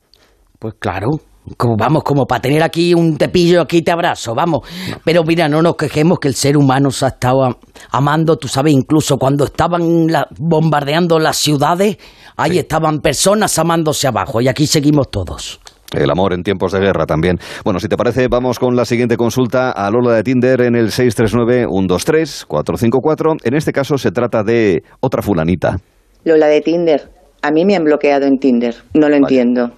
Pues claro, como, vamos, como para tener aquí un tepillo, aquí te abrazo, vamos. Pero mira, no nos quejemos que el ser humano se ha estado am- amando, tú sabes, incluso cuando estaban la- bombardeando las ciudades, ahí estaban personas amándose abajo y aquí seguimos todos. El amor en tiempos de guerra también. Bueno, si te parece, vamos con la siguiente consulta a Lola de Tinder en el 639-123-454. En este caso se trata de otra fulanita. Lola de Tinder. A mí me han bloqueado en Tinder. No lo entiendo.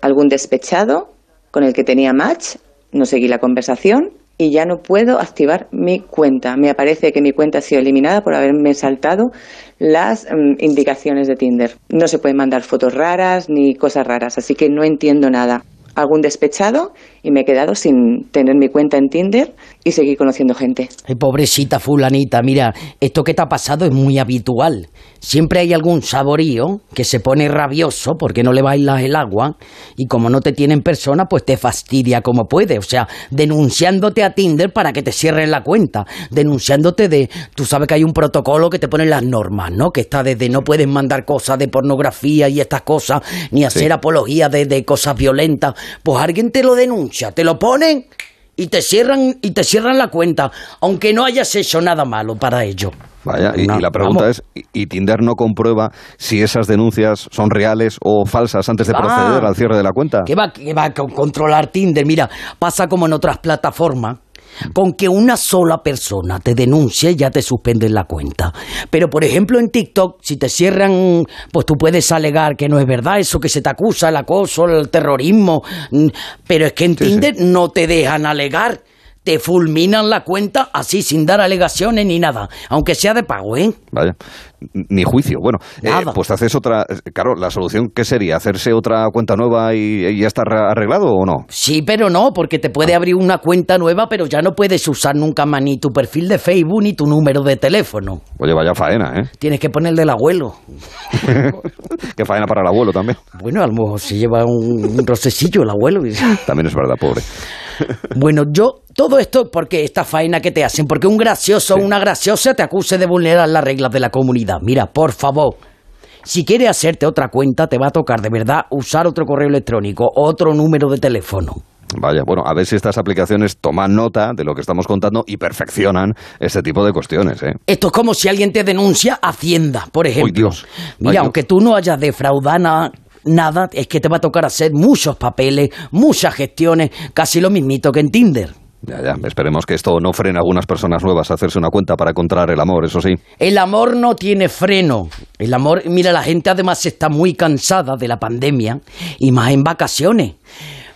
Algún despechado con el que tenía match, no seguí la conversación y ya no puedo activar mi cuenta. Me aparece que mi cuenta ha sido eliminada por haberme saltado las mm, indicaciones de Tinder. No se pueden mandar fotos raras ni cosas raras, así que no entiendo nada. Algún despechado y me he quedado sin tener mi cuenta en Tinder y seguir conociendo gente. Ay, pobrecita fulanita, mira, esto que te ha pasado es muy habitual. Siempre hay algún saborío que se pone rabioso porque no le bailas el agua y como no te tiene en persona, pues te fastidia como puede. O sea, denunciándote a Tinder para que te cierren la cuenta. Denunciándote de... Tú sabes que hay un protocolo que te pone las normas, ¿no? Que está desde no puedes mandar cosas de pornografía y estas cosas, ni hacer apología de, de cosas violentas. Pues alguien te lo denuncia, te lo ponen y te cierran y te cierran la cuenta, aunque no hayas hecho nada malo para ello. Vaya, y, y la pregunta vamos. es, ¿y- ¿y Tinder no comprueba si esas denuncias son reales o falsas antes de Ah. proceder al cierre de la cuenta? ¿Qué va, qué va a con- controlar Tinder? Mira, pasa como en otras plataformas. Con que una sola persona te denuncie ya te suspenden la cuenta. Pero por ejemplo en TikTok, si te cierran, pues tú puedes alegar que no es verdad eso que se te acusa, el acoso, el terrorismo. mm, Pero es que en Tinder no te dejan alegar. Te fulminan la cuenta así sin dar alegaciones ni nada. Aunque sea de pago, ¿eh? Vaya, ni juicio. Bueno, eh, pues te haces otra... Claro, la solución, ¿qué sería? ¿Hacerse otra cuenta nueva y, y ya está arre- arreglado o no? Sí, pero no, porque te puede abrir una cuenta nueva, pero ya no puedes usar nunca más ni tu perfil de Facebook ni tu número de teléfono. Oye, vaya faena, ¿eh? Tienes que poner el abuelo. Qué faena para el abuelo también. Bueno, a lo mejor se lleva un, un rocecillo el abuelo. También es verdad, pobre. Bueno, yo, todo esto porque esta faena que te hacen, porque un gracioso o una graciosa te acuse de vulnerar las reglas de la comunidad. Mira, por favor, si quieres hacerte otra cuenta, te va a tocar de verdad usar otro correo electrónico, otro número de teléfono. Vaya, bueno, a ver si estas aplicaciones toman nota de lo que estamos contando y perfeccionan este tipo de cuestiones, ¿eh? Esto es como si alguien te denuncia Hacienda, por ejemplo. Dios. Mira, Ay, Dios. aunque tú no hayas defraudado nada, es que te va a tocar hacer muchos papeles, muchas gestiones, casi lo mismito que en Tinder. Ya, ya, esperemos que esto no frene a algunas personas nuevas a hacerse una cuenta para encontrar el amor, eso sí. El amor no tiene freno. El amor, mira, la gente además está muy cansada de la pandemia y más en vacaciones.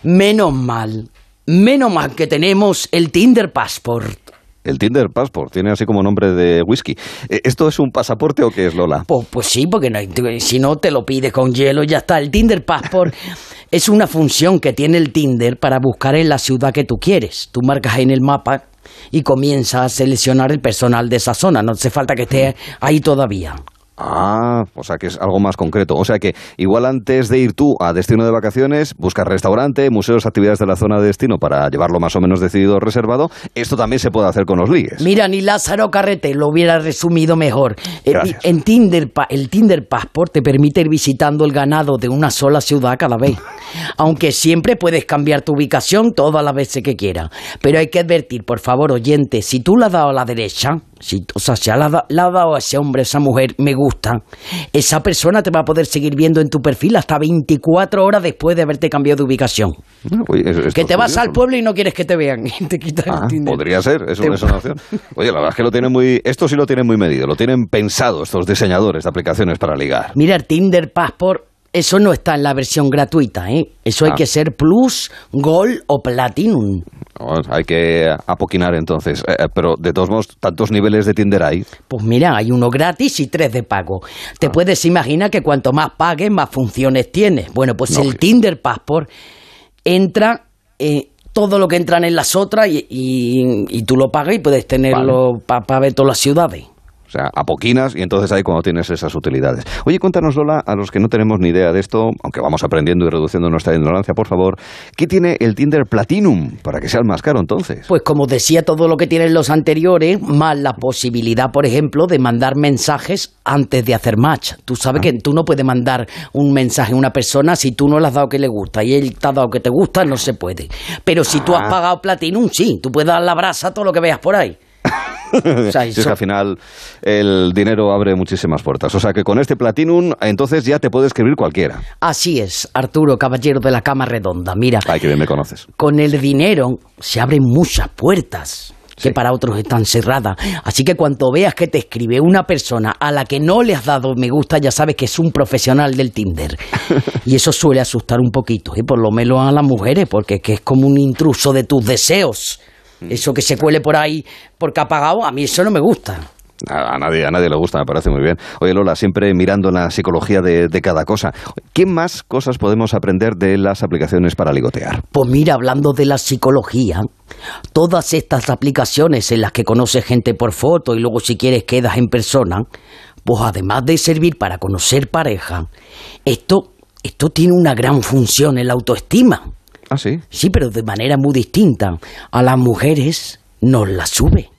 Menos mal, menos mal que tenemos el Tinder Passport. El Tinder Passport tiene así como nombre de whisky. Eh, ¿Esto es un pasaporte o qué es, Lola? Pues, pues sí, porque no si no te lo pides con hielo, ya está. El Tinder Passport es una función que tiene el Tinder para buscar en la ciudad que tú quieres. Tú marcas en el mapa y comienzas a seleccionar el personal de esa zona. No hace falta que esté ahí todavía. Ah, o sea que es algo más concreto. O sea que igual antes de ir tú a destino de vacaciones, buscas restaurante, museos, actividades de la zona de destino para llevarlo más o menos decidido o reservado. Esto también se puede hacer con los ligues. Mira, ni Lázaro Carrete lo hubiera resumido mejor. Eh, Gracias. En Tinder, el Tinder Passport te permite ir visitando el ganado de una sola ciudad cada vez. Aunque siempre puedes cambiar tu ubicación todas las veces que quieras. Pero hay que advertir, por favor, oyente, si tú le has dado a la derecha, si, o sea, si le has da- le has dado a ese hombre, a esa mujer, me gusta, esa persona te va a poder seguir viendo en tu perfil hasta 24 horas después de haberte cambiado de ubicación. Oye, es- esto Que te vas al pueblo y no quieres que te vean. Y te quitan el Ah, Tinder. podría ser, es una, es una opción. Oye, la verdad es que lo tienen muy, esto sí lo tienen muy medido, lo tienen pensado estos diseñadores de aplicaciones para ligar. Mira, el Tinder Passport, eso no está en la versión gratuita, ¿eh? Eso hay Ah. que ser Plus, Gold o Platinum. Hay que apoquinar entonces. Eh, eh, pero de todos modos, tantos niveles de Tinder hay. Pues mira, hay uno gratis y tres de pago. Te puedes imaginar que cuanto más pagues, más funciones tienes. Bueno, pues el Tinder Passport entra eh, todo lo que entran en las otras y, y- y tú lo pagas y puedes tenerlo para ver todas las ciudades. Sea, a poquinas y entonces ahí cuando tienes esas utilidades. Oye, cuéntanos, Lola, a los que no tenemos ni idea de esto, aunque vamos aprendiendo y reduciendo nuestra ignorancia, por favor, ¿qué tiene el Tinder Platinum para que sea el más caro entonces? Pues como decía todo lo que tienen los anteriores, más la posibilidad, por ejemplo, de mandar mensajes antes de hacer match. Tú sabes que tú no puedes mandar un mensaje a una persona si tú no le has dado que le gusta y él te ha dado que te gusta, no se puede. Pero si tú has Ah. pagado Platinum, sí, tú puedes dar la brasa a todo lo que veas por ahí. sea, Si es que al final el dinero abre muchísimas puertas. O sea que con este Platinum, entonces ya te puede escribir cualquiera. Así es, Arturo, caballero de la cama redonda. Mira, Ay, que bien me conoces. con el dinero se abren muchas puertas que para otros están cerradas. Así que cuando veas que te escribe una persona a la que no le has dado me gusta, ya sabes que es un profesional del Tinder. y eso suele asustar un poquito, y por lo menos a las mujeres, porque es que es como un intruso de tus deseos. Eso que se cuele por ahí porque ha pagado, a mí eso no me gusta. A, a nadie, a nadie le gusta, me parece muy bien. Oye, Lola, siempre mirando la psicología de, de cada cosa. ¿Qué más cosas podemos aprender de las aplicaciones para ligotear? Pues mira, hablando de la psicología, todas estas aplicaciones en las que conoces gente por foto y luego si quieres quedas en persona, pues además de servir para conocer pareja, esto, esto tiene una gran función en la autoestima. ¿Ah, sí? Sí, pero de manera muy distinta. A las mujeres nos la sube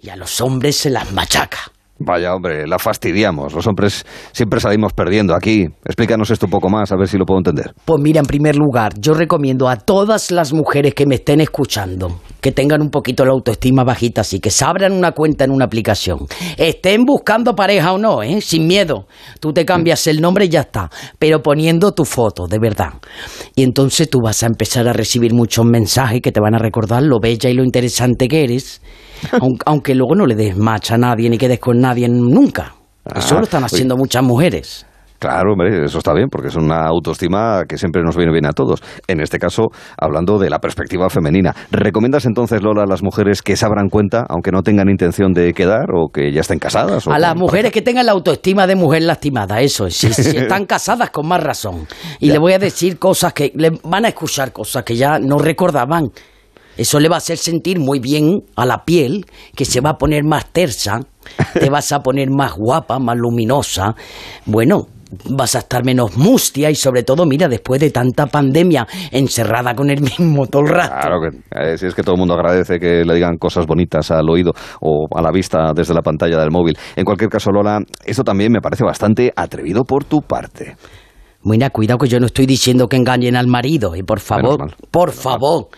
y a los hombres se las machaca. Vaya, hombre, la fastidiamos. Los hombres siempre salimos perdiendo aquí. Explícanos esto un poco más, a ver si lo puedo entender. Pues mira, en primer lugar, yo recomiendo a todas las mujeres que me estén escuchando que tengan un poquito la autoestima bajita, así que se abran una cuenta en una aplicación. Estén buscando pareja o no, ¿eh? Sin miedo. Tú te cambias el nombre y ya está, pero poniendo tu foto, de verdad. Y entonces tú vas a empezar a recibir muchos mensajes que te van a recordar lo bella y lo interesante que eres, aun- aunque luego no le des match a nadie ni quedes con nadie nunca. Eso Ah, lo están oye. haciendo muchas mujeres. Claro, hombre, eso está bien, porque es una autoestima que siempre nos viene bien a todos. En este caso, hablando de la perspectiva femenina. ¿Recomiendas entonces, Lola, a las mujeres que se abran cuenta, aunque no tengan intención de quedar o que ya estén casadas? o A las mujeres que tengan la autoestima de mujer lastimada, eso es. Si, si están casadas, con más razón. Y le voy a decir cosas que le van a escuchar cosas que ya no recordaban. Eso le va a hacer sentir muy bien a la piel, que se va a poner más tersa, te vas a poner más guapa, más luminosa. Bueno, vas a estar menos mustia y sobre todo, mira, después de tanta pandemia encerrada con el mismo todo el rato. Claro que eh, si es que todo el mundo agradece que le digan cosas bonitas al oído o a la vista desde la pantalla del móvil. En cualquier caso, Lola, esto también me parece bastante atrevido por tu parte. Mira, cuidado que yo no estoy diciendo que engañen al marido. Y por favor, por favor.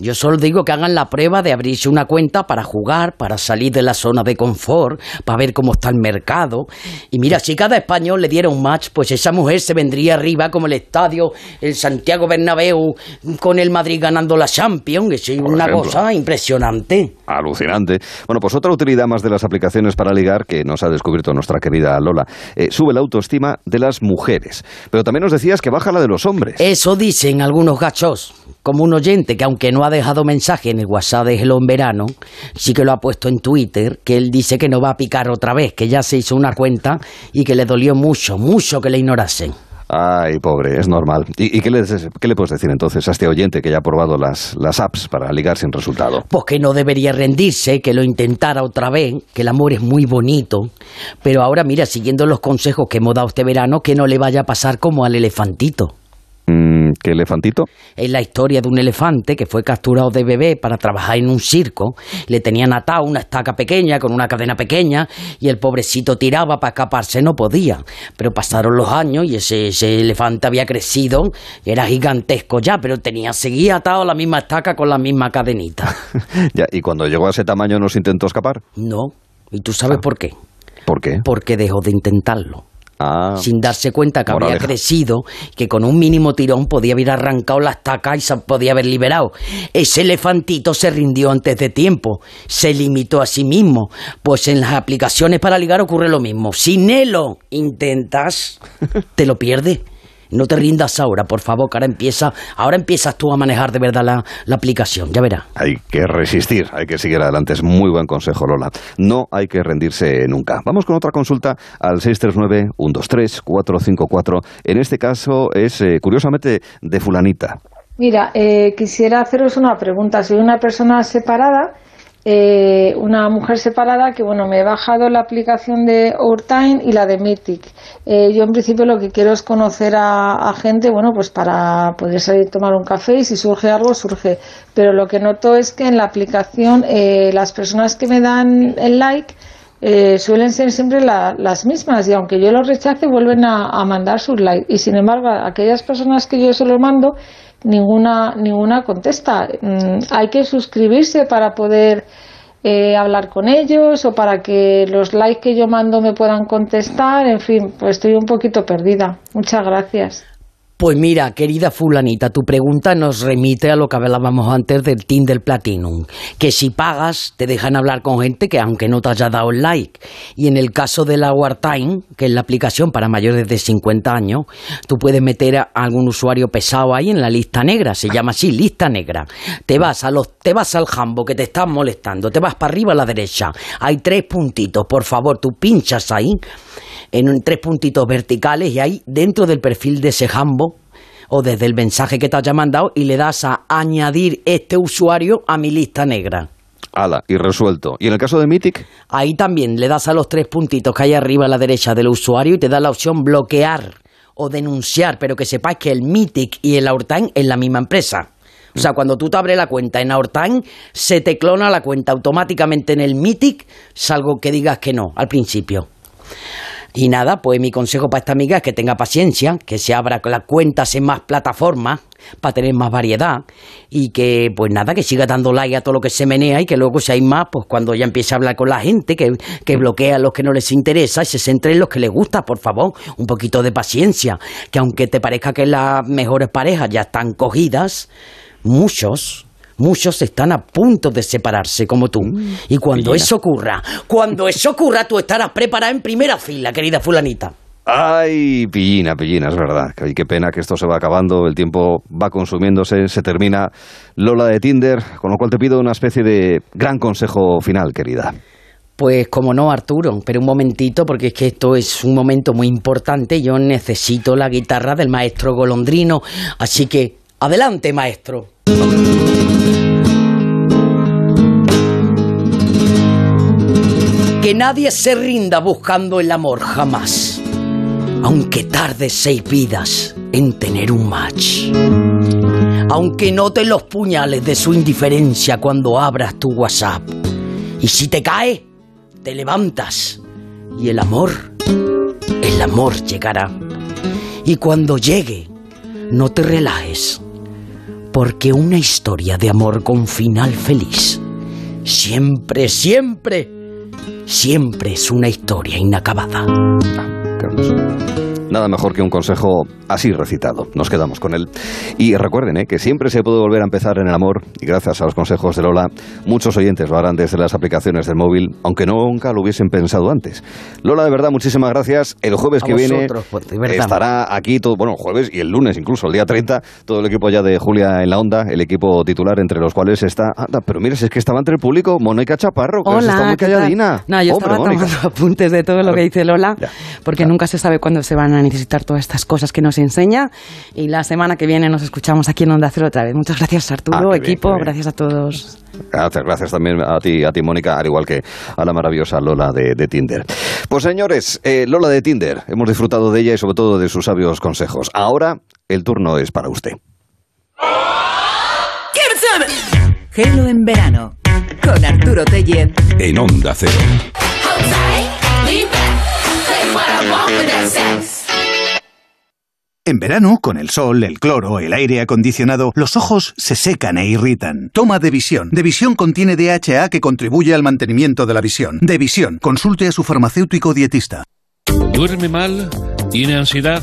Yo solo digo que hagan la prueba de abrirse una cuenta para jugar, para salir de la zona de confort, para ver cómo está el mercado. Y mira, si cada español le diera un match, pues esa mujer se vendría arriba como el estadio, el Santiago Bernabéu, con el Madrid ganando la Champions. Es una ejemplo. cosa impresionante. Alucinante. Bueno, pues otra utilidad más de las aplicaciones para ligar que nos ha descubierto nuestra querida Lola. eh, sube la autoestima de las mujeres. Pero también nos decías que baja la de los hombres. Eso dicen algunos gachos, como un oyente que aunque no ha dejado mensaje en el WhatsApp de Hello en verano, sí que lo ha puesto en Twitter, que él dice que no va a picar otra vez, que ya se hizo una cuenta y que le dolió mucho, mucho que le ignorasen. Ay, pobre, es normal. ¿Y, y qué, le, qué le puedes decir entonces a este oyente que ya ha probado las, las apps para ligar sin resultado? Pues que no debería rendirse, que lo intentara otra vez, que el amor es muy bonito, pero ahora mira, siguiendo los consejos que hemos dado este verano, que no le vaya a pasar como al elefantito. Mm, ¿Qué elefantito? Es la historia de un elefante que fue capturado de bebé para trabajar en un circo. Le tenían atado una estaca pequeña con una cadena pequeña y el pobrecito tiraba para escaparse, no podía. Pero pasaron los años y ese, ese elefante había crecido, era gigantesco ya, pero tenía, seguía atado a la misma estaca con la misma cadenita. Ya, ¿Y cuando llegó a ese tamaño nos intentó escapar? No. ¿Y tú sabes por qué? ¿Por qué? Porque dejó de intentarlo. Ah, sin darse cuenta que había crecido, que con un mínimo tirón podía haber arrancado la estaca y se podía haber liberado. Ese elefantito se rindió antes de tiempo, se limitó a sí mismo. Pues en las aplicaciones para ligar ocurre lo mismo. Si Nelo intentas, te lo pierdes. No te rindas ahora, por favor, que ahora empieza, ahora empiezas tú a manejar de verdad la, la aplicación, ya verás. Hay que resistir, hay que seguir adelante. Es muy buen consejo, Lola. No hay que rendirse nunca. Vamos con otra consulta al 639-123-454. En este caso es, eh, curiosamente, de fulanita. Mira, eh, quisiera haceros una pregunta. Soy una persona separada eh, una mujer separada que, bueno, me he bajado la aplicación de Overtime y la de Mythic. Eh, yo, en principio, lo que quiero es conocer a, gente, bueno, pues para poder salir a tomar un café y si surge algo, surge. Pero lo que noto es que en la aplicación eh, las personas que me dan el like eh, suelen ser siempre la- las mismas y aunque yo los rechace vuelven a, a mandar sus likes y sin embargo aquellas personas que yo se los mando ninguna ninguna contesta. Mm, hay que suscribirse para poder eh, hablar con ellos o para que los likes que yo mando me puedan contestar. En fin pues estoy un poquito perdida. Muchas gracias Pues mira, querida fulanita, tu pregunta nos remite a lo que hablábamos antes del Tinder Platinum, que si pagas te dejan hablar con gente que aunque no te haya dado el like. Y en el caso de la Wartime, que es la aplicación para mayores de 50 años, tú puedes meter a algún usuario pesado ahí en la lista negra, se llama así, lista negra. Te vas a los te vas al jambo que te están molestando, te vas para arriba a la derecha. Hay tres puntitos, por favor, tú pinchas ahí en tres puntitos verticales y ahí dentro del perfil de ese jambo o desde el mensaje que te haya mandado y le das a añadir este usuario a mi lista negra. Ala, y resuelto. ¿Y en el caso de Mythic? Ahí también le das a los tres puntitos que hay arriba a la derecha del usuario y te da la opción bloquear o denunciar, pero que sepáis que el Mythic y el Aurtime es la misma empresa. O sea, cuando tú te abres la cuenta en Aurtime, se te clona la cuenta automáticamente en el Mythic, salvo que digas que no al principio. Y nada, pues mi consejo para esta amiga es que tenga paciencia, que se abra las cuentas en más plataformas para tener más variedad y que pues nada, que siga dando like a todo lo que se menea y que luego si hay más, pues cuando ya empiece a hablar con la gente, que, que bloquea a los que no les interesa y se centre en los que les gusta, por favor, un poquito de paciencia, que aunque te parezca que las mejores parejas ya están cogidas, muchos Muchos están a punto de separarse como tú. Y cuando eso ocurra, cuando eso ocurra, tú estarás preparada en primera fila, querida fulanita. Ay, pillina, pillina, es verdad. Ay, qué pena que esto se va acabando, el tiempo va consumiéndose, se termina Lola de Tinder, con lo cual te pido una especie de gran consejo final, querida. Pues como no, Arturo, pero un momentito, porque es que esto es un momento muy importante. Yo necesito la guitarra del maestro Golondrino. Así que, adelante, maestro. Que nadie se rinda buscando el amor jamás. Aunque tarde seis vidas en tener un match. Aunque note los puñales de su indiferencia cuando abras tu WhatsApp. Y si te cae, te levantas. Y el amor, el amor llegará. Y cuando llegue, no te relajes. Porque una historia de amor con final feliz siempre, siempre, siempre es una historia inacabada. Nada mejor que un consejo así recitado. Nos quedamos con él. Y recuerden ¿eh? que siempre se puede volver a empezar en el amor y gracias a los consejos de Lola, muchos oyentes lo harán desde las aplicaciones del móvil, aunque nunca lo hubiesen pensado antes. Lola, de verdad, muchísimas gracias. El jueves A que viene vosotros, pues, estará aquí todo, bueno, jueves y el lunes incluso, el día 30, todo el equipo ya de Julia en la onda, el equipo titular entre los cuales está... Anda, pero mira, si es que estaba entre el público Mónica Chaparro, que está muy calladina. No, yo Hombre, estaba Mónica. tomando apuntes de todo lo que dice Lola, porque nunca se sabe cuándo se van a necesitar todas estas cosas que nos enseña. Y la semana que viene nos escuchamos aquí en Onda Cero otra vez. Muchas gracias, Arturo, Ah, equipo, bien. gracias a todos. Gracias, gracias también a ti, a ti, Mónica, al igual que a la maravillosa Lola de, de Tinder. Pues señores, eh, Lola de Tinder, hemos disfrutado de ella y sobre todo de sus sabios consejos. Ahora el turno es para usted. Gelo en verano. Con Arturo Tellez. En Onda Cero. En verano, con el sol, el cloro, el aire acondicionado, los ojos se secan e irritan. Toma Devisión. Devisión contiene DHA que contribuye al mantenimiento de la visión. Devisión. Consulte a su farmacéutico dietista. ¿Duerme mal? ¿Tiene ansiedad?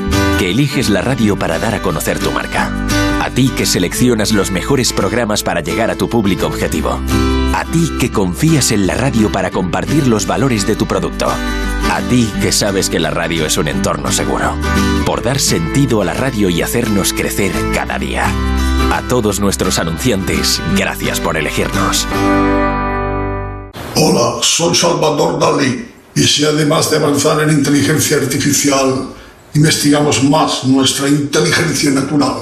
que eliges la radio para dar a conocer tu marca. A ti que seleccionas los mejores programas para llegar a tu público objetivo. A ti que confías en la radio para compartir los valores de tu producto. A ti que sabes que la radio es un entorno seguro. Por dar sentido a la radio y hacernos crecer cada día. A todos nuestros anunciantes, gracias por elegirnos. Hola, soy Salvador Dalí. Y si además de avanzar en inteligencia artificial, investigamos más nuestra inteligencia natural,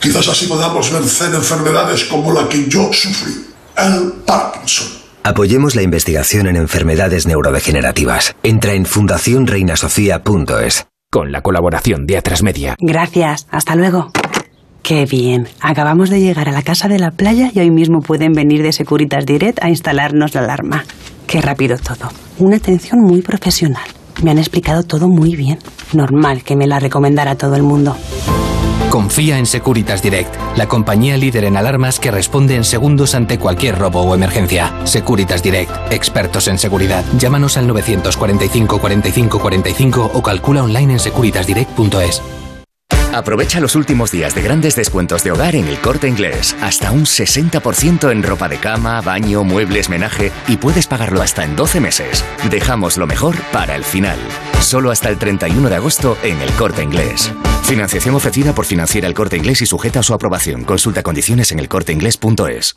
quizás así podamos vencer enfermedades como la que yo sufrí, el Parkinson. Apoyemos la investigación en enfermedades neurodegenerativas. Entra en fundacionreinasofía.es. Con la colaboración de Atrasmedia. Gracias, hasta luego. Qué bien. Acabamos de llegar a la casa de la playa y hoy mismo pueden venir de Securitas Direct a instalarnos la alarma. Qué rápido todo. Una atención muy profesional. Me han explicado todo muy bien. Normal que me la recomendara todo el mundo. Confía en Securitas Direct, la compañía líder en alarmas que responde en segundos ante cualquier robo o emergencia. Securitas Direct, expertos en seguridad. Llámanos al 945 45 45 o calcula online en securitasdirect.es. Aprovecha los últimos días de grandes descuentos de hogar en el corte inglés. Hasta un 60% en ropa de cama, baño, muebles, menaje y puedes pagarlo hasta en 12 meses. Dejamos lo mejor para el final. Solo hasta el 31 de agosto en el corte inglés. Financiación ofrecida por Financiera el corte inglés y sujeta a su aprobación. Consulta condiciones en elcorteinglés.es.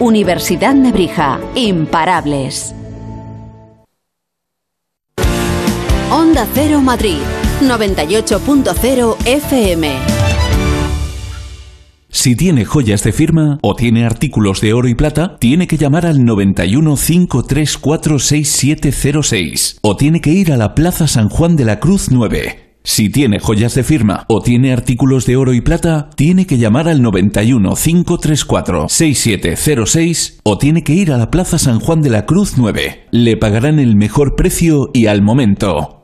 Universidad Nebrija. Imparables. Onda Cero Madrid. 98.0 FM. Si tiene joyas de firma o tiene artículos de oro y plata, tiene que llamar al 91 534 6706 o tiene que ir a la Plaza San Juan de la Cruz 9. Si tiene joyas de firma o tiene artículos de oro y plata, tiene que llamar al 91 534 6706 o tiene que ir a la Plaza San Juan de la Cruz 9. Le pagarán el mejor precio y al momento.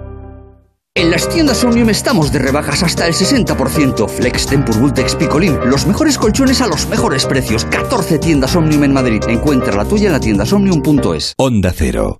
En las tiendas Omnium estamos de rebajas hasta el 60%. Flex, Tempur, Vultex, Picolín. Los mejores colchones a los mejores precios. 14 tiendas Omnium en Madrid. Encuentra la tuya en la tiendasomnium.es. Onda Cero.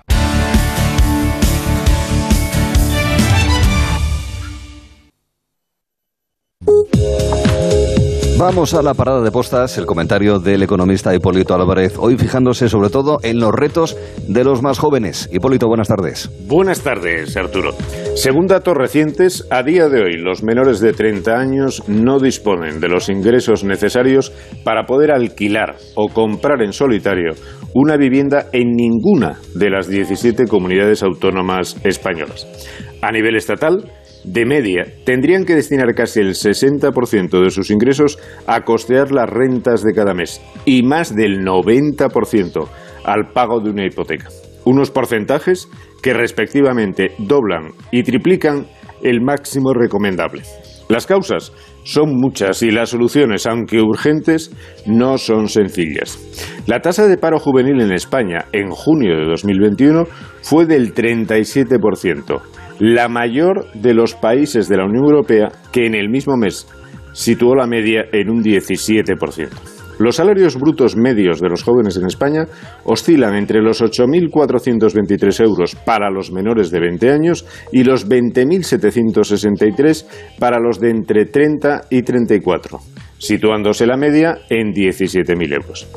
Vamos a la parada de postas, el comentario del economista Hipólito Álvarez, hoy fijándose sobre todo en los retos de los más jóvenes. Hipólito, buenas tardes. Buenas tardes, Arturo. Según datos recientes, a día de hoy los menores de 30 años no disponen de los ingresos necesarios para poder alquilar o comprar en solitario una vivienda en ninguna de las 17 comunidades autónomas españolas. A nivel estatal, de media, tendrían que destinar casi el 60% de sus ingresos a costear las rentas de cada mes y más del 90% al pago de una hipoteca. Unos porcentajes que respectivamente doblan y triplican el máximo recomendable. Las causas son muchas y las soluciones, aunque urgentes, no son sencillas. La tasa de paro juvenil en España en junio de 2021 fue del 37%, la mayor de los países de la Unión Europea que en el mismo mes situó la media en un 17%. Los salarios brutos medios de los jóvenes en España oscilan entre los 8.423 euros para los menores de 20 años y los 20.763 para los de entre 30 y 34 situándose la media en 17.000 euros.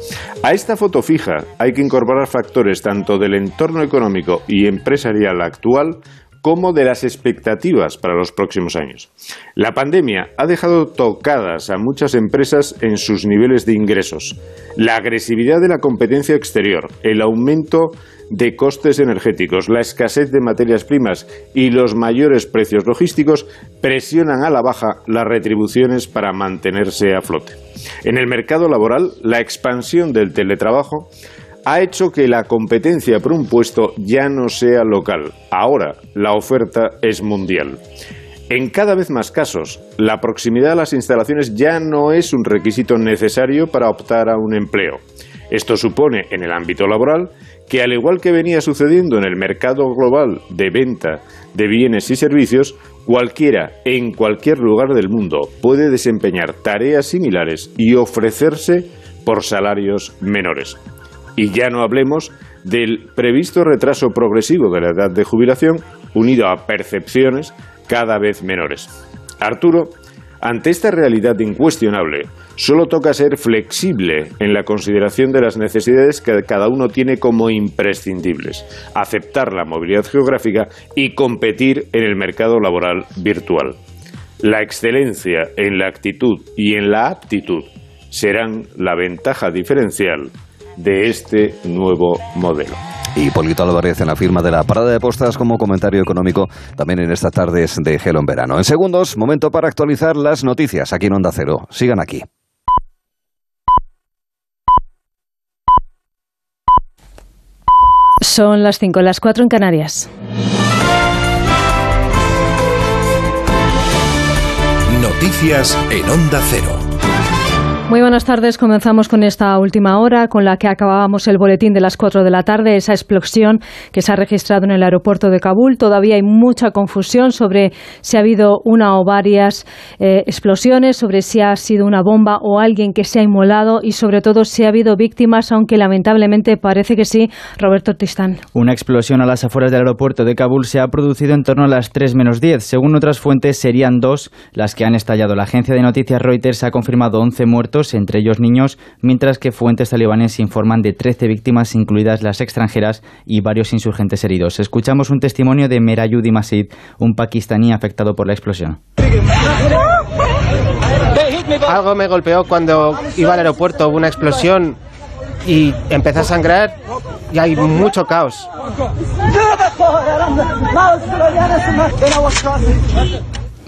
A esta foto fija hay que incorporar factores tanto del entorno económico y empresarial actual como de las expectativas para los próximos años. La pandemia ha dejado tocadas a muchas empresas en sus niveles de ingresos. La agresividad de la competencia exterior, el aumento de costes energéticos, la escasez de materias primas y los mayores precios logísticos presionan a la baja las retribuciones para mantenerse a flote. En el mercado laboral, la expansión del teletrabajo ha hecho que la competencia por un puesto ya no sea local. Ahora la oferta es mundial. En cada vez más casos, la proximidad a las instalaciones ya no es un requisito necesario para optar a un empleo. Esto supone, en el ámbito laboral, que al igual que venía sucediendo en el mercado global de venta de bienes y servicios, cualquiera en cualquier lugar del mundo puede desempeñar tareas similares y ofrecerse por salarios menores. Y ya no hablemos del previsto retraso progresivo de la edad de jubilación unido a percepciones cada vez menores. Arturo, ante esta realidad incuestionable, solo toca ser flexible en la consideración de las necesidades que cada uno tiene como imprescindibles, aceptar la movilidad geográfica y competir en el mercado laboral virtual. La excelencia en la actitud y en la aptitud serán la ventaja diferencial de este nuevo modelo. Y Polito Álvarez en la firma de la parada de postas como comentario económico también en estas tardes de Gelo en verano. En segundos, momento para actualizar las noticias aquí en Onda Cero. Sigan aquí. Son las 5, las 4 en Canarias. Noticias en Onda Cero. Muy buenas tardes. Comenzamos con esta última hora con la que acabábamos el boletín de las 4 de la tarde, esa explosión que se ha registrado en el aeropuerto de Kabul. Todavía hay mucha confusión sobre si ha habido una o varias eh, explosiones, sobre si ha sido una bomba o alguien que se ha inmolado y sobre todo si ha habido víctimas, aunque lamentablemente parece que sí. Roberto Tistán. Una explosión a las afueras del aeropuerto de Kabul se ha producido en torno a las 3 menos 10. Según otras fuentes, serían dos las que han estallado. La agencia de noticias Reuters ha confirmado 11 entre ellos niños, mientras que fuentes talibanes informan de 13 víctimas, incluidas las extranjeras, y varios insurgentes heridos. Escuchamos un testimonio de Merayudi Masid, un pakistaní afectado por la explosión. Algo me golpeó cuando iba al aeropuerto, hubo una explosión y empecé a sangrar y hay mucho caos.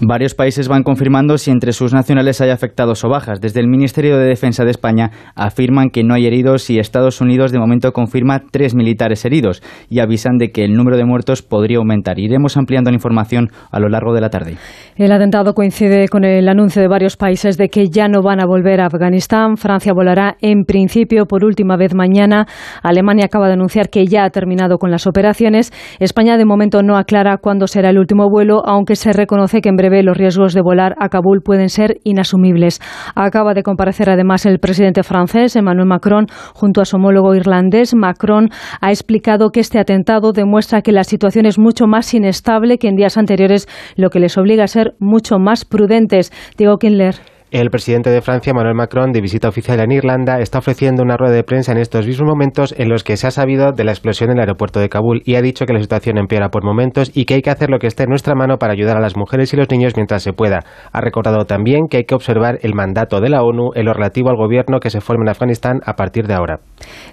Varios países van confirmando si entre sus nacionales hay afectados o bajas. Desde el Ministerio de Defensa de España afirman que no hay heridos y Estados Unidos de momento confirma tres militares heridos y avisan de que el número de muertos podría aumentar. Iremos ampliando la información a lo largo de la tarde. El atentado coincide con el anuncio de varios países de que ya no van a volver a Afganistán. Francia volará en principio por última vez mañana. Alemania acaba de anunciar que ya ha terminado con las operaciones. España de momento no aclara cuándo será el último vuelo, aunque se reconoce que en breve los riesgos de volar a Kabul pueden ser inasumibles. Acaba de comparecer además el presidente francés, Emmanuel Macron, junto a su homólogo irlandés. Macron ha explicado que este atentado demuestra que la situación es mucho más inestable que en días anteriores, lo que les obliga a ser mucho más prudentes. Diego Kindler. El presidente de Francia, Emmanuel Macron, de visita oficial en Irlanda, está ofreciendo una rueda de prensa en estos mismos momentos en los que se ha sabido de la explosión en el aeropuerto de Kabul y ha dicho que la situación empeora por momentos y que hay que hacer lo que esté en nuestra mano para ayudar a las mujeres y los niños mientras se pueda. Ha recordado también que hay que observar el mandato de la ONU en lo relativo al gobierno que se forme en Afganistán a partir de ahora.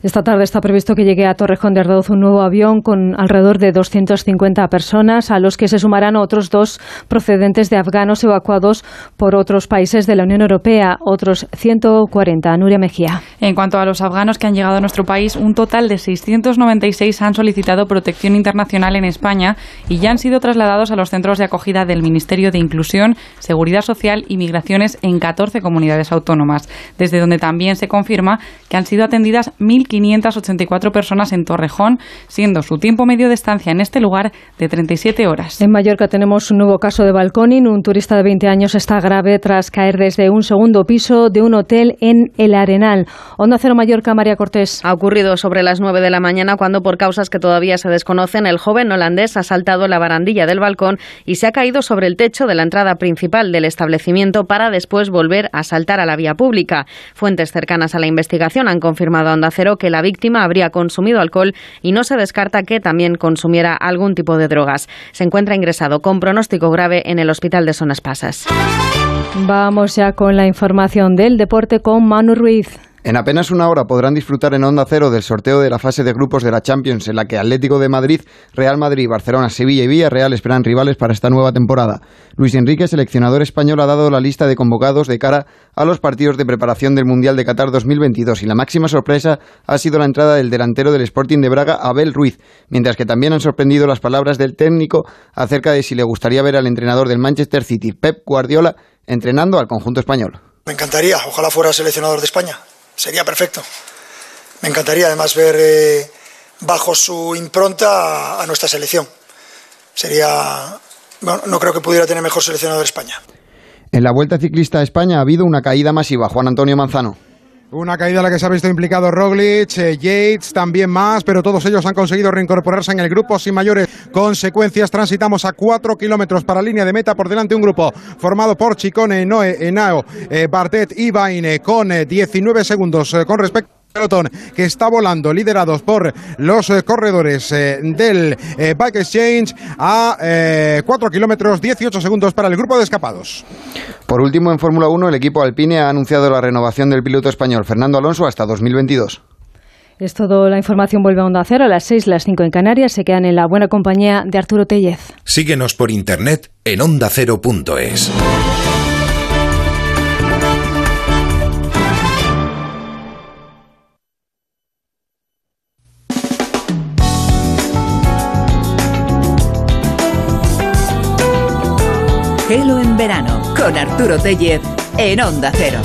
Esta tarde está previsto que llegue a Torrejón de Ardoz un nuevo avión con alrededor de 250 personas, a los que se sumarán otros dos procedentes de afganos evacuados por otros países de la la Unión Europea, otros 140. Nuria Mejía. En cuanto a los afganos que han llegado a nuestro país, un total de 696 han solicitado protección internacional en España y ya han sido trasladados a los centros de acogida del Ministerio de Inclusión, Seguridad Social y Migraciones en 14 comunidades autónomas, desde donde también se confirma que han sido atendidas 1.584 personas en Torrejón, siendo su tiempo medio de estancia en este lugar de 37 horas. En Mallorca tenemos un nuevo caso de balconing. Un turista de 20 años está grave tras caer desde un segundo piso de un hotel en El Arenal. Onda Cero Mallorca, María Cortés. Ha ocurrido sobre las 9 de la mañana cuando, por causas que todavía se desconocen, el joven holandés ha saltado la barandilla del balcón y se ha caído sobre el techo de la entrada principal del establecimiento para después volver a saltar a la vía pública. Fuentes cercanas a la investigación han confirmado a Onda Cero que la víctima habría consumido alcohol y no se descarta que también consumiera algún tipo de drogas. Se encuentra ingresado con pronóstico grave en el hospital de Sonas Pasas. Vamos ya con la información del deporte con Manu Ruiz. En apenas una hora podrán disfrutar en Onda Cero del sorteo de la fase de grupos de la Champions, en la que Atlético de Madrid, Real Madrid, Barcelona, Sevilla y Villarreal esperan rivales para esta nueva temporada. Luis Enrique, seleccionador español, ha dado la lista de convocados de cara a los partidos de preparación del Mundial de Qatar 2022 y la máxima sorpresa ha sido la entrada del delantero del Sporting de Braga, Abel Ruiz, mientras que también han sorprendido las palabras del técnico acerca de si le gustaría ver al entrenador del Manchester City, Pep Guardiola, entrenando al conjunto español. Me encantaría, ojalá fuera seleccionador de España sería perfecto. Me encantaría además ver eh, bajo su impronta a, nuestra selección. Sería, no creo que pudiera tener mejor seleccionador de España. En la Vuelta Ciclista a España ha habido una caída masiva. Juan Antonio Manzano. Una caída a la que se ha visto implicado Roglic, eh, Yates, también más, pero todos ellos han conseguido reincorporarse en el grupo sin mayores consecuencias. Transitamos a cuatro kilómetros para línea de meta por delante un grupo formado por Chicone, Noe, Enao, eh, Bartet y Baine con 19 eh, segundos con respecto pelotón que está volando, liderados por los eh, corredores eh, del eh, Bike Exchange a 4 kilómetros 18 segundos para el grupo de escapados. Por último, en Fórmula 1, el equipo Alpine ha anunciado la renovación del piloto español Fernando Alonso hasta 2022. Es todo, la información vuelve a Onda Cero a las 6, las 5 en Canarias. Se quedan en la buena compañía de Arturo Tellez. Síguenos por internet en ondacero.es. Gelo en verano con Arturo Tellez en Onda Cero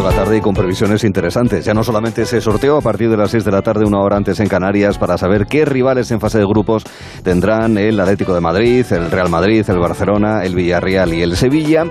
avanzando la tarde y con previsiones interesantes. Ya no solamente ese sorteo a partir de las 6 de la tarde, una hora antes en Canarias, para saber qué rivales en fase de grupos tendrán el Atlético de Madrid, el Real Madrid, el Barcelona, el Villarreal y el Sevilla,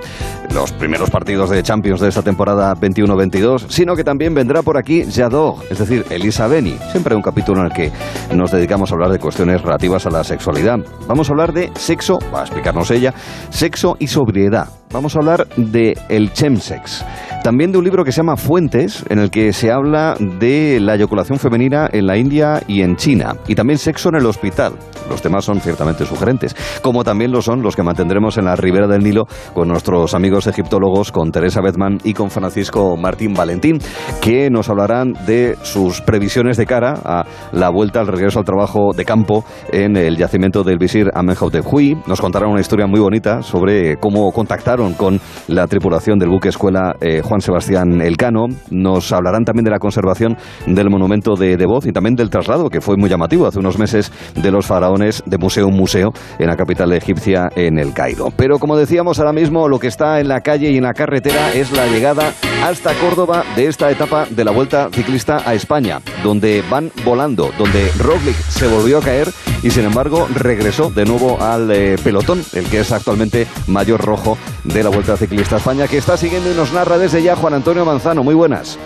los primeros partidos de Champions de esta temporada 21-22, sino que también vendrá por aquí Jadot, es decir, Elisa Beni. Siempre un capítulo en el que nos dedicamos a hablar de cuestiones relativas a la sexualidad. Vamos a hablar de sexo, va a explicarnos ella, sexo y sobriedad. Vamos a hablar de el chemsex. También de un libro que se llama Fuentes, en el que se habla de la eyaculación femenina en la India y en China. Y también sexo en el hospital. Los temas son ciertamente sugerentes, como también lo son los que mantendremos en la ribera del Nilo con nuestros amigos egiptólogos, con Teresa Bedman y con Francisco Martín Valentín, que nos hablarán de sus previsiones de cara a la vuelta al regreso al trabajo de campo en el yacimiento del visir Amenhotep Hui. Nos contarán una historia muy bonita sobre cómo con la tripulación del buque escuela eh, Juan Sebastián Elcano. Nos hablarán también de la conservación del monumento de, de Voz y también del traslado, que fue muy llamativo hace unos meses, de los faraones de museo en museo en la capital egipcia, en el Cairo. Pero como decíamos ahora mismo, lo que está en la calle y en la carretera es la llegada hasta Córdoba de esta etapa de la Vuelta Ciclista a España, donde van volando, donde Roglic se volvió a caer y sin embargo regresó de nuevo al eh, pelotón, el que es actualmente mayor rojo de la Vuelta Ciclista España, que está siguiendo y nos narra desde ya Juan Antonio Manzano. Muy buenas.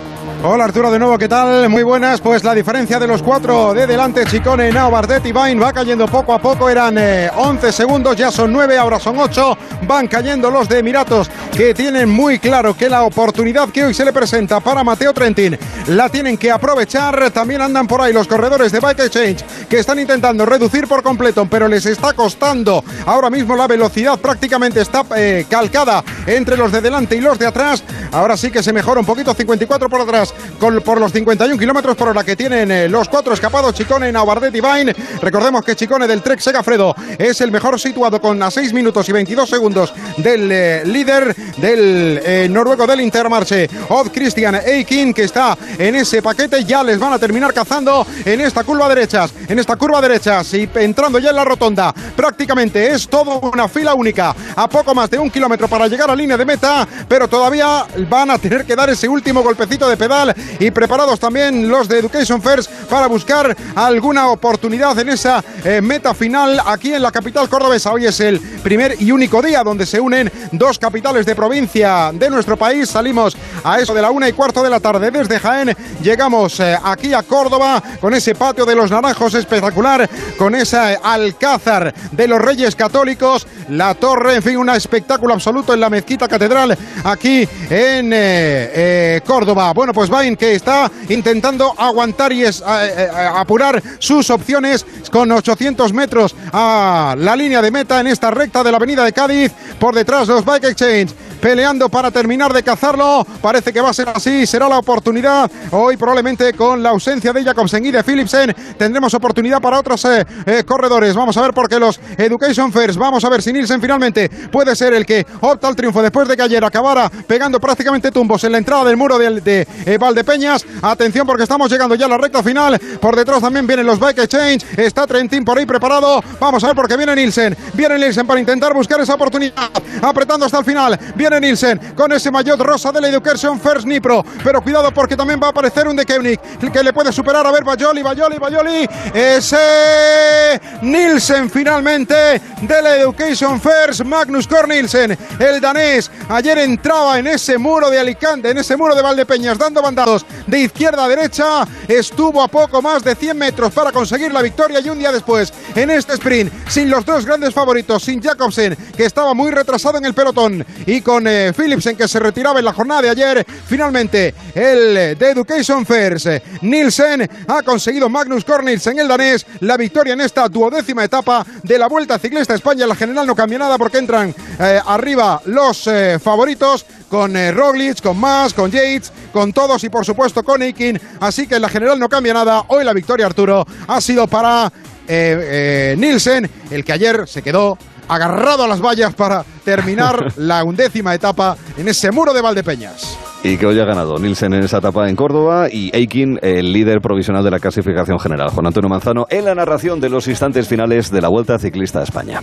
Hola Arturo de nuevo, ¿qué tal? Muy buenas. Pues la diferencia de los cuatro de delante, Chicone, Nao, Bardet y Bain va cayendo poco a poco. Eran 11 eh, segundos, ya son 9, ahora son 8. Van cayendo los de Emiratos que tienen muy claro que la oportunidad que hoy se le presenta para Mateo Trentin la tienen que aprovechar. También andan por ahí los corredores de Bike Exchange que están intentando reducir por completo, pero les está costando. Ahora mismo la velocidad prácticamente está eh, calcada entre los de delante y los de atrás. Ahora sí que se mejora un poquito, 54 por atrás por los 51 kilómetros por hora que tienen eh, los cuatro escapados, Chicone, Naubardet y Vain. Recordemos que Chicone del Trek Segafredo es el mejor situado con a 6 minutos y 22 segundos del eh, líder del eh, noruego del Intermarché, Odd Christian Eikin, que está en ese paquete. Ya les van a terminar cazando en esta curva derecha, en esta curva derecha, y entrando ya en la rotonda. Prácticamente es todo una fila única, a poco más de un kilómetro para llegar a línea de meta, pero todavía van a tener que dar ese último golpecito de pedal y preparados también los de Education First para buscar alguna oportunidad en esa eh, meta final aquí en la capital cordobesa. Hoy es el primer y único día donde se unen dos capitales de provincia de nuestro país. Salimos a eso de la una y cuarto de la tarde desde Jaén. Llegamos eh, aquí a Córdoba con ese patio de los naranjos espectacular, con ese alcázar de los Reyes Católicos, la torre, en fin, un espectáculo absoluto en la mezquita catedral aquí en eh, eh, Córdoba. Bueno, pues Bain que está intentando aguantar y es, apurar sus opciones con 800 metros a la línea de meta en esta recta de la avenida de Cádiz. Por detrás los Bike Exchange peleando para terminar de cazarlo. Parece que va a ser así, será la oportunidad. Hoy probablemente con la ausencia de Jacobsen y de Philipsen tendremos oportunidad para otros eh, eh, corredores. Vamos a ver por qué los Education First, vamos a ver si Nielsen finalmente puede ser el que opta al triunfo después de que ayer acabara pegando prácticamente tumbos en la entrada del muro de, de eh, Valdepeñas. Atención porque estamos llegando ya a la recta final. Por detrás también vienen los Bike Exchange. Está Trentin por ahí preparado. Vamos a ver porque viene Nielsen. Viene Nielsen para intentar buscar esa oportunidad. Apretando hasta el final. Viene Nielsen con ese maillot rosa de la Education First Nipro. Pero cuidado porque también va a aparecer un de Koenig que le puede superar. A ver, Bayoli, Bayoli, Bayoli. Ese Nielsen finalmente de la Education First. Magnus Cornilsen, el danés. Ayer entraba en ese muro de Alicante, en ese muro de Valdepeñas, dando bandados de izquierda a derecha. Estuvo a poco más de 100 metros para conseguir la victoria y un día después, en este sprint, sin los dos grandes favoritos, sin Jacobsen, que estaba muy retrasado en el pelotón, y con eh, Philipsen que se retiraba en la jornada de ayer. Finalmente, el de Education First, Nielsen, ha conseguido Magnus Cornilsen, el danés, la victoria en esta duodécima etapa de la Vuelta Ciclista España. La general no cambia nada porque entran eh, arriba los eh, favoritos con eh, Roglic, con Mas, con Yates, con todos y por supuesto con Aikin. Así que en la general no cambia nada. Hoy la victoria, Arturo, ha sido para Nielsen, el que ayer se quedó agarrado a las vallas para terminar la undécima etapa en ese muro de Valdepeñas. Y que hoy ha ganado Nielsen en esa etapa en Córdoba y Aikin, el líder provisional de la clasificación general. Juan Antonio Manzano en la narración de los instantes finales de la Vuelta Ciclista a España.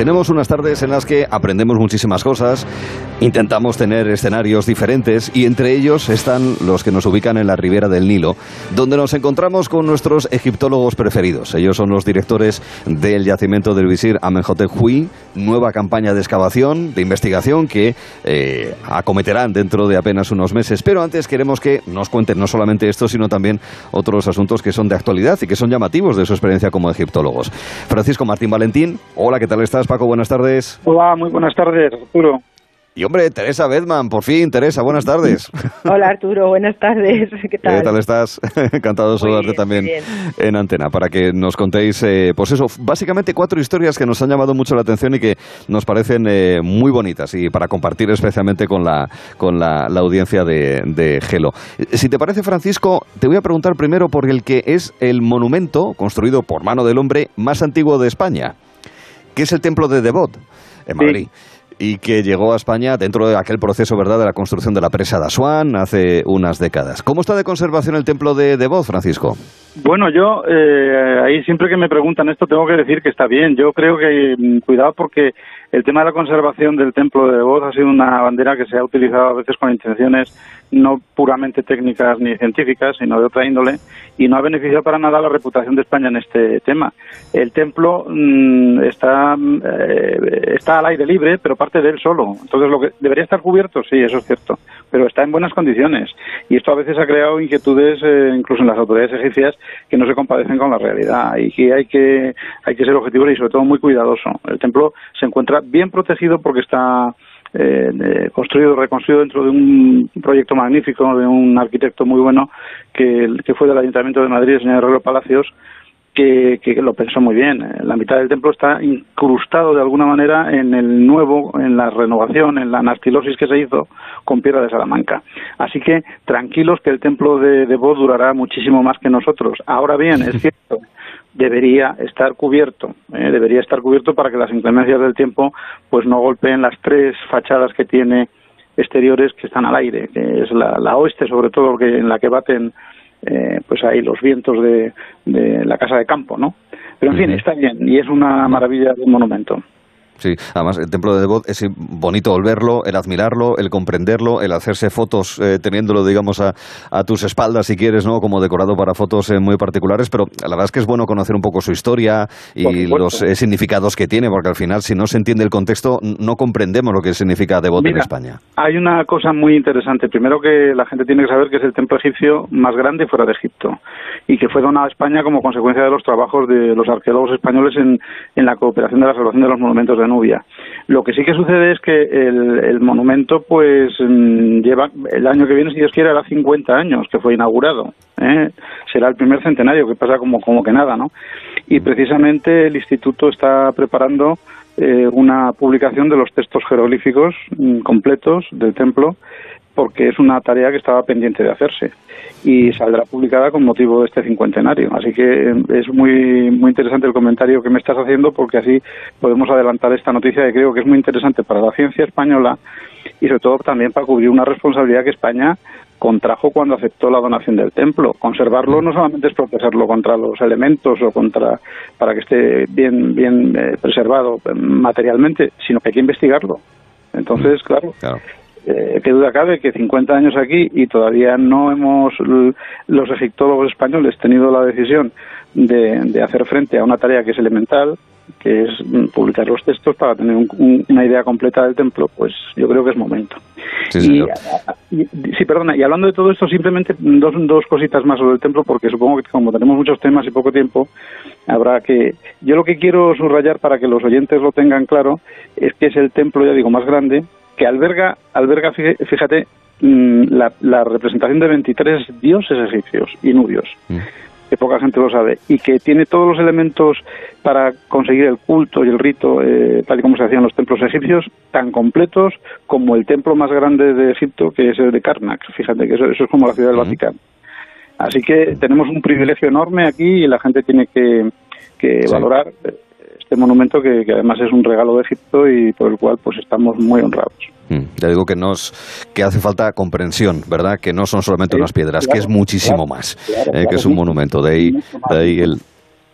Tenemos unas tardes en las que aprendemos muchísimas cosas, intentamos tener escenarios diferentes y entre ellos están los que nos ubican en la ribera del Nilo, donde nos encontramos con nuestros egiptólogos preferidos. Ellos son los directores del yacimiento del visir Amenhotep Hui, nueva campaña de excavación, de investigación que eh, acometerán dentro de apenas unos meses. Pero antes queremos que nos cuenten no solamente esto, sino también otros asuntos que son de actualidad y que son llamativos de su experiencia como egiptólogos. Francisco Martín Valentín, hola, ¿qué tal estás? Paco, buenas tardes. Hola, muy buenas tardes, Arturo. Y hombre, Teresa Bedman, por fin, Teresa, buenas tardes. Hola Arturo, buenas tardes. ¿Qué tal? ¿Qué tal estás? Encantado de saludarte también en antena para que nos contéis, eh, pues eso, básicamente cuatro historias que nos han llamado mucho la atención y que nos parecen eh, muy bonitas y para compartir especialmente con la, con la, la audiencia de, de, Gelo. Si te parece, Francisco, te voy a preguntar primero por el que es el monumento construido por mano del hombre más antiguo de España, que es el templo de Devot, en Madrid. Sí y que llegó a España dentro de aquel proceso verdad de la construcción de la presa de Asuán hace unas décadas. ¿Cómo está de conservación el templo de, de Voz, Francisco? Bueno, yo eh, ahí siempre que me preguntan esto tengo que decir que está bien. Yo creo que mm, cuidado porque el tema de la conservación del templo de Voz ha sido una bandera que se ha utilizado a veces con intenciones no puramente técnicas ni científicas, sino de otra índole, y no ha beneficiado para nada la reputación de España en este tema. El templo mmm, está, eh, está al aire libre, pero parte de él solo. Entonces, lo que debería estar cubierto, sí, eso es cierto, pero está en buenas condiciones. Y esto a veces ha creado inquietudes, eh, incluso en las autoridades egipcias, que no se compadecen con la realidad y que hay que hay que ser objetivos y sobre todo muy cuidadoso. El templo se encuentra bien protegido porque está eh, construido, reconstruido dentro de un proyecto magnífico de un arquitecto muy bueno que, que fue del Ayuntamiento de Madrid, el señor Herrero Palacios, que, que, lo pensó muy bien. La mitad del templo está incrustado de alguna manera en el nuevo, en la renovación, en la anastilosis que se hizo con piedra de Salamanca. Así que tranquilos que el templo de, de Bod durará muchísimo más que nosotros. Ahora bien, es cierto, debería estar cubierto, ¿eh? debería estar cubierto para que las inclemencias del tiempo pues no golpeen las tres fachadas que tiene exteriores que están al aire, que es la, la oeste sobre todo, que en la que baten eh, pues ahí los vientos de, de la casa de campo, ¿no? Pero en fin, está bien y es una maravilla de un monumento. Sí, además el templo de Devot es bonito el verlo, el admirarlo, el comprenderlo, el hacerse fotos eh, teniéndolo, digamos, a, a, tus espaldas si quieres, ¿no? Como decorado para fotos eh, muy particulares, pero la verdad es que es bueno conocer un poco su historia y los eh, significados que tiene, porque al final si no se entiende el contexto no comprendemos lo que significa Devot en España. Hay una cosa muy interesante. Primero que la gente tiene que saber que es el templo egipcio más grande fuera de Egipto y que fue donado a España como consecuencia de los trabajos de los arqueólogos españoles en, en la cooperación de la salvación de los monumentos de Lo que sí que sucede es que el, el monumento, pues, mm, lleva el año que viene, si Dios quiere, hará 50 años que fue inaugurado. ¿eh? Será el primer centenario, que pasa como, como que nada, ¿no? Y precisamente el Instituto está preparando eh, una publicación de los textos jeroglíficos mm, completos del templo porque es una tarea que estaba pendiente de hacerse y saldrá publicada con motivo de este cincuentenario. Así que es muy muy interesante el comentario que me estás haciendo porque así podemos adelantar esta noticia que creo que es muy interesante para la ciencia española y sobre todo también para cubrir una responsabilidad que España contrajo cuando aceptó la donación del templo. Conservarlo no solamente es protegerlo contra los elementos o contra para que esté bien bien eh, preservado materialmente, sino que hay que investigarlo. Entonces, claro, claro eh, qué duda cabe que 50 años aquí y todavía no hemos los egiptólogos españoles tenido la decisión de, de hacer frente a una tarea que es elemental que es publicar los textos para tener un, una idea completa del templo, pues yo creo que es momento. Sí, y, sí, perdona, y hablando de todo esto, simplemente dos, dos cositas más sobre el templo, porque supongo que como tenemos muchos temas y poco tiempo, habrá que... Yo lo que quiero subrayar para que los oyentes lo tengan claro es que es el templo, ya digo, más grande, que alberga, alberga fíjate, mm, la, la representación de 23 dioses egipcios y nubios. Mm que poca gente lo sabe, y que tiene todos los elementos para conseguir el culto y el rito, eh, tal y como se hacían los templos egipcios, tan completos como el templo más grande de Egipto, que es el de Karnak. Fíjate que eso, eso es como la ciudad del Vaticano. Así que tenemos un privilegio enorme aquí y la gente tiene que, que sí. valorar este monumento que, que, además es un regalo de Egipto y por el cual pues estamos muy honrados. Mm, ya digo que nos que hace falta comprensión, ¿verdad? Que no son solamente sí, unas piedras, claro, que es muchísimo claro, más, claro, eh, que es un monumento. De ahí, de ahí el,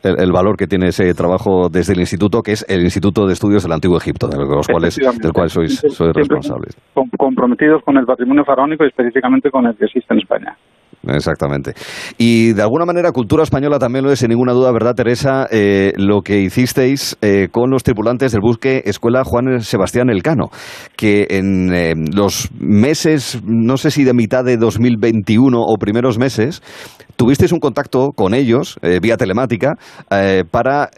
el, el, valor que tiene ese trabajo desde el instituto, que es el Instituto de Estudios del Antiguo Egipto, de los cuales, del cual sois, sois responsables. Comprometidos con el patrimonio faraónico y específicamente con el que existe en España. Exactamente. Y de alguna manera, cultura española también lo es, sin ninguna duda, ¿verdad, Teresa? Eh, lo que hicisteis eh, con los tripulantes del buque Escuela Juan Sebastián Elcano, que en eh, los meses, no sé si de mitad de 2021 o primeros meses, tuvisteis un contacto con ellos, eh, vía telemática, para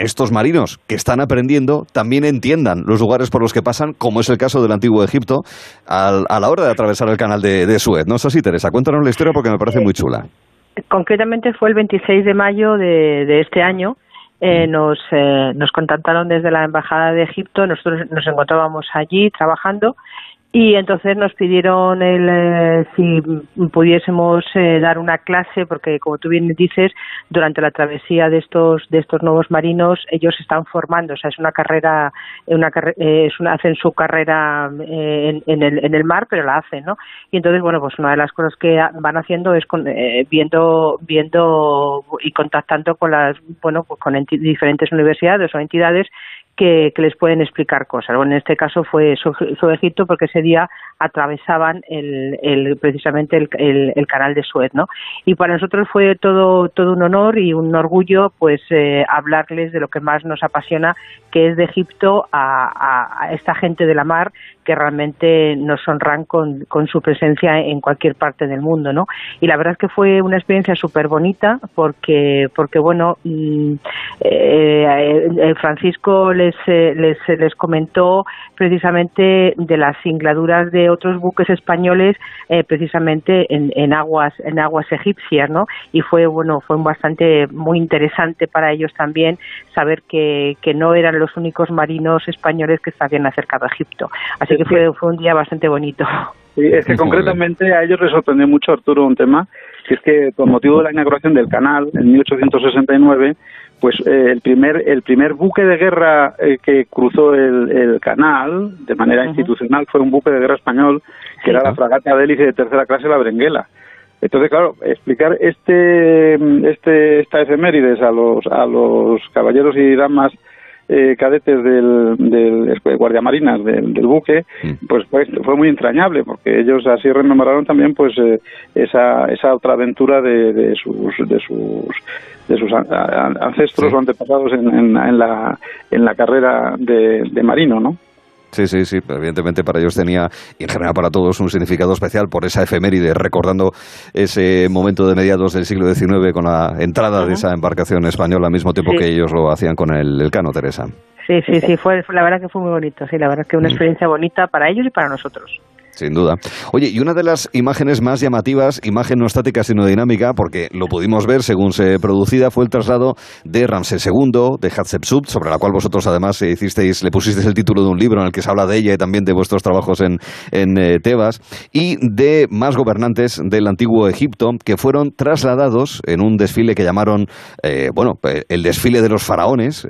estos marinos que están aprendiendo también entiendan los lugares por los que pasan, como es el caso del antiguo Egipto, al, a la hora de atravesar el canal de, de Suez. No sé si, Teresa, cuéntanos la historia porque me parece muy chula. Concretamente fue el 26 de mayo de, de este año. Eh, nos, eh, nos contactaron desde la Embajada de Egipto, nosotros nos encontrábamos allí trabajando y entonces nos pidieron el, eh, si pudiésemos eh, dar una clase porque como tú bien dices durante la travesía de estos de estos nuevos marinos ellos están formando o sea es una carrera una eh, es una hacen su carrera eh, en, en, el en el mar pero la hacen no y entonces bueno pues una de las cosas que van haciendo es con, eh, viendo viendo y contactando con las bueno pues con diferentes universidades o entidades que, que, les pueden explicar cosas. Bueno, en este caso fue su Egipto porque ese día atravesaban el, precisamente el, canal de Suez, ¿no? Y para nosotros fue todo todo un honor y un orgullo, pues eh, hablarles de lo que más nos apasiona, que es de Egipto a, a esta gente de la mar que realmente nos honran con, su presencia en cualquier parte del mundo, ¿no? Y la verdad es que fue una experiencia súper bonita porque, porque bueno, eh, eh, Francisco les, eh, les, les comentó precisamente de las singladuras de otros buques españoles precisamente en, en, aguas en aguas egipcias, ¿no? Y fue bueno fue bastante muy interesante para ellos también saber que, que no eran los únicos marinos españoles que se habían acercado a Egipto. Así que fue, fue un día bastante bonito. Sí, es que concretamente a ellos les sorprendió mucho, Arturo, un tema, que es que con motivo de la inauguración del canal en 1869, pues eh, el primer el primer buque de guerra eh, que cruzó el, canal de manera institucional fue un buque de guerra español que era la fragata de hélice de tercera clase la Berenguela. Entonces, claro, explicar este este esta efemérides a los a los caballeros y damas eh, cadetes del, del guardiamarinas del, del buque, mm. pues fue, fue, muy entrañable, porque ellos así rememoraron también pues eh, esa, esa otra aventura de, de sus de sus de sus ancestros o antepasados en, en, en, la en la carrera de, de marino, ¿no? Sí, sí, sí. Evidentemente para ellos tenía, y en general para todos, un significado especial por esa efeméride, recordando ese momento de mediados del siglo XIX con la entrada de esa embarcación española al mismo tiempo que ellos lo hacían con el, el cano, Teresa. Sí, sí, sí. Fue, la verdad que fue muy bonito. Sí, la verdad que una mm. experiencia bonita para ellos y para nosotros. Sin duda. Oye, y una de las imágenes más llamativas, imagen no estática sino dinámica, porque lo pudimos ver según se producida, fue el traslado de Ramsés II, de Hatshepsut, sobre la cual vosotros además hicisteis, le pusisteis el título de un libro en el que se habla de ella y también de vuestros trabajos en, en eh, Tebas, y de más gobernantes del antiguo Egipto que fueron trasladados en un desfile que llamaron, eh, bueno, eh, el desfile de los faraones,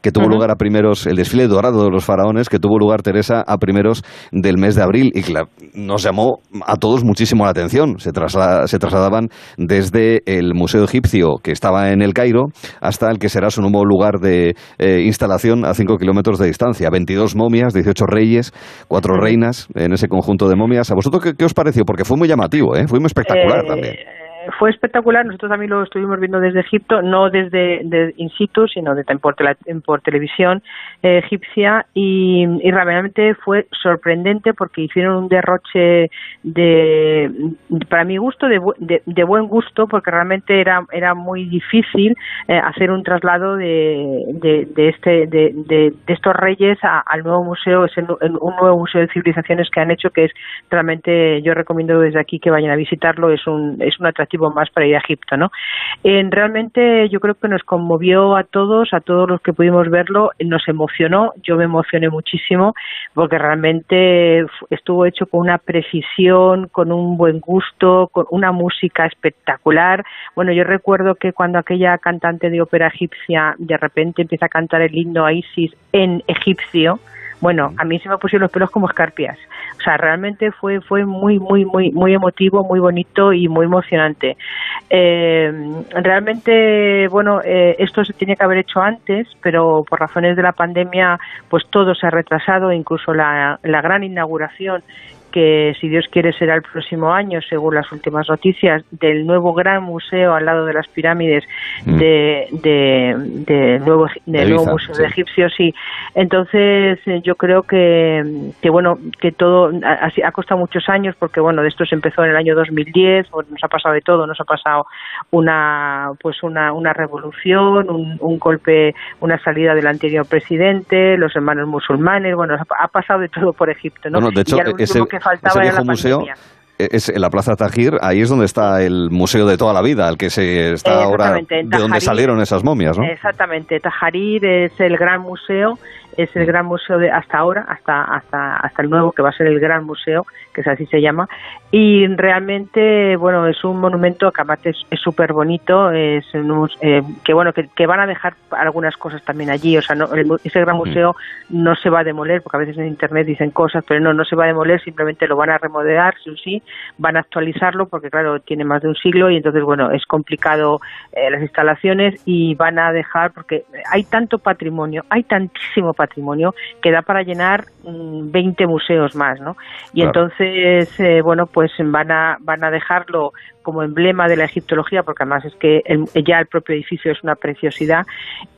que tuvo lugar a primeros, el desfile dorado de los faraones, que tuvo lugar, Teresa, a primeros del mes de abril. Y nos llamó a todos muchísimo la atención. Se, se trasladaban desde el Museo Egipcio, que estaba en el Cairo, hasta el que será su nuevo lugar de eh, instalación a 5 kilómetros de distancia. 22 momias, 18 reyes, 4 reinas en ese conjunto de momias. ¿A vosotros qué, os pareció? Porque fue muy llamativo, ¿eh? fue muy espectacular eh, también fue espectacular. Nosotros también lo estuvimos viendo desde Egipto, no desde in situ, sino de, por, por televisión eh, egipcia y, realmente fue sorprendente porque hicieron un derroche de, para mi gusto, de, de, buen gusto, porque realmente era, era muy difícil eh, hacer un traslado de, de, este, de, estos reyes al nuevo museo, es un nuevo museo de civilizaciones que han hecho que es realmente, yo recomiendo desde aquí que vayan a visitarlo, es un, es un atractivo más para ir a Egipto, ¿no? realmente yo creo que nos conmovió a todos, a todos los que pudimos verlo, nos emocionó, yo me emocioné muchísimo porque realmente estuvo hecho con una precisión, con un buen gusto, con una música espectacular. Bueno, yo recuerdo que cuando aquella cantante de ópera egipcia de repente empieza a cantar el himno a Isis en egipcio, bueno, a mí se me pusieron los pelos como escarpias. O sea, realmente fue fue muy muy muy muy emotivo, muy bonito y muy emocionante. Eh, realmente, bueno, eh, esto se tenía que haber hecho antes, pero por razones de la pandemia, pues todo se ha retrasado, incluso la, la gran inauguración que si Dios quiere será el próximo año, según las últimas noticias, del nuevo gran museo al lado de las pirámides mm. de, de, nuevo, del nuevo museo de egipcios. Sí. Entonces eh, yo creo que, que bueno que todo ha, ha, costado muchos años porque bueno de esto se empezó en el año 2010, nos ha pasado de todo, nos ha pasado una pues una, una revolución, un, un golpe, una salida del anterior presidente, los hermanos musulmanes, bueno ha, pasado de todo por Egipto, ¿no? de hecho, ese, faltaba ese viejo museo es en la Plaza Tajir, ahí es donde está el museo de toda la vida, el que se está ahora de donde salieron esas momias, ¿no? Exactamente, Tajarir es el gran museo es el gran museo de hasta ahora, hasta, hasta, hasta el nuevo que va a ser el gran museo, que es así se llama, y realmente, bueno, es un monumento que aparte es súper bonito, es eh, que bueno, que, van a dejar algunas cosas también allí, o sea, no, ese gran museo no se va a demoler, porque a veces en internet dicen cosas, pero no, no se va a demoler, simplemente lo van a remodelar, sí, sí, van a actualizarlo porque, claro, tiene más de un siglo y entonces, bueno, es complicado eh, las instalaciones y van a dejar, porque hay tanto patrimonio, hay tantísimo patrimonio que da para llenar 20 mm, museos más, ¿no? Y entonces, eh, bueno, pues van a, van a dejarlo como emblema de la egiptología, porque además es que ya el propio edificio es una preciosidad,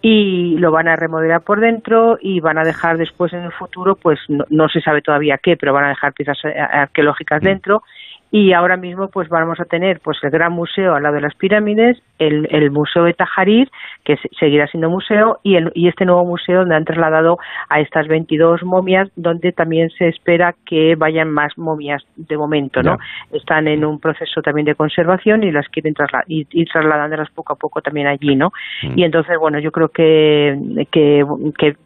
y lo van a remodelar por dentro y van a dejar después en el futuro, pues no, se sabe todavía qué, pero van a dejar piezas eh, arqueológicas mm. Y ahora mismo pues vamos a tener pues el gran museo al lado de las pirámides, el, el museo de Tajarir, que seguirá siendo museo, y, el, y este nuevo museo donde han trasladado a estas 22 momias, donde también se espera que vayan más momias de momento, ¿no? Están en un proceso también de conservación y las quieren trasladar, y, y trasladándolas poco a poco también allí, ¿no? Mm. Y entonces, bueno, yo creo que, que,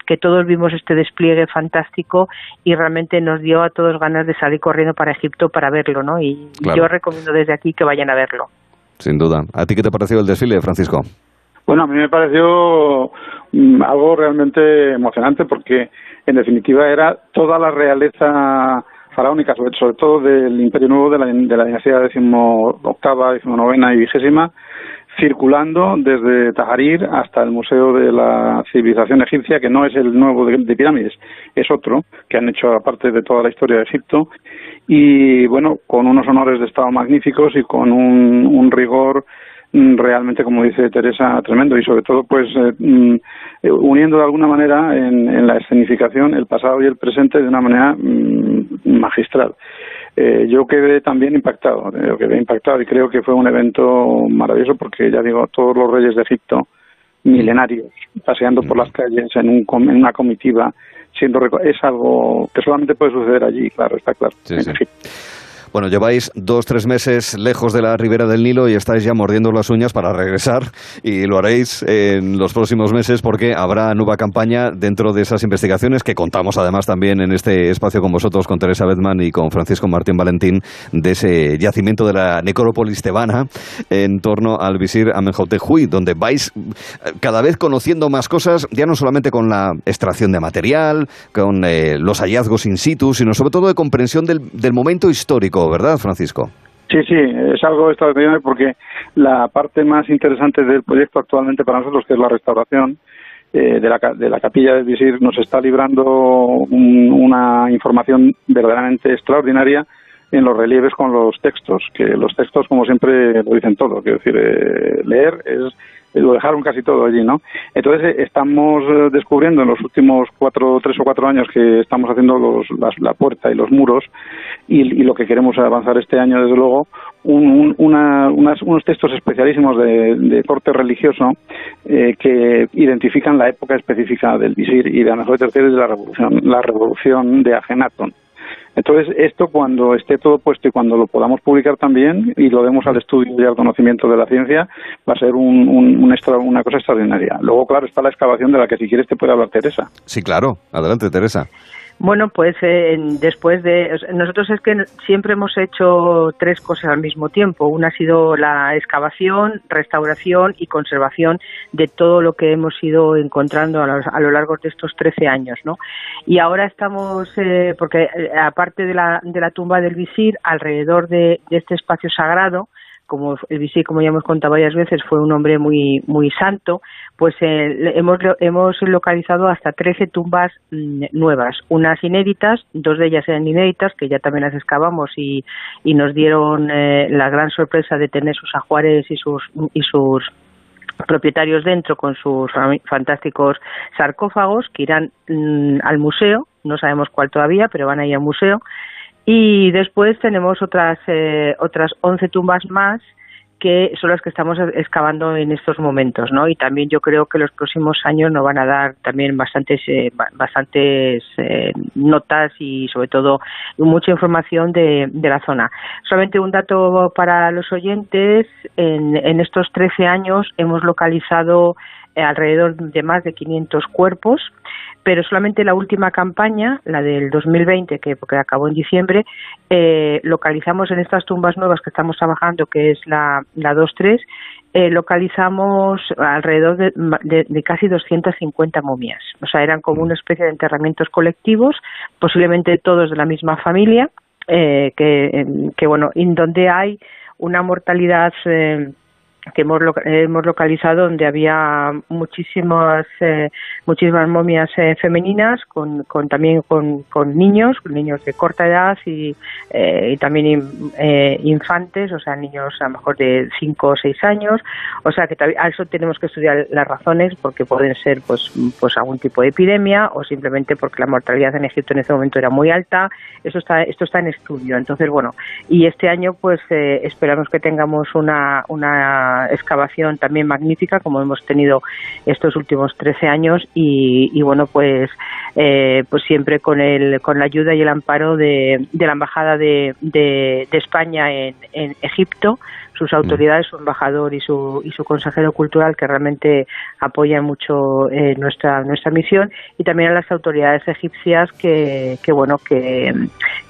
que, todos vimos este despliegue fantástico y realmente nos dio a todos ganas de salir corriendo para Egipto para verlo, ¿no? Y yo recomiendo desde aquí que vayan a verlo. Sin duda. ¿A ti qué te pareció el desfile, Francisco? Bueno, a mí me pareció mm, algo realmente emocionante porque, en definitiva, era toda la realeza faraónica, sobre, sobre todo del Imperio Nuevo de la, de la dinastía decimoctava, decimonovena y vigésima, circulando desde Tajarir hasta el Museo de la Civilización Egipcia, que no es el nuevo de, de, pirámides, es otro, que han hecho aparte de toda la historia de Egipto, y bueno, con unos honores de Estado magníficos y con un, un rigor mm, realmente, como dice Teresa, tremendo y sobre todo, pues eh, mm, uniendo de alguna manera en, en, la escenificación el pasado y el presente de una manera mm, magistral. Eh, yo quedé también impactado, eh, yo quedé impactado y creo que fue un evento maravilloso porque, ya digo, todos los reyes de Egipto milenarios paseando por las calles en, un, en una comitiva siendo es algo que solamente puede suceder allí, claro, está claro. Bueno, lleváis dos, tres meses lejos de la ribera del Nilo y estáis ya mordiendo las uñas para regresar y lo haréis en los próximos meses porque habrá nueva campaña dentro de esas investigaciones que contamos además también en este espacio con vosotros, con Teresa Bedman y con Francisco Martín Valentín, de ese yacimiento de la necrópolis tebana en torno al visir Amenhotep donde vais eh, cada vez conociendo más cosas, ya no solamente con la extracción de material, con eh, los hallazgos in situ, sino sobre todo de comprensión del momento histórico ¿verdad, Francisco? Sí, sí, es algo extraordinario porque la parte más interesante del proyecto actualmente para nosotros, que es la restauración eh, de, la, de la capilla del visir, nos está librando una información verdaderamente extraordinaria en los relieves con los textos, que los textos, como siempre, lo dicen todo. Quiero decir, eh, leer es lo dejaron casi todo allí, ¿no? Entonces eh, estamos eh, descubriendo en los últimos cuatro, tres o cuatro años que estamos haciendo los, la puerta y los muros y, lo que queremos avanzar este año, desde luego, unos textos especialísimos de, corte religioso eh, que identifican la época específica del visir y de mejor tercera de la revolución, la revolución de Agenatón. Entonces, esto cuando esté todo puesto y cuando lo podamos publicar también y lo demos al estudio y al conocimiento de la ciencia, va a ser un, una cosa extraordinaria. Luego, claro, está la excavación de la que si quieres te puede hablar Teresa. Sí, claro. Adelante, Teresa. Bueno, pues eh, después de nosotros es que siempre hemos hecho tres cosas al mismo tiempo. Una ha sido la excavación, restauración y conservación de todo lo que hemos ido encontrando a lo, largo de estos 13 años, ¿no? Y ahora estamos, eh, porque eh, aparte de la, de la tumba del visir, alrededor de este espacio sagrado, como el visir, como ya hemos contado varias veces, fue un hombre muy muy santo, pues eh, hemos hemos localizado hasta 13 tumbas mm, nuevas, unas inéditas, dos de ellas eran inéditas, que ya también las excavamos y, y nos dieron eh, la gran sorpresa de tener sus ajuares y sus y sus propietarios dentro con sus fantásticos sarcófagos que irán mm, al museo, no sabemos cuál todavía, pero van a al museo y después tenemos otras, eh, otras 11 tumbas más que son las que estamos excavando en estos momentos, ¿no? Y también yo creo que los próximos años nos van a dar también bastantes, eh, bastantes eh, notas y sobre todo mucha información de, de, la zona. Solamente un dato para los oyentes, en, en estos 13 años hemos localizado alrededor de más de 500 cuerpos, pero solamente la última campaña, la del 2020, que, que acabó en diciembre, eh, localizamos en estas tumbas nuevas que estamos trabajando, que es la, la 2-3, eh, localizamos alrededor de, de, casi 250 momias. O sea, eran como una especie de enterramientos colectivos, posiblemente todos de la misma familia, eh, que, que, bueno, en donde hay una mortalidad eh, que hemos, hemos localizado donde había muchísimas eh, muchísimas momias eh, femeninas con, con también con, con, niños niños de corta edad y, eh, y también infantes o sea niños a lo mejor de 5 o 6 años. O sea que a eso tenemos que estudiar las razones porque pueden ser pues pues algún tipo de epidemia o simplemente porque la mortalidad en Egipto en ese momento era muy alta. Eso está esto está en estudio. Entonces bueno y este año pues esperamos que tengamos una una excavación también magnífica, como hemos tenido estos últimos 13 años, y, bueno, pues, eh, pues siempre con, el, con la ayuda y el amparo de, la Embajada de, de, España en, Egipto, sus mm. autoridades, su embajador y su, y su consejero cultural que realmente apoyan mucho eh, nuestra nuestra misión y también a las autoridades egipcias que, que bueno que,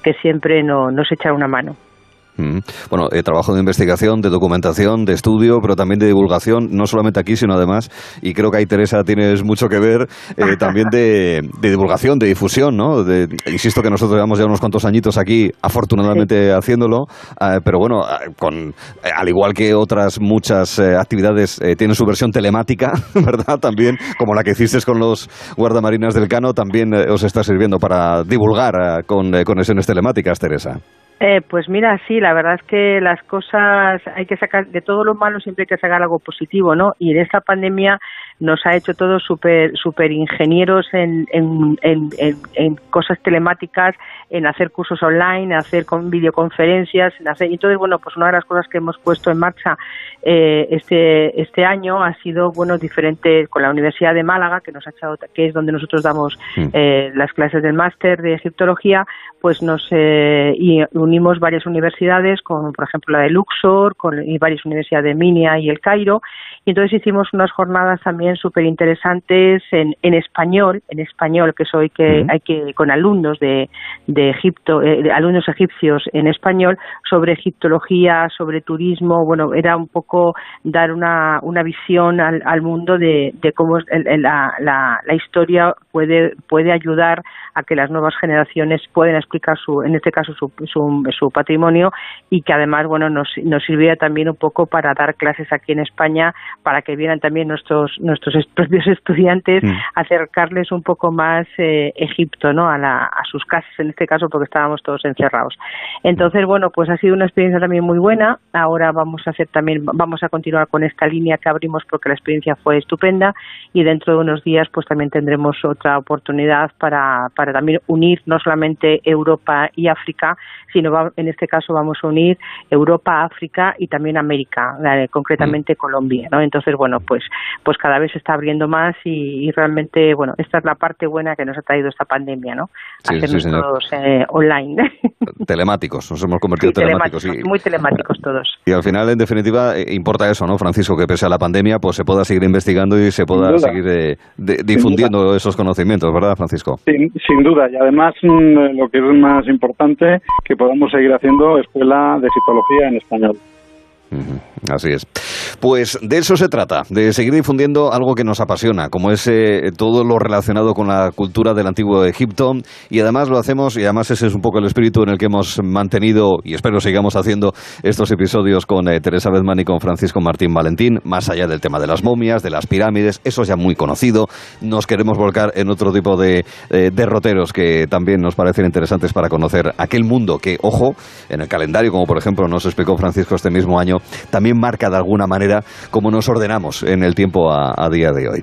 que siempre no, nos echan una mano. Bueno, eh, trabajo de investigación, de documentación, de estudio, pero también de divulgación, no solamente aquí, sino además, y creo que ahí, Teresa, tienes mucho que ver, eh, también de, divulgación, de difusión, ¿no? insisto que nosotros llevamos ya unos cuantos añitos aquí, afortunadamente, haciéndolo, eh, pero bueno, con, al igual que otras muchas actividades, tienen su versión telemática, ¿verdad? También, como la que hiciste con los guardamarinas del Cano, también os está sirviendo para divulgar con conexiones telemáticas, Teresa. Eh, pues mira, sí, la verdad es que las cosas hay que sacar de todo lo malo siempre hay que sacar algo positivo, ¿no? Y en esta pandemia nos ha hecho todos súper super ingenieros en, en, en, en, cosas telemáticas, en hacer cursos online, en hacer con videoconferencias, en hacer, entonces bueno, pues una de las cosas que hemos puesto en marcha eh, este este año ha sido bueno diferente con la Universidad de Málaga que nos ha echado, que es donde nosotros damos mm. eh, las clases del máster de egiptología, pues nos eh, y unimos varias universidades, como por ejemplo la de Luxor, con, y varias universidades de Minia y el Cairo, y entonces hicimos unas jornadas también súper interesantes en, en español, en español, que soy que hay que con alumnos de, de Egipto, eh, alumnos egipcios en español sobre egiptología, sobre turismo, bueno, era un poco dar una, una visión al, al mundo de, de cómo la, la, la historia puede puede ayudar a que las nuevas generaciones puedan explicar su, en este caso su, su, patrimonio y que además bueno nos, nos sirviera también un poco para dar clases aquí en España para que vieran también nuestros nuestros propios estudiantes mm. acercarles un poco más eh, Egipto no a, la, a sus casas en este caso porque estábamos todos encerrados entonces bueno pues ha sido una experiencia también muy buena ahora vamos a hacer también vamos a continuar con esta línea que abrimos porque la experiencia fue estupenda y dentro de unos días pues también tendremos otra oportunidad para para también unir no solamente Europa y África, sino en este caso vamos a unir Europa, África y también América, concretamente mm. Colombia, ¿no? Entonces, bueno, pues pues cada vez se está abriendo más y, realmente, bueno, esta es la parte buena que nos ha traído esta pandemia, ¿no? Hacernos todos eh, online. Telemáticos, nos hemos convertido en telemáticos. muy telemáticos todos. Y al final, en definitiva, eh, importa eso, ¿no, Francisco? Que pese a la pandemia, pues se pueda seguir investigando y se pueda seguir eh, difundiendo esos conocimientos, ¿verdad, Francisco? Sí, sin duda. Y además, mm, lo que es más importante, que podamos seguir haciendo escuela de citología en español. Así es. Pues de eso se trata, de seguir difundiendo algo que nos apasiona, como es eh, todo lo relacionado con la cultura del antiguo Egipto. Y además lo hacemos, y además ese es un poco el espíritu en el que hemos mantenido, y espero sigamos haciendo estos episodios con eh, Teresa Bedman y con Francisco Martín Valentín, más allá del tema de las momias, de las pirámides, eso es ya muy conocido. Nos queremos volcar en otro tipo de eh, derroteros que también nos parecen interesantes para conocer aquel mundo que, ojo, en el calendario, como por ejemplo nos explicó Francisco este mismo año, también marca de alguna manera cómo nos ordenamos en el tiempo a, día de hoy.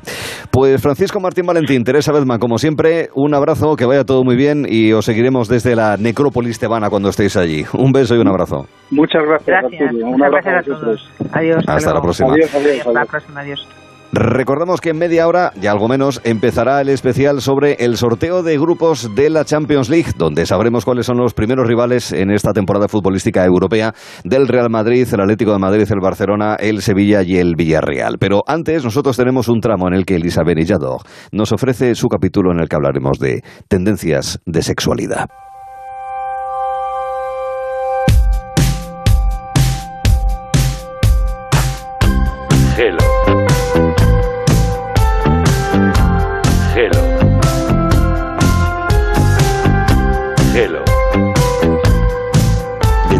Pues Francisco Martín Valentín, Teresa Bedman, como siempre, un abrazo, que vaya todo muy bien y os seguiremos desde la Necrópolis tebana cuando estéis allí. Un beso y un abrazo. Muchas gracias. Gracias, Muchas gracias a todos. Adiós. Hasta, la próxima. Adiós, adiós, Hasta la próxima. Adiós. Recordamos que en media hora, y algo menos, empezará el especial sobre el sorteo de grupos de la Champions League, donde sabremos cuáles son los primeros rivales en esta temporada futbolística europea del Real Madrid, el Atlético de Madrid, el Barcelona, el Sevilla y el Villarreal. Pero antes, nosotros tenemos un tramo en el que Elisa Benillador nos ofrece su capítulo en el que hablaremos de tendencias de sexualidad.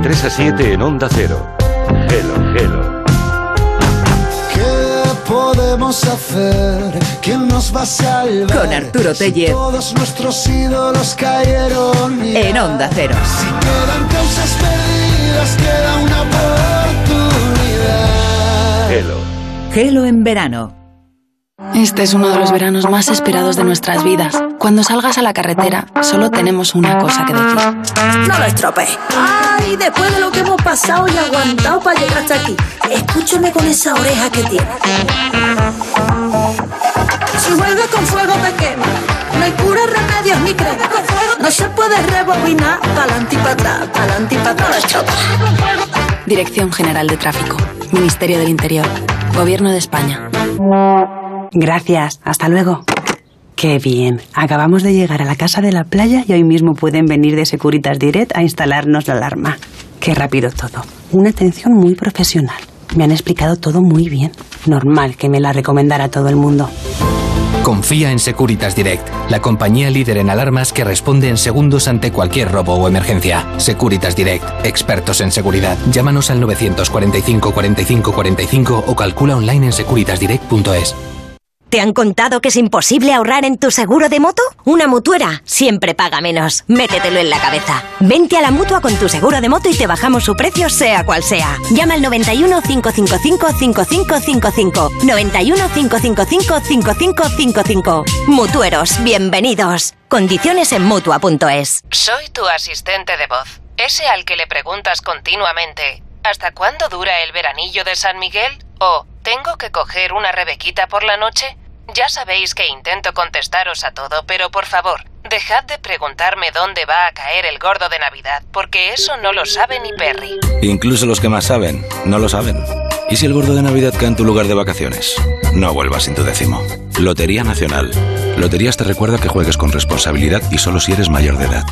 3 a 7 en Onda Cero. Hello, hello. ¿Qué podemos hacer? ¿Quién nos va a salvar? Con Arturo Si Tellez. todos nuestros ídolos cayeron ya. En Onda Cero. Si quedan causas perdidas, queda una oportunidad. Hello. Gelo en verano. Este es uno de los veranos más esperados de nuestras vidas. Cuando salgas a la carretera, solo tenemos una cosa que decir. No lo estropees. Ay, después de lo que hemos pasado y aguantado para llegar hasta aquí, escúchame con esa oreja que tienes. Si juegas con fuego te quema. No hay cura, remedios ni crema. No se puede rebobinar pa'lante y para atrás, pa'lante y para atrás. Dirección General de Tráfico. Ministerio del Interior. Gobierno de España. Gracias, hasta luego. Qué bien. Acabamos de llegar a la casa de la playa y hoy mismo pueden venir de Securitas Direct a instalarnos la alarma. Qué rápido todo. Una atención muy profesional. Me han explicado todo muy bien. Normal que me la recomendara todo el mundo. Confía en Securitas Direct, la compañía líder en alarmas que responde en segundos ante cualquier robo o emergencia. Securitas Direct, expertos en seguridad. Llámanos al 945 45 45 o calcula online en securitasdirect.es. ¿Te han contado que es imposible ahorrar en tu seguro de moto? Una mutuera siempre paga menos. Métetelo en la cabeza. Vente a la mutua con tu seguro de moto y te bajamos su precio, sea cual sea. Llama al 91 555 5555. 91 555 5555. Mutueros, bienvenidos. Condiciones en mutua.es. Soy tu asistente de voz, ese al que le preguntas continuamente, ¿hasta cuándo dura el veranillo de San Miguel? ¿O tengo que coger una rebequita por la noche? Ya sabéis que intento contestaros a todo, pero por favor, dejad de preguntarme dónde va a caer el gordo de Navidad, porque eso no lo sabe ni Perry. Incluso los que más saben, no lo saben. ¿Y si el gordo de Navidad cae en tu lugar de vacaciones? No vuelvas sin tu décimo. Lotería Nacional. Loterías te recuerda que juegues con responsabilidad y solo si eres mayor de edad.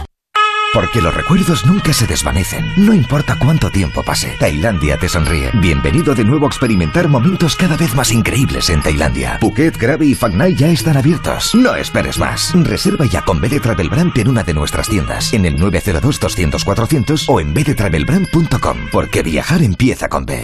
Porque los recuerdos nunca se desvanecen, no importa cuánto tiempo pase. Tailandia te sonríe. Bienvenido de nuevo a experimentar momentos cada vez más increíbles en Tailandia. Phuket, Krabi y Phang Ngai ya están abiertos. No esperes más. Reserva ya con BD Travel Brand en una de nuestras tiendas, en el 902 200 400 o en bdtravelbrand.com, porque viajar empieza con B.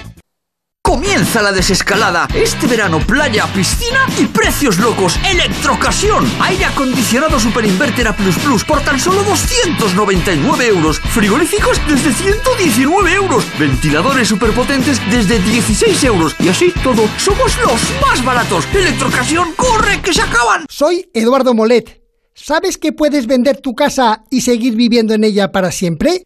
Comienza la desescalada. Este verano, playa, piscina y precios locos. Electrocasión. Aire acondicionado Super Inverter A por tan solo 299 euros. Frigoríficos desde 119 euros. Ventiladores superpotentes desde 16 euros. Y así todo, somos los más baratos. Electrocasión, corre, que se acaban. Soy Eduardo Molet. ¿Sabes que puedes vender tu casa y seguir viviendo en ella para siempre?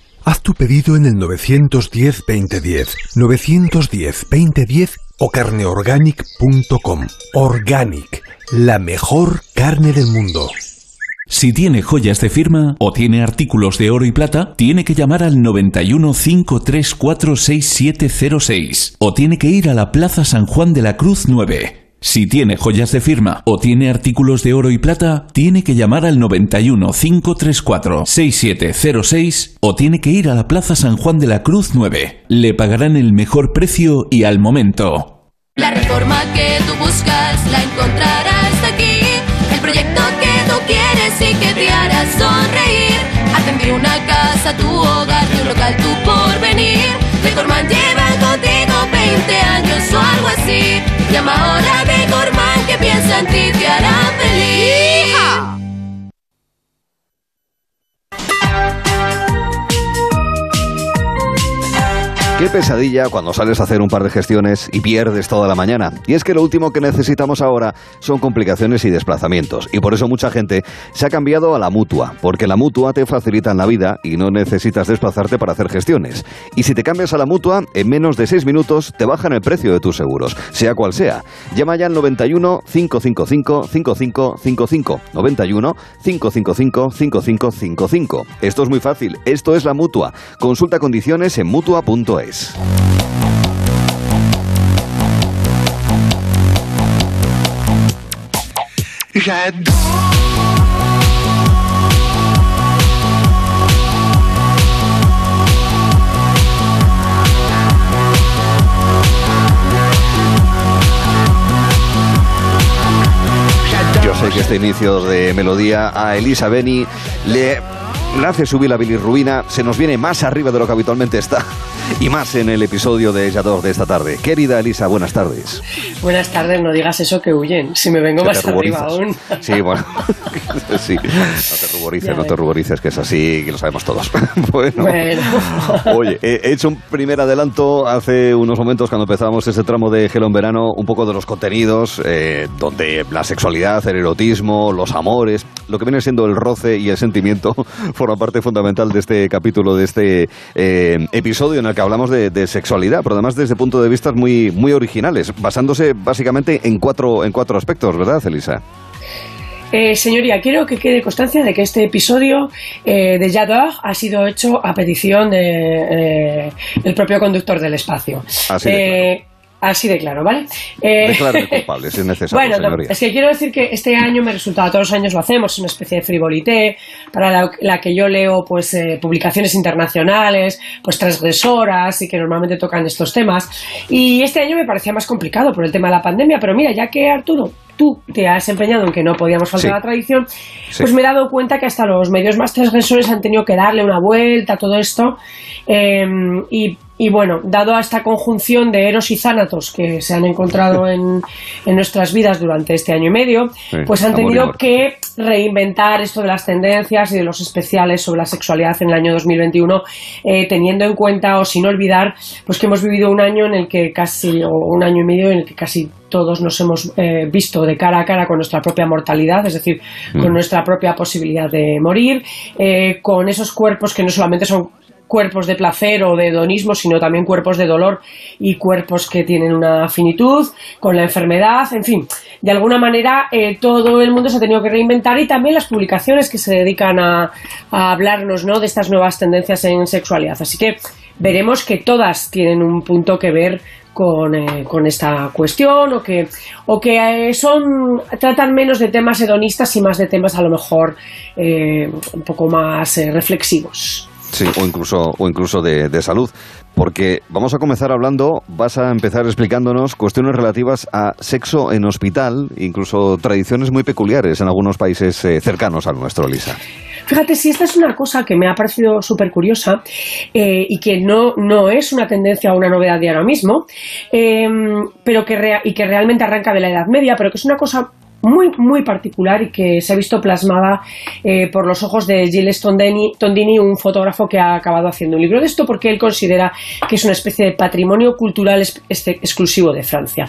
Haz tu pedido en el 910-2010, 910-2010 o carneorganic.com. Organic, la mejor carne del mundo. Si tiene joyas de firma o tiene artículos de oro y plata, tiene que llamar al 91 534 6706 o tiene que ir a la Plaza San Juan de la Cruz 9. Si tiene joyas de firma o tiene artículos de oro y plata, tiene que llamar al 91 534 6706 o tiene que ir a la Plaza San Juan de la Cruz 9. Le pagarán el mejor precio y al momento. La reforma que tú buscas la encontrarás aquí. El proyecto que tú quieres y que te hará sonreír. Atender una casa, tu hogar, tu local, tu porvenir. Reforma 20 años o algo así. Llama ahora de Gorman que piensa en ti, te hará feliz. Qué pesadilla cuando sales a hacer un par de gestiones y pierdes toda la mañana. Y es que lo último que necesitamos ahora son complicaciones y desplazamientos. Y por eso mucha gente se ha cambiado a la mutua, porque la mutua te facilita la vida y no necesitas desplazarte para hacer gestiones. Y si te cambias a la mutua, en menos de 6 minutos te bajan el precio de tus seguros, sea cual sea. Llama ya al 91 555 5555. 91 555 5555. Esto es muy fácil. Esto es la mutua. Consulta condiciones en mutua.es. Yo sé que este inicio de melodía a Elisa Beni le, le hace subir la bilirrubina, se nos viene más arriba de lo que habitualmente está y más en el episodio de Yador de esta tarde. Querida Elisa, buenas tardes. Buenas tardes, no digas eso que huyen. Si me vengo más te arriba aún. Sí, bueno, sí, no te ruborices, Ya no te ves. ruborices, que es así, que lo sabemos todos. bueno, Bueno. oye, he he hecho un primer adelanto hace unos momentos cuando empezábamos ese tramo de Gelo en Verano, un poco de los contenidos, eh, donde la sexualidad, el erotismo, los amores, lo que viene siendo el roce y el sentimiento, forma parte fundamental de este capítulo, de este eh, episodio en el que hablamos de, de sexualidad, pero además desde puntos de vista muy, muy originales, basándose básicamente en cuatro, en cuatro aspectos, ¿verdad, Elisa? Eh, señoría, quiero que quede constancia de que este episodio eh, de J'adore ha sido hecho a petición de, eh, del propio conductor del espacio. Así de Eh, Así de claro, ¿vale? Eh, Declare culpable, si es necesario, Bueno, no, es que quiero decir que este año me resulta, todos los años lo hacemos, es una especie de frivolité, para la, la que yo leo pues eh, publicaciones internacionales, pues transgresoras y que normalmente tocan estos temas. Y este año me parecía más complicado por el tema de la pandemia, pero mira, ya que Arturo, tú te has empeñado en que no podíamos faltar Sí. a la tradición, Sí. pues me he dado cuenta que hasta los medios más transgresores han tenido que darle una vuelta a todo esto. eh, y, y bueno, dado a esta conjunción de eros y zánatos que se han encontrado en, en nuestras vidas durante este año y medio, Sí, pues han tenido amor. que reinventar esto de las tendencias y de los especiales sobre la sexualidad en el año 2021, eh, teniendo en cuenta o sin olvidar pues que hemos vivido un año en el que casi, o un año y medio en el que casi todos nos hemos eh, visto de cara a cara con nuestra propia mortalidad, es decir, con Mm. nuestra propia posibilidad de morir, eh, con esos cuerpos que no solamente son cuerpos de placer o de hedonismo, sino también cuerpos de dolor y cuerpos que tienen una finitud, con la enfermedad, en fin, de alguna manera eh, todo el mundo se ha tenido que reinventar y también las publicaciones que se dedican a, hablarnos ¿no? de estas nuevas tendencias en sexualidad. Así que veremos que todas tienen un punto que ver con, eh, con esta cuestión o que, o que eh, son tratan menos de temas hedonistas y más de temas a lo mejor eh, un poco más reflexivos. Sí, o incluso, o incluso de, de salud. Porque vamos a comenzar hablando, vas a empezar explicándonos cuestiones relativas a sexo en hospital, incluso tradiciones muy peculiares en algunos países eh, cercanos al nuestro, Lisa. Fíjate, si esta es una cosa que me ha parecido súper curiosa eh, y que no, no es una tendencia o una novedad de ahora mismo, eh, pero que rea- y que realmente arranca de la Edad Media, pero que es una cosa muy, muy particular y que se ha visto plasmada eh, por los ojos de Gilles Tondini, un fotógrafo que ha acabado haciendo un libro de esto porque él considera que es una especie de patrimonio cultural es- este- exclusivo de Francia.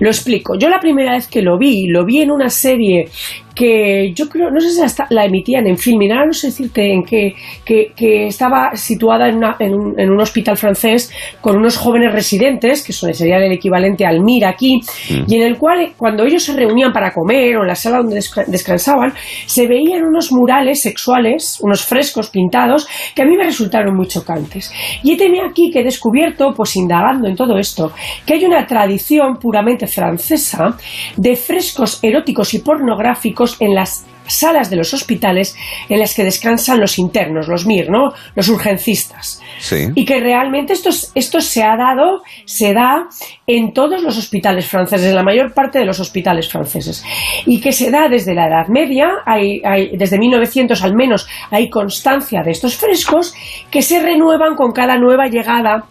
Lo explico. Yo la primera vez que lo vi, lo vi en una serie que yo creo, no sé si hasta la emitían en film, y ahora no sé decirte en qué, que, que estaba situada en, una- en un, en un hospital francés con unos jóvenes residentes, que son, sería el equivalente al MIR aquí, y en el cual eh, cuando ellos se reunían para comer o en la sala donde desca- descansaban, se veían unos murales sexuales, unos frescos pintados, que a mí me resultaron muy chocantes. Y he tenido aquí que he descubierto, pues indagando en todo esto, que hay una tradición puramente francesa de frescos eróticos y pornográficos en las salas de los hospitales en las que descansan los internos, los MIR, ¿no? Los urgencistas. Sí. Y que realmente esto, es- esto se ha dado, se da en todos los hospitales franceses, en la mayor parte de los hospitales franceses. Y que se da desde la Edad Media, hay, hay- desde 1900 al menos hay constancia de estos frescos que se renuevan con cada nueva llegada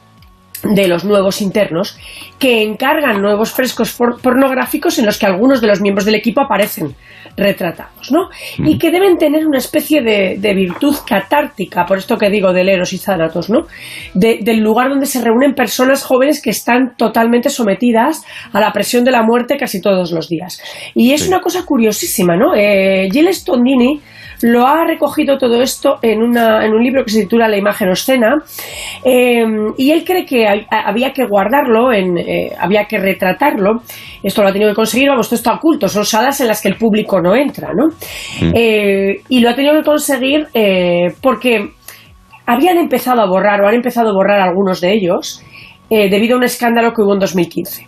de los nuevos internos que encargan nuevos frescos por- pornográficos en los que algunos de los miembros del equipo aparecen retratados, ¿no? Y que deben tener una especie de, de virtud catártica, por esto que digo del Eros y Zánatos, ¿no? De- del lugar donde se reúnen personas jóvenes que están totalmente sometidas a la presión de la muerte casi todos los días. Y es una cosa curiosísima, ¿no? Eh, Gilles Stondini lo ha recogido todo esto en, una, en un libro que se titula La imagen obscena eh, y él cree que hay- había que guardarlo, en, eh, había que retratarlo. Esto lo ha tenido que conseguir, vamos, todo está oculto, son salas en las que el público no entra, ¿no? Eh, y lo ha tenido que conseguir porque habían empezado a borrar o han empezado a borrar algunos de ellos debido a un escándalo que hubo en 2015.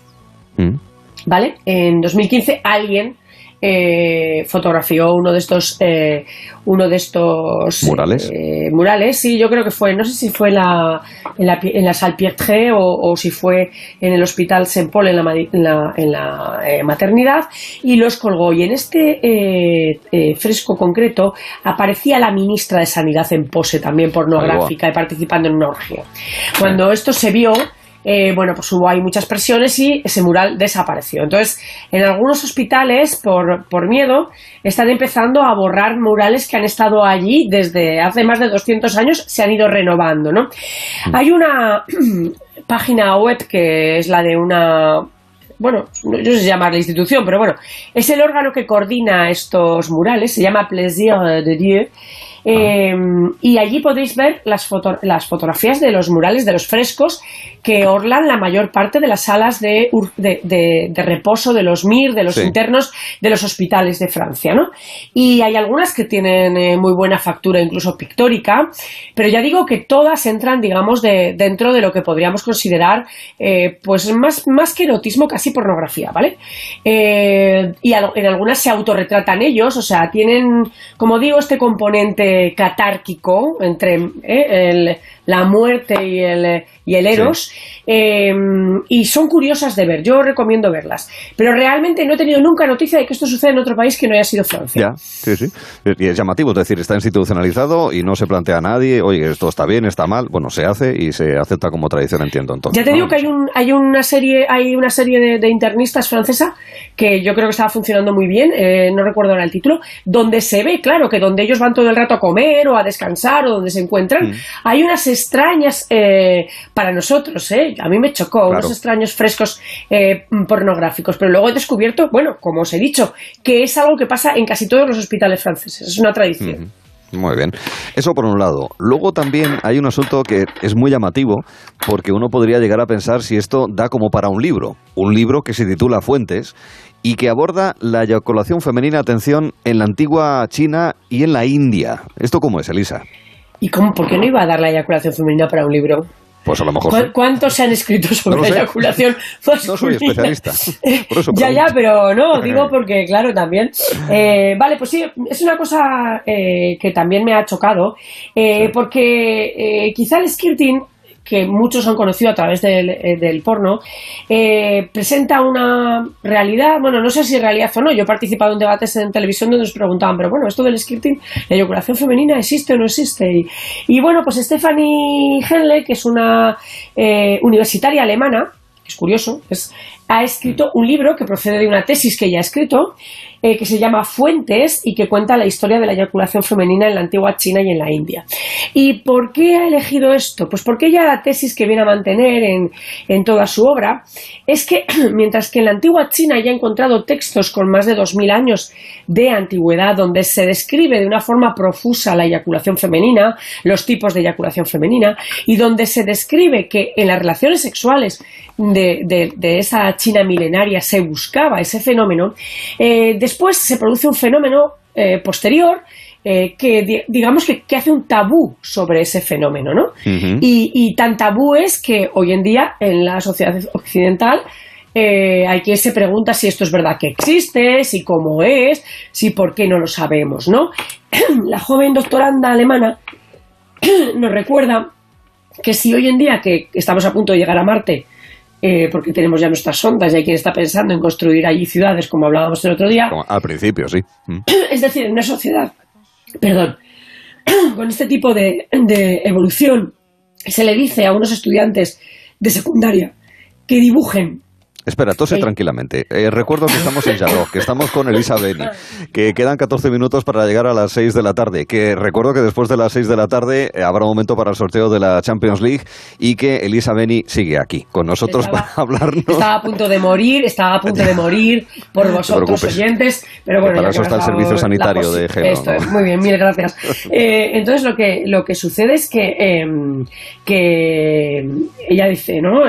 ¿Vale? En 2015 alguien eh, fotografió uno de estos eh, uno de estos ¿Murales? eh, murales. Sí yo creo que fue no sé si fue en la en la, en la Salpêtrière o, o si fue en el hospital Saint Paul en la, en la, en la, eh, maternidad y los colgó. Y en este eh, eh, fresco concreto aparecía la ministra de sanidad en pose también pornográfica y participando en una orgía. Cuando esto se vio eh, bueno, pues hubo ahí muchas presiones y ese mural desapareció. Entonces, en algunos hospitales, por, por miedo, están empezando a borrar murales que han estado allí desde hace más de 200 años, se han ido renovando, ¿no? Hay una página web que es la de una bueno, no yo sé si llamarla institución, pero bueno, es el órgano que coordina estos murales, se llama Plaisir de Dieu, eh, y allí podéis ver las, foto- las fotografías de los murales, de los frescos que orlan la mayor parte de las salas de, de, de- de reposo de los MIR, de los Sí. internos, de los hospitales de Francia, ¿no? Y hay algunas que tienen eh, muy buena factura, incluso pictórica, pero ya digo que todas entran, digamos, de, dentro de lo que podríamos considerar, eh, pues más, más que erotismo, casi pornografía, ¿vale? Eh, y en algunas se autorretratan ellos, o sea, tienen, como digo, este componente catárquico entre eh, el- la muerte y el, y el eros, eh, y son curiosas de ver, yo recomiendo verlas, pero realmente no he tenido nunca noticia de que esto suceda en otro país que no haya sido Francia. Ya, sí, sí. Y es llamativo, es decir, está institucionalizado y no se plantea a nadie, oye, esto está bien, está mal. Bueno, se hace y se acepta como tradición, entiendo entonces. Ya te ¿no? digo que hay, un, hay una serie, hay una serie de, de internistas francesa que yo creo que estaba funcionando muy bien, eh, no recuerdo ahora el título, donde se ve, claro, que donde ellos van todo el rato a comer o a descansar o donde se encuentran, hay unas extrañas eh, para nosotros, eh, a mí me chocó, unos extraños frescos eh, pornográficos, pero luego he descubierto, bueno, como os he dicho, que es algo que pasa en casi todos los hospitales franceses, es una tradición. Muy bien. Eso por un lado. Luego también hay un asunto que es muy llamativo porque uno podría llegar a pensar si esto da como para un libro. Un libro que se titula Fuentes y que aborda la eyaculación femenina, atención, en la antigua China y en la India. ¿Esto cómo es, Elisa? ¿Y cómo, por qué no iba a dar la eyaculación femenina para un libro? Pues a lo mejor... ¿Cu- ¿Cuántos se han escrito sobre No la eyaculación No soy especialista. Por eso Ya, ya, pero no, digo porque, claro, también. Eh, vale, pues sí, es una cosa eh, que también me ha chocado, eh, porque eh, quizá el skirting, que muchos han conocido a través del, eh, porno, eh, presenta una realidad, bueno, no sé si realidad o no, yo he participado en debates en televisión donde nos preguntaban, pero bueno, esto del skirting, la eyaculación femenina existe o no existe. Y, bueno, pues Stephanie Henle, que es una eh, universitaria alemana, es curioso, ha escrito un libro que procede de una tesis que ella ha escrito, eh, que se llama Fuentes y que cuenta la historia de la eyaculación femenina en la antigua China y en la India. ¿Y por qué ha elegido esto? Pues porque ella la tesis que viene a mantener en, en toda su obra es que mientras que en la antigua China ya ha encontrado textos con más de 2.000 años de antigüedad donde se describe de una forma profusa la eyaculación femenina, los tipos de eyaculación femenina y donde se describe que en las relaciones sexuales de, de- esa China milenaria se buscaba ese fenómeno, eh, después se produce un fenómeno eh, posterior eh, que di- digamos que, que hace un tabú sobre ese fenómeno, ¿no? Y, y tan tabú es que hoy en día en la sociedad occidental eh, hay quien se pregunta si esto es verdad que existe, si cómo es, si por qué no lo sabemos, ¿no? La joven doctoranda alemana nos recuerda que si hoy en día que estamos a punto de llegar a Marte, eh, porque tenemos ya nuestras sondas y hay quien está pensando en construir allí ciudades, como hablábamos el otro día, Como Al principio, sí. Mm. es decir, en una sociedad, perdón, con este tipo de, de evolución, se le dice a unos estudiantes de secundaria que dibujen Espera, tose tranquilamente. Eh, recuerdo que estamos en Jarro, que estamos con Elisa Beni, que quedan 14 minutos para llegar a las 6 de la tarde, que recuerdo que después de las 6 de la tarde eh, habrá un momento para el sorteo de la Champions League y que Elisa Beni sigue aquí con nosotros Estaba- para hablarnos. Estaba a punto de morir, estaba a punto de morir por vosotros oyentes, pero bueno, Para ya eso que está el servicio sanitario de Gelo, Esto ¿no? es, muy bien, mil gracias. Eh, entonces lo que lo que sucede es que eh, que ella dice, ¿no?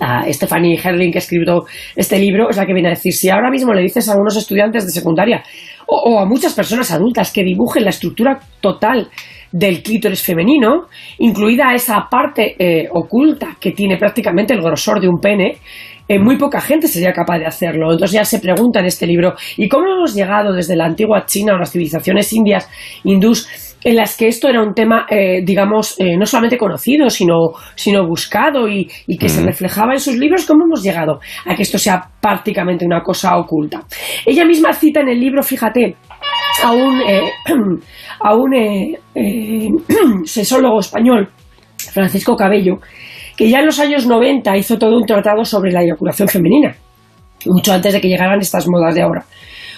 La Stephanie Herling, que escribió este libro, es la que viene a decir, si ahora mismo le dices a unos estudiantes de secundaria o, o a muchas personas adultas que dibujen la estructura total del clítoris femenino, incluida esa parte eh, oculta que tiene prácticamente el grosor de un pene, eh, muy poca gente sería capaz de hacerlo. Entonces ya se pregunta en este libro, ¿y cómo hemos llegado desde la antigua China o las civilizaciones indias, hindús, en las que esto era un tema, eh, digamos, eh, no solamente conocido, sino, sino buscado y, y que se reflejaba en sus libros? ¿Cómo hemos llegado a que esto sea prácticamente una cosa oculta? Ella misma cita en el libro, fíjate, a un, eh, a un eh, sexólogo español, Francisco Cabello, que ya en los años 90 hizo todo un tratado sobre la eyaculación femenina, mucho antes de que llegaran estas modas de ahora.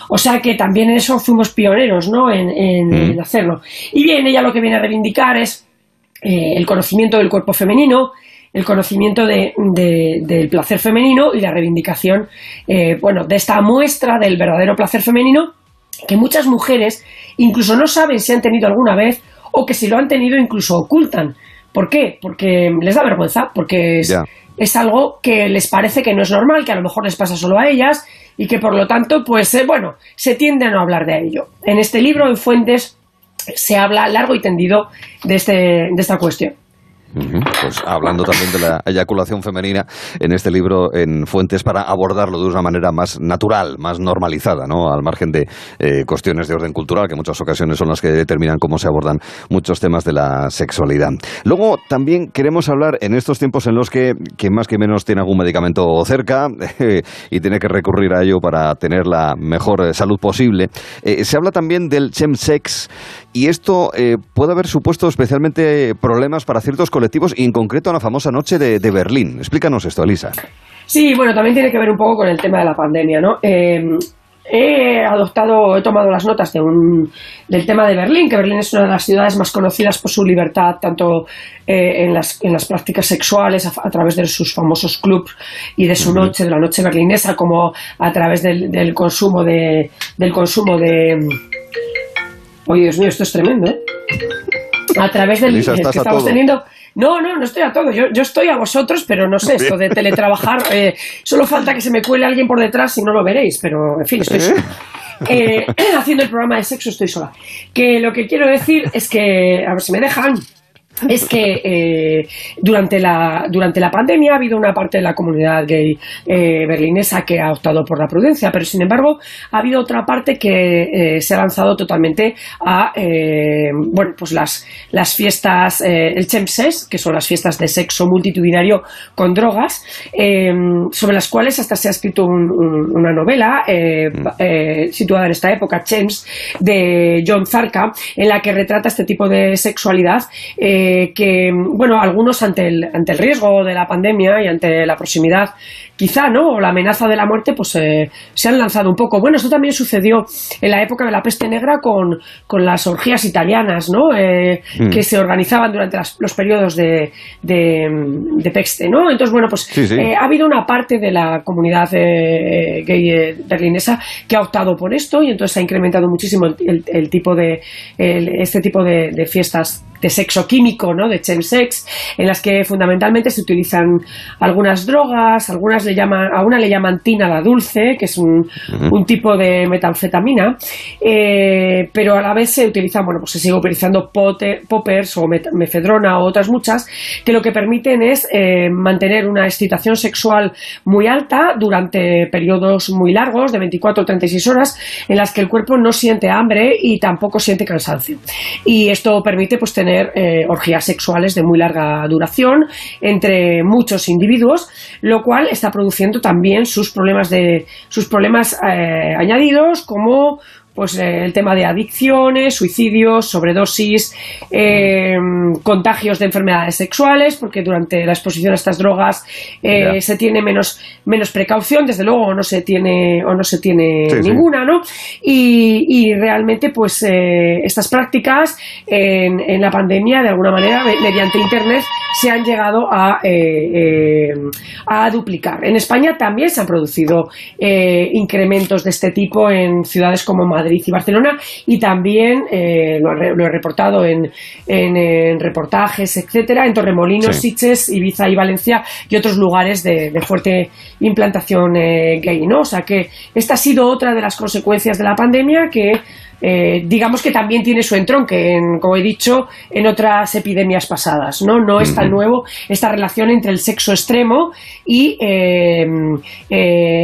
O sea que también en eso fuimos pioneros, ¿no? En, en- Mm. en hacerlo. Y bien, ella lo que viene a reivindicar es eh, el conocimiento del cuerpo femenino, el conocimiento de- de- del placer femenino y la reivindicación, eh, bueno, de esta muestra del verdadero placer femenino que muchas mujeres incluso no saben si han tenido alguna vez o que si lo han tenido incluso ocultan. ¿Por qué? Porque les da vergüenza, porque es algo que les parece que no es normal, que a lo mejor les pasa solo a ellas y que por lo tanto, pues eh, bueno, se tiende a no hablar de ello. En este libro, en Fuentes, se habla largo y tendido de, este, de esta cuestión. Pues hablando también de la eyaculación femenina en este libro en Fuentes para abordarlo de una manera más natural, más normalizada, ¿no? Al margen de eh, cuestiones de orden cultural, que en muchas ocasiones son las que determinan cómo se abordan muchos temas de la sexualidad. Luego también queremos hablar en estos tiempos en los que, que más que menos tiene algún medicamento cerca y tiene que recurrir a ello para tener la mejor eh, salud posible. Eh, se habla también del chemsex y esto eh, puede haber supuesto especialmente problemas para ciertos colectivos y en concreto a la famosa noche de, de Berlín. Explícanos esto, Elisa. Sí, bueno, también tiene que ver un poco con el tema de la pandemia, ¿no? Eh, he adoptado, he tomado las notas de un, del tema de Berlín, que Berlín es una de las ciudades más conocidas por su libertad, tanto eh, en, las, en las prácticas sexuales, a, a través de sus famosos clubs y de su noche, de la noche berlinesa, como a través del, del consumo de, del consumo de, Oye, Dios mío, esto es tremendo, ¿eh? A través del Elisa, es que ¿estás a estamos todo? teniendo. No, no, no estoy a todo. Yo, yo estoy a vosotros, pero no sé, esto de teletrabajar. eh, solo falta que se me cuele alguien por detrás y no lo veréis, pero en fin, estoy sola. Eh, haciendo el programa de sexo estoy sola. Que lo que quiero decir es que, a ver si me dejan. Es que eh, durante, la, durante la pandemia ha habido una parte de la comunidad gay eh, berlinesa que ha optado por la prudencia, pero sin embargo ha habido otra parte que eh, se ha lanzado totalmente a bueno, pues las, las fiestas, el Chemses, que son las fiestas de sexo multitudinario con drogas, eh, sobre las cuales hasta se ha escrito un- un- una novela situada en esta época, Chems, de John Zarka, en la que retrata este tipo de sexualidad que, bueno, algunos ante el, ante el riesgo de la pandemia y ante la proximidad, quizá, ¿no? O la amenaza de la muerte, pues eh, se han lanzado un poco. Bueno, esto también sucedió en la época de la peste negra con, con las orgías italianas, ¿no? Eh, Mm. Que se organizaban durante las- los periodos de, de, de peste, ¿no? Entonces, bueno, pues Sí, sí. eh, ha habido una parte de la comunidad eh, gay eh, berlinesa que ha optado por esto y entonces ha incrementado muchísimo el, el- el tipo de el- este tipo de, de fiestas de sexo químico, ¿no? De chemsex, en las que fundamentalmente se utilizan algunas drogas, algunas le llaman, a una le llaman tínala dulce, que es un, un tipo de metanfetamina, eh, pero a la vez se utilizan, bueno, pues se sigue utilizando pote- poppers o mefedrona o otras muchas, que lo que permiten es eh, mantener una excitación sexual muy alta durante periodos muy largos, de 24 o 36 horas, en las que el cuerpo no siente hambre y tampoco siente cansancio. Y esto permite pues tener eh, orgías sexuales de muy larga duración entre muchos individuos, lo cual está produciendo también sus problemas de sus problemas eh, añadidos como pues eh, el tema de adicciones, suicidios, sobredosis, eh, contagios de enfermedades sexuales, porque durante la exposición a estas drogas eh, se tiene menos, menos precaución, desde luego, o no se tiene, o no se tiene ninguna, ¿no? Y, y realmente, pues, estas prácticas en, en, la pandemia, de alguna manera, mediante Internet, se han llegado a, a duplicar. En España también se han producido incrementos de este tipo en ciudades como Madrid y Barcelona, y también, lo, lo, he reportado en, en, reportajes, etcétera, en Torremolinos, sí. Ibiza y Valencia y otros lugares de, fuerte implantación eh, gay, ¿no? O sea que esta ha sido otra de las consecuencias de la pandemia que eh, digamos que también tiene su entronque, en, como he dicho, en otras epidemias pasadas. No, no es tan nuevo esta relación entre el sexo extremo y eh,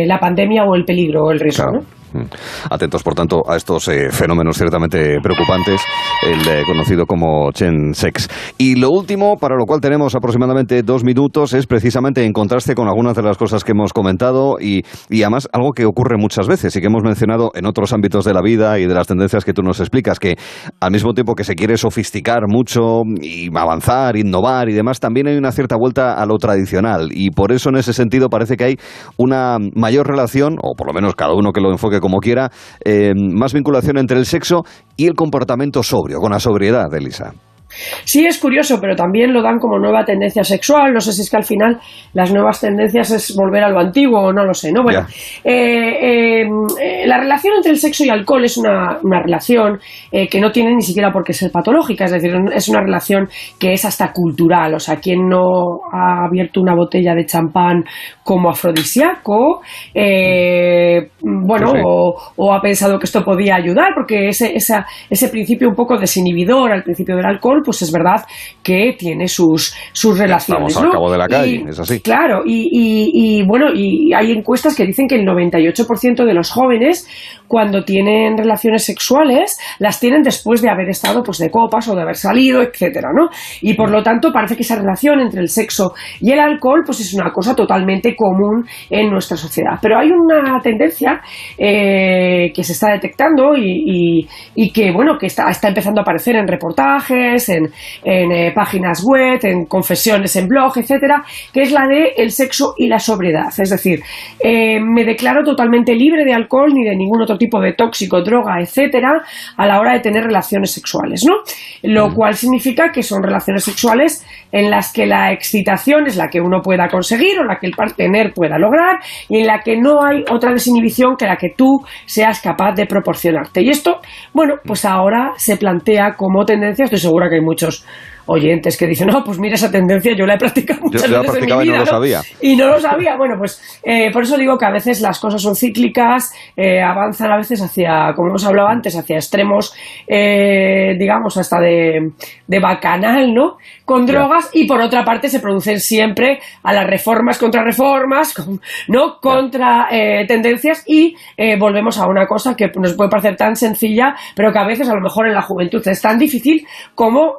la pandemia o el peligro o el riesgo. ¿no? Mm. Atentos, por tanto, a estos eh, fenómenos ciertamente preocupantes, el eh, conocido como Chen Sex. Y lo último, para lo cual tenemos aproximadamente dos minutos, es precisamente en contraste con algunas de las cosas que hemos comentado y, y además algo que ocurre muchas veces y que hemos mencionado en otros ámbitos de la vida y de las tendencias que tú nos explicas, que al mismo tiempo que se quiere sofisticar mucho y avanzar, innovar y demás, también hay una cierta vuelta a lo tradicional y por eso en ese sentido parece que hay una mayor relación, o por lo menos cada uno que lo enfoque como quiera, eh, más vinculación entre el sexo y el comportamiento sobrio, con la sobriedad, Elisa. Sí, es curioso, pero también lo dan como nueva tendencia sexual. No sé si es que al final las nuevas tendencias es volver a lo antiguo o no lo sé, ¿no? Bueno, eh, eh, la relación entre el sexo y alcohol es una, relación eh, que no tiene ni siquiera por qué ser patológica, es decir, es una relación que es hasta cultural. O sea, quien no ha abierto una botella de champán como afrodisíaco, bueno, o, ha pensado que esto podía ayudar, porque ese, ese principio un poco desinhibidor al principio del alcohol pues es verdad que tiene sus, sus relaciones. Estamos al cabo de la calle, es así. Claro, y, y, bueno, y hay encuestas que dicen que el 98% de los jóvenes cuando tienen relaciones sexuales las tienen después de haber estado pues de copas o de haber salido, etcétera, ¿no? Y por lo tanto parece que esa relación entre el sexo y el alcohol pues es una cosa totalmente común en nuestra sociedad. Pero hay una tendencia eh, que se está detectando y, y, que bueno que está, está empezando a aparecer en reportajes, en, eh, páginas web, en confesiones en blog, etcétera, que es la de el sexo y la sobriedad. Es decir, eh, me declaro totalmente libre de alcohol ni de ningún otro tipo de tóxico, droga, etcétera, a la hora de tener relaciones sexuales, ¿no? Lo cual significa que son relaciones sexuales en las que la excitación es la que uno pueda conseguir o la que el partener pueda lograr y en la que no hay otra desinhibición que la que tú seas capaz de proporcionarte. Y esto, bueno, pues ahora se plantea como tendencia, estoy segura que hay muchos oyentes que dicen, no, pues mira esa tendencia, yo la he practicado muchas yo, veces en mi vida. Y no, lo sabía. Y no lo sabía. Bueno, pues eh, por eso digo que a veces las cosas son cíclicas, eh, avanzan a veces hacia, como hemos hablado antes, hacia extremos, eh, digamos, hasta de, de bacanal, ¿no? Con drogas y por otra parte se producen siempre a las reformas contra reformas, ¿no? Contra tendencias y volvemos a una cosa que nos puede parecer tan sencilla, pero que a veces a lo mejor en la juventud es tan difícil como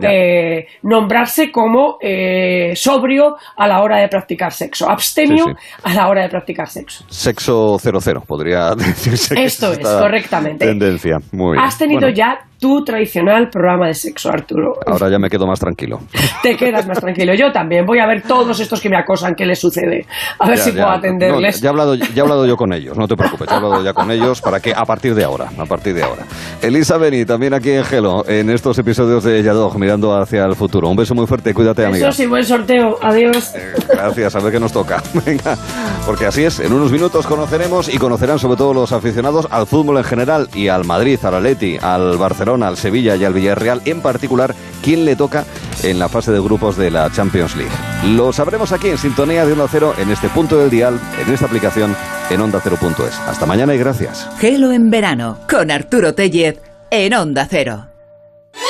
nombrarse como eh, sobrio a la hora de practicar sexo, abstemio a la hora de practicar sexo. Sexo 00, podría decirse. Esto es, correctamente. Tendencia, muy bien. Has tenido ya tu tradicional programa de sexo, Arturo. Ahora ya me quedo más tranquilo. Te quedas más tranquilo. Yo también. Voy a ver todos estos que me acosan, qué les sucede. A ver si puedo atenderles. ya, he hablado, ya he hablado yo con ellos, no te preocupes. Ya he hablado ya con ellos para que a partir de ahora, a partir de ahora. Elisa Beni, también aquí en Gelo, en estos episodios de Yadog, mirando hacia el futuro. Un beso muy fuerte, cuídate, amiga. Eso sí, buen sorteo. Adiós. Eh, gracias, a ver qué nos toca. Venga, porque así es. En unos minutos conoceremos y conocerán sobre todo los aficionados al fútbol en general y al Madrid, al Atleti, al Barcelona, al Sevilla y al Villarreal, en particular, quién le toca en la fase de grupos de la Champions League. Lo sabremos aquí en Sintonía de 1 0 en este punto del dial, en esta aplicación en onda Hasta mañana y gracias. Gelo en verano con Arturo Tellez en Onda Cero.